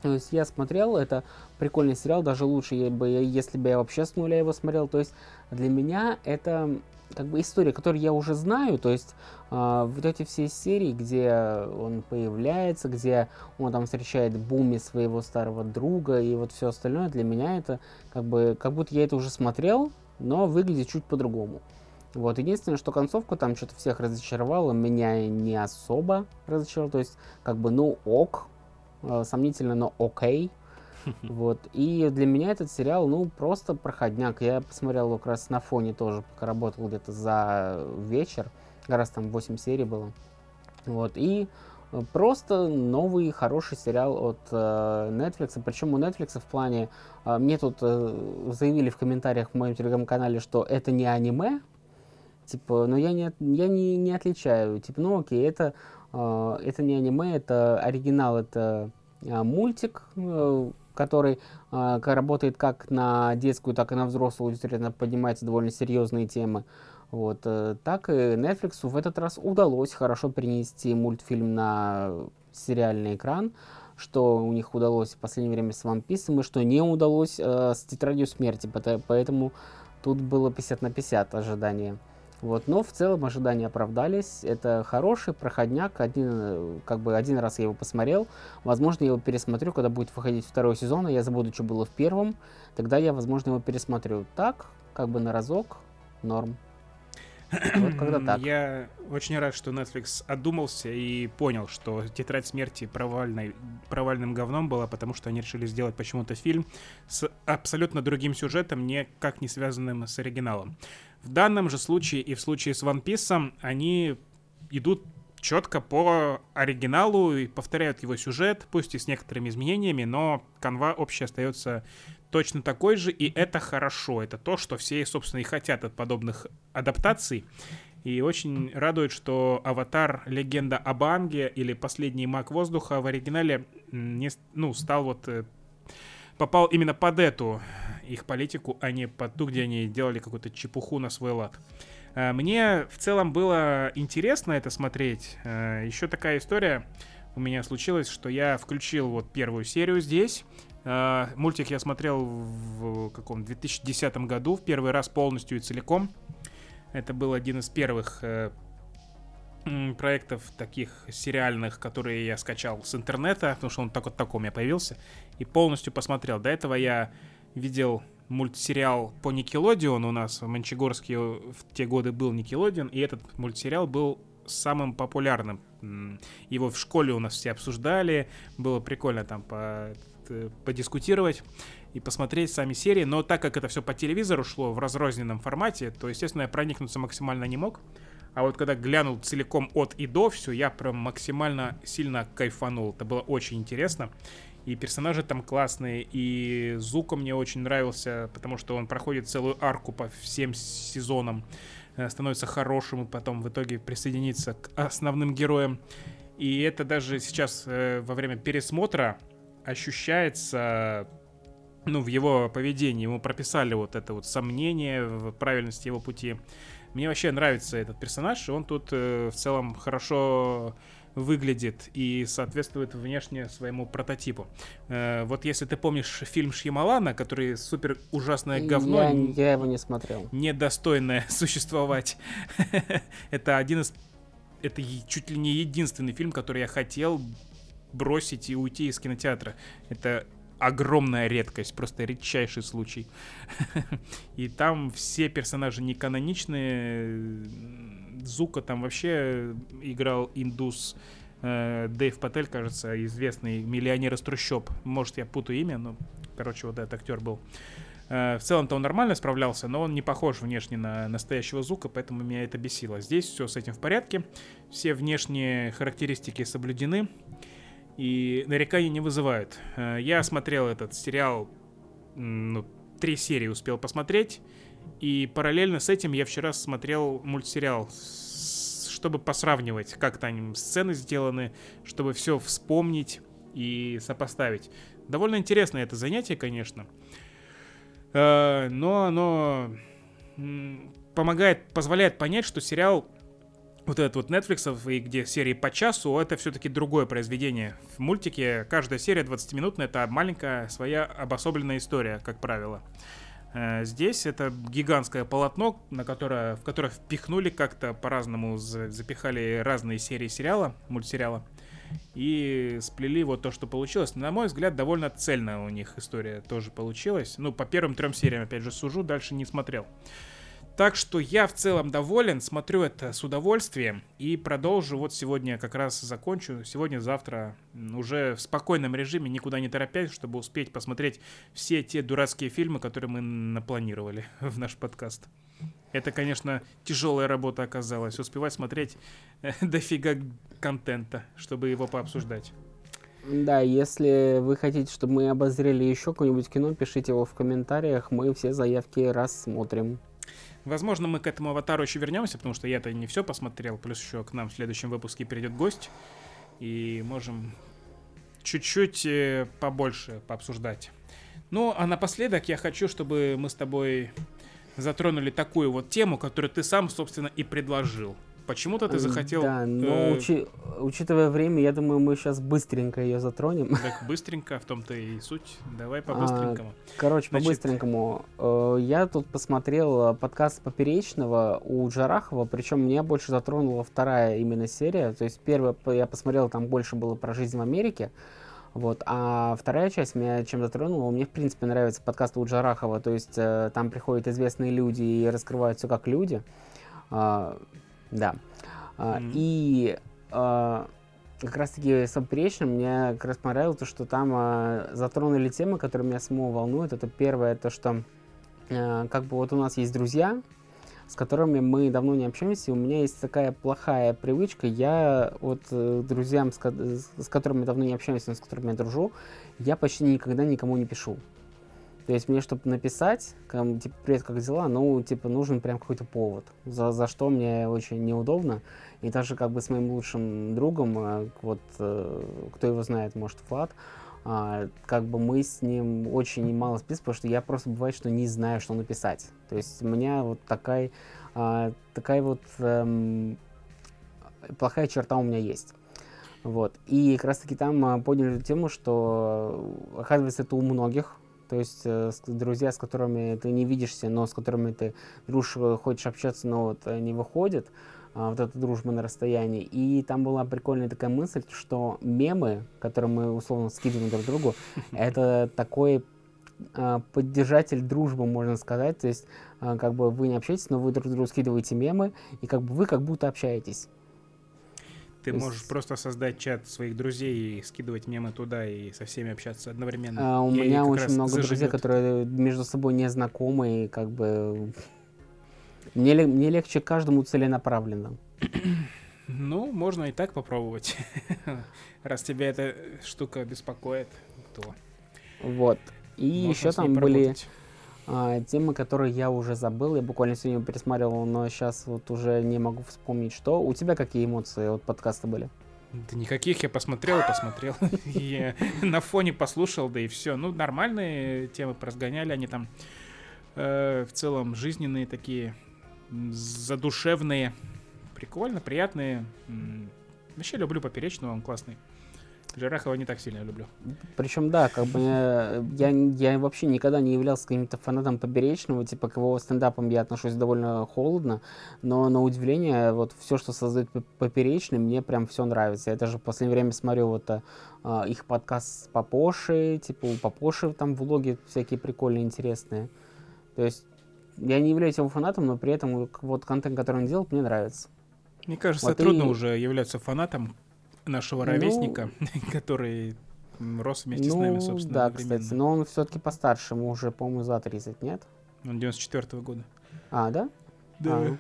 То есть я смотрел, это прикольный сериал, даже лучше, если бы я вообще с нуля его смотрел. То есть для меня это как бы история, которую я уже знаю. То есть а, вот эти все серии, где он появляется, где он там встречает Буми своего старого друга и вот все остальное, для меня это как бы как будто я это уже смотрел, но выглядит чуть по-другому. Вот, единственное, что концовка там что-то всех разочаровала, меня не особо разочаровала, то есть, как бы, ну, ок, э, сомнительно, но окей. Вот, и для меня этот сериал, ну, просто проходняк. Я посмотрел его как раз на фоне тоже, пока работал где-то за вечер, как раз там 8 серий было. Вот, и э, просто новый хороший сериал от э, Netflix. Причем у Netflix в плане, э, мне тут э, заявили в комментариях в моем телеграм-канале, что это не аниме, типа, но я не, я не, не отличаю. Типа, ну окей, это, э, это не аниме, это оригинал, это э, мультик, э, который ка- работает как на детскую, так и на взрослую аудиторию, она поднимается довольно серьезные темы. Вот, э, так и Netflix в этот раз удалось хорошо перенести мультфильм на сериальный экран, что у них удалось в последнее время с One Piece, и что не удалось э, с Тетрадью Смерти, поэтому тут было 50 на 50 ожидания. Вот, но в целом ожидания оправдались. Это хороший проходняк. Один, э, как бы один раз я его посмотрел. Возможно, я его пересмотрю, когда будет выходить второй сезон, и я забуду, что было в первом. Тогда я, возможно, его пересмотрю. Так, как бы на разок, норм. Вот когда так. Я очень рад, что Netflix одумался и понял, что «Тетрадь смерти» провальной, провальным говном была, потому что они решили сделать почему-то фильм с абсолютно другим сюжетом, никак не связанным с оригиналом. В данном же случае и в случае с One Piece они идут четко по оригиналу и повторяют его сюжет, пусть и с некоторыми изменениями, но канва общая остается точно такой же, и это хорошо. Это то, что все, собственно, и хотят от подобных адаптаций. И очень радует, что «Аватар. Легенда об Анге» или «Последний маг воздуха» в оригинале не, ну, стал вот... э, попал именно под эту их политику, а не под ту, где они делали какую-то чепуху на свой лад. Э, Мне в целом было интересно это смотреть. Еще такая история у меня случилась, что я включил вот первую серию здесь. Э, Мультик я смотрел в каком 2010 году, в первый раз полностью и целиком. Это был один из первых э, проектов таких сериальных, которые я скачал с интернета, потому что он так вот таком я появился, и полностью посмотрел. До этого я видел мультсериал по Никелодеон у нас в Мончегорске в те годы был Никелодеон, и этот мультсериал был самым популярным. Его в школе у нас все обсуждали, было прикольно там по- подискутировать и посмотреть сами серии, но так как это все по телевизору шло в разрозненном формате, то, естественно, я проникнуться максимально не мог. А вот когда глянул целиком от и до все, я прям максимально сильно кайфанул. Это было очень интересно. И персонажи там классные, и Зука мне очень нравился, потому что он проходит целую арку по всем сезонам, э, становится хорошим, и потом в итоге присоединится к основным героям. И это даже сейчас э, во время пересмотра ощущается ну, в его поведении. Ему прописали вот это вот сомнение в правильности его пути. Мне вообще нравится этот персонаж, и он тут э, в целом хорошо выглядит и соответствует внешне своему прототипу. Э, вот если ты помнишь фильм Шьямалана, который супер ужасное говно, Я, я его не смотрел. недостойное существовать. это один из... Это чуть ли не единственный фильм, который я хотел бросить и уйти из кинотеатра. Это огромная редкость, просто редчайший случай. И там все персонажи не каноничные. Зука там вообще играл индус. э, Дэйв Патель, кажется, известный миллионер из трущоб. Может, я путаю имя, но, короче, вот этот актер был. Э, В целом-то он нормально справлялся, но он не похож внешне на настоящего Зука, поэтому меня это бесило. Здесь все с этим в порядке, все внешние характеристики соблюдены и нареканий не вызывают. Э, Я смотрел этот сериал, ну, три серии успел посмотреть, и параллельно с этим я вчера смотрел мультсериал, чтобы посравнивать, как там сцены сделаны, чтобы все вспомнить и сопоставить. Довольно интересное это занятие, конечно. Э, но оно помогает, позволяет понять, что сериал вот этот вот Netflix, и где серии по часу, это все-таки другое произведение. В мультике каждая серия 20-минутная, это маленькая своя обособленная история, как правило. Э, Здесь это гигантское полотно, на которое, в которое впихнули как-то по-разному, за- запихали разные серии сериала, мультсериала, и сплели вот то, что получилось. На мой взгляд, довольно цельная у них история тоже получилась. Ну, по первым трем сериям, опять же, сужу, дальше не смотрел. Так что я в целом доволен, смотрю это с удовольствием и продолжу. Вот сегодня как раз закончу. Сегодня-завтра уже в спокойном режиме, никуда не торопясь, чтобы успеть посмотреть все те дурацкие фильмы, которые мы напланировали в наш подкаст. Это, конечно, тяжелая работа оказалась. Успевать смотреть э, дофига контента, чтобы его пообсуждать. Да, если вы хотите, чтобы мы обозрели еще какое-нибудь кино, пишите его в комментариях, мы все заявки рассмотрим. Возможно, мы к этому аватару еще вернемся, потому что я-то не все посмотрел. Плюс еще к нам в следующем выпуске придет гость. И можем чуть-чуть э, побольше пообсуждать. Ну, а напоследок я хочу, чтобы мы с тобой затронули такую вот тему, которую ты сам, собственно, и предложил. Почему-то ты захотел... Да, но э, учи- учитывая время, я думаю, мы сейчас быстренько ее затронем. Так быстренько, в том-то и суть. Давай А, по-быстренькому. Короче, Значит- по-быстренькому. Э, Я тут посмотрел э, подкаст Поперечного у Джарахова, причем меня больше затронула вторая именно серия. То есть первая я посмотрел, там больше было про жизнь в Америке. Вот, а вторая часть меня чем затронула, мне в принципе нравится подкаст у Джарахова, то есть э, там приходят известные люди и раскрывают все как люди. А, да. Мгм. И а, как раз таки с поперечным мне как раз понравилось, то, что там а, затронули темы, которые меня самого волнуют. Это первое, то, что как бы вот у нас есть друзья, с которыми мы давно не общаемся, и у меня есть такая плохая привычка, я вот э, друзьям, с, ко- с которыми давно не общаемся, но с которыми я дружу, я почти никогда никому не пишу. То есть мне, чтобы написать, кам- типа, привет, как дела, ну, типа, нужен прям какой-то повод, за, за что мне очень неудобно. И также как бы с моим лучшим другом, э, вот, э, кто его знает, может, Влад, а, как бы мы с ним очень мало списываем, потому что я просто бывает, что не знаю, что написать. То есть у меня вот такая, а, такая вот эм, плохая черта у меня есть. Вот. И как раз таки там а, подняли тему, что оказывается это у многих. То есть э, друзья, с которыми ты не видишься, но с которыми ты дружишь, э, хочешь общаться, но вот э, не выходит, а, вот эта дружба на расстоянии. И там была прикольная такая мысль, что мемы, которые мы условно скидываем друг другу, это такой а, поддержатель дружбы, можно сказать. То есть, а, как бы вы не общаетесь, но вы друг другу скидываете мемы, и как бы вы как будто общаетесь. Ты есть- можешь просто создать чат своих друзей и скидывать мемы туда и со всеми общаться одновременно. А, у И меня очень много друзей, заживет. которые между собой не знакомы, и как бы мне, мне легче каждому целенаправленно. Ну, можно и так попробовать. Раз тебя эта штука беспокоит, то Вот. И можно еще там были поработать. А, темы, которые я уже забыл. Я буквально сегодня пересматривал, но сейчас вот уже не могу вспомнить, что. У тебя какие эмоции от подкаста были? Да никаких, я посмотрел и посмотрел. И на фоне послушал, да и все. Ну, нормальные темы поразгоняли, они там э, в целом жизненные такие, задушевные. Прикольно, приятные. Вообще люблю Поперечного, он классный. Джарахова не так сильно люблю. Причем, да, как бы э, я, я вообще никогда не являлся каким-то фанатом Поперечного, типа к его стендапам я отношусь довольно холодно, но на удивление, вот все, что создает Поперечный, мне прям все нравится. Я даже в последнее время смотрю вот а, а, их подкаст с Папошей, типа у Папоши там влоги всякие прикольные, интересные. То есть я не являюсь его фанатом, но при этом вот- вот контент, который он делает, мне нравится. Мне кажется, Вот трудно и- уже являться фанатом нашего Ну, ровесника, который м, рос вместе с нами, ну, собственно, да, одновременно. кстати, но он все-таки постарше, ему уже, по-моему, за 30, нет? Он 94 года. А, да? А.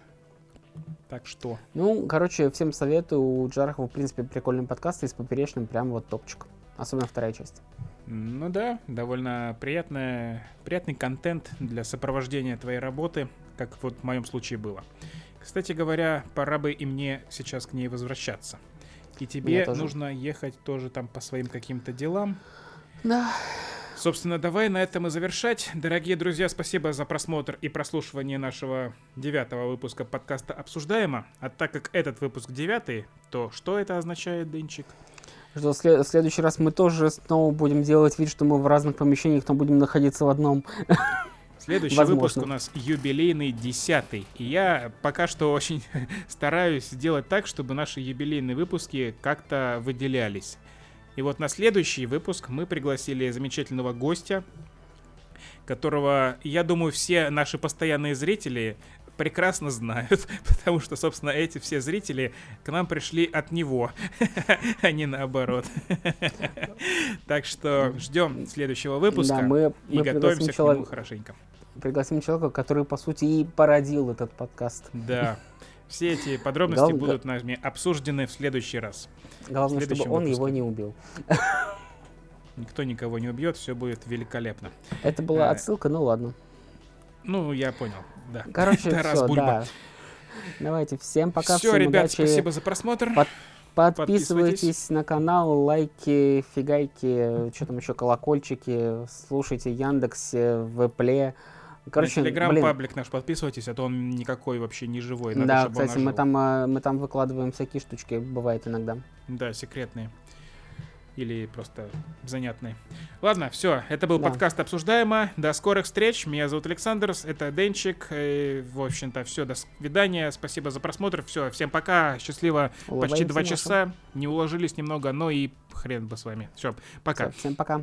Так что, Ну, короче, всем советую. У Джарахова, в принципе, прикольный подкаст, и с поперечным прям вот топчик. Особенно вторая часть. ну да, довольно приятная, приятный контент для сопровождения твоей работы, как вот в моем случае было. Кстати говоря, пора бы и мне сейчас к ней возвращаться. И тебе нужно ехать тоже там по своим каким-то делам. Да. Собственно, давай на этом и завершать. Дорогие друзья, спасибо за просмотр и прослушивание нашего девятого выпуска подкаста «Обсуждаемо». А так как этот выпуск девятый, то что это означает, Дынчик? Что в следующий раз мы тоже снова будем делать вид, что мы в разных помещениях, но будем находиться в одном. Следующий Возможно. выпуск у нас юбилейный десятый. И я пока что очень стараюсь сделать так, чтобы наши юбилейные выпуски как-то выделялись. И вот на следующий выпуск мы пригласили замечательного гостя, которого, я думаю, все наши постоянные зрители прекрасно знают, потому что, собственно, эти все зрители к нам пришли от него, а не наоборот. Так что ждем следующего выпуска Да, мы, и мы готовимся к нему хорошенько. Пригласим человека, который, по сути, и породил этот подкаст. Да. Все эти подробности Гал- будут нами обсуждены в следующий раз. Главное, чтобы он его выпуске. не убил. Никто никого не убьет, все будет великолепно. Это была А, отсылка, ну ладно. Ну, я понял, да. Короче, все, Бульба. да. Давайте, всем пока, Все, всем ребят, удачи. спасибо за просмотр. Под- Подписывайтесь. Подписывайтесь на канал, лайки, фигайки, что там еще, колокольчики, слушайте Яндексе, в Пле. Короче, на блин, телеграм-паблик наш подписывайтесь, а то он никакой вообще не живой. Надо, да, кстати, мы там, э, мы там выкладываем всякие штучки, бывает иногда. Да, секретные. Или просто занятные. Ладно, все, это был Да. подкаст «Обсуждаемо». До скорых встреч. Меня зовут Александр, это Денчик. э, В общем-то, все, до свидания. Спасибо за просмотр. Все, всем пока. Счастливо. Почти Улыбаемся два нашим. часа. Не уложились немного, но и хрен бы с вами. Все, пока. Всё, всем пока.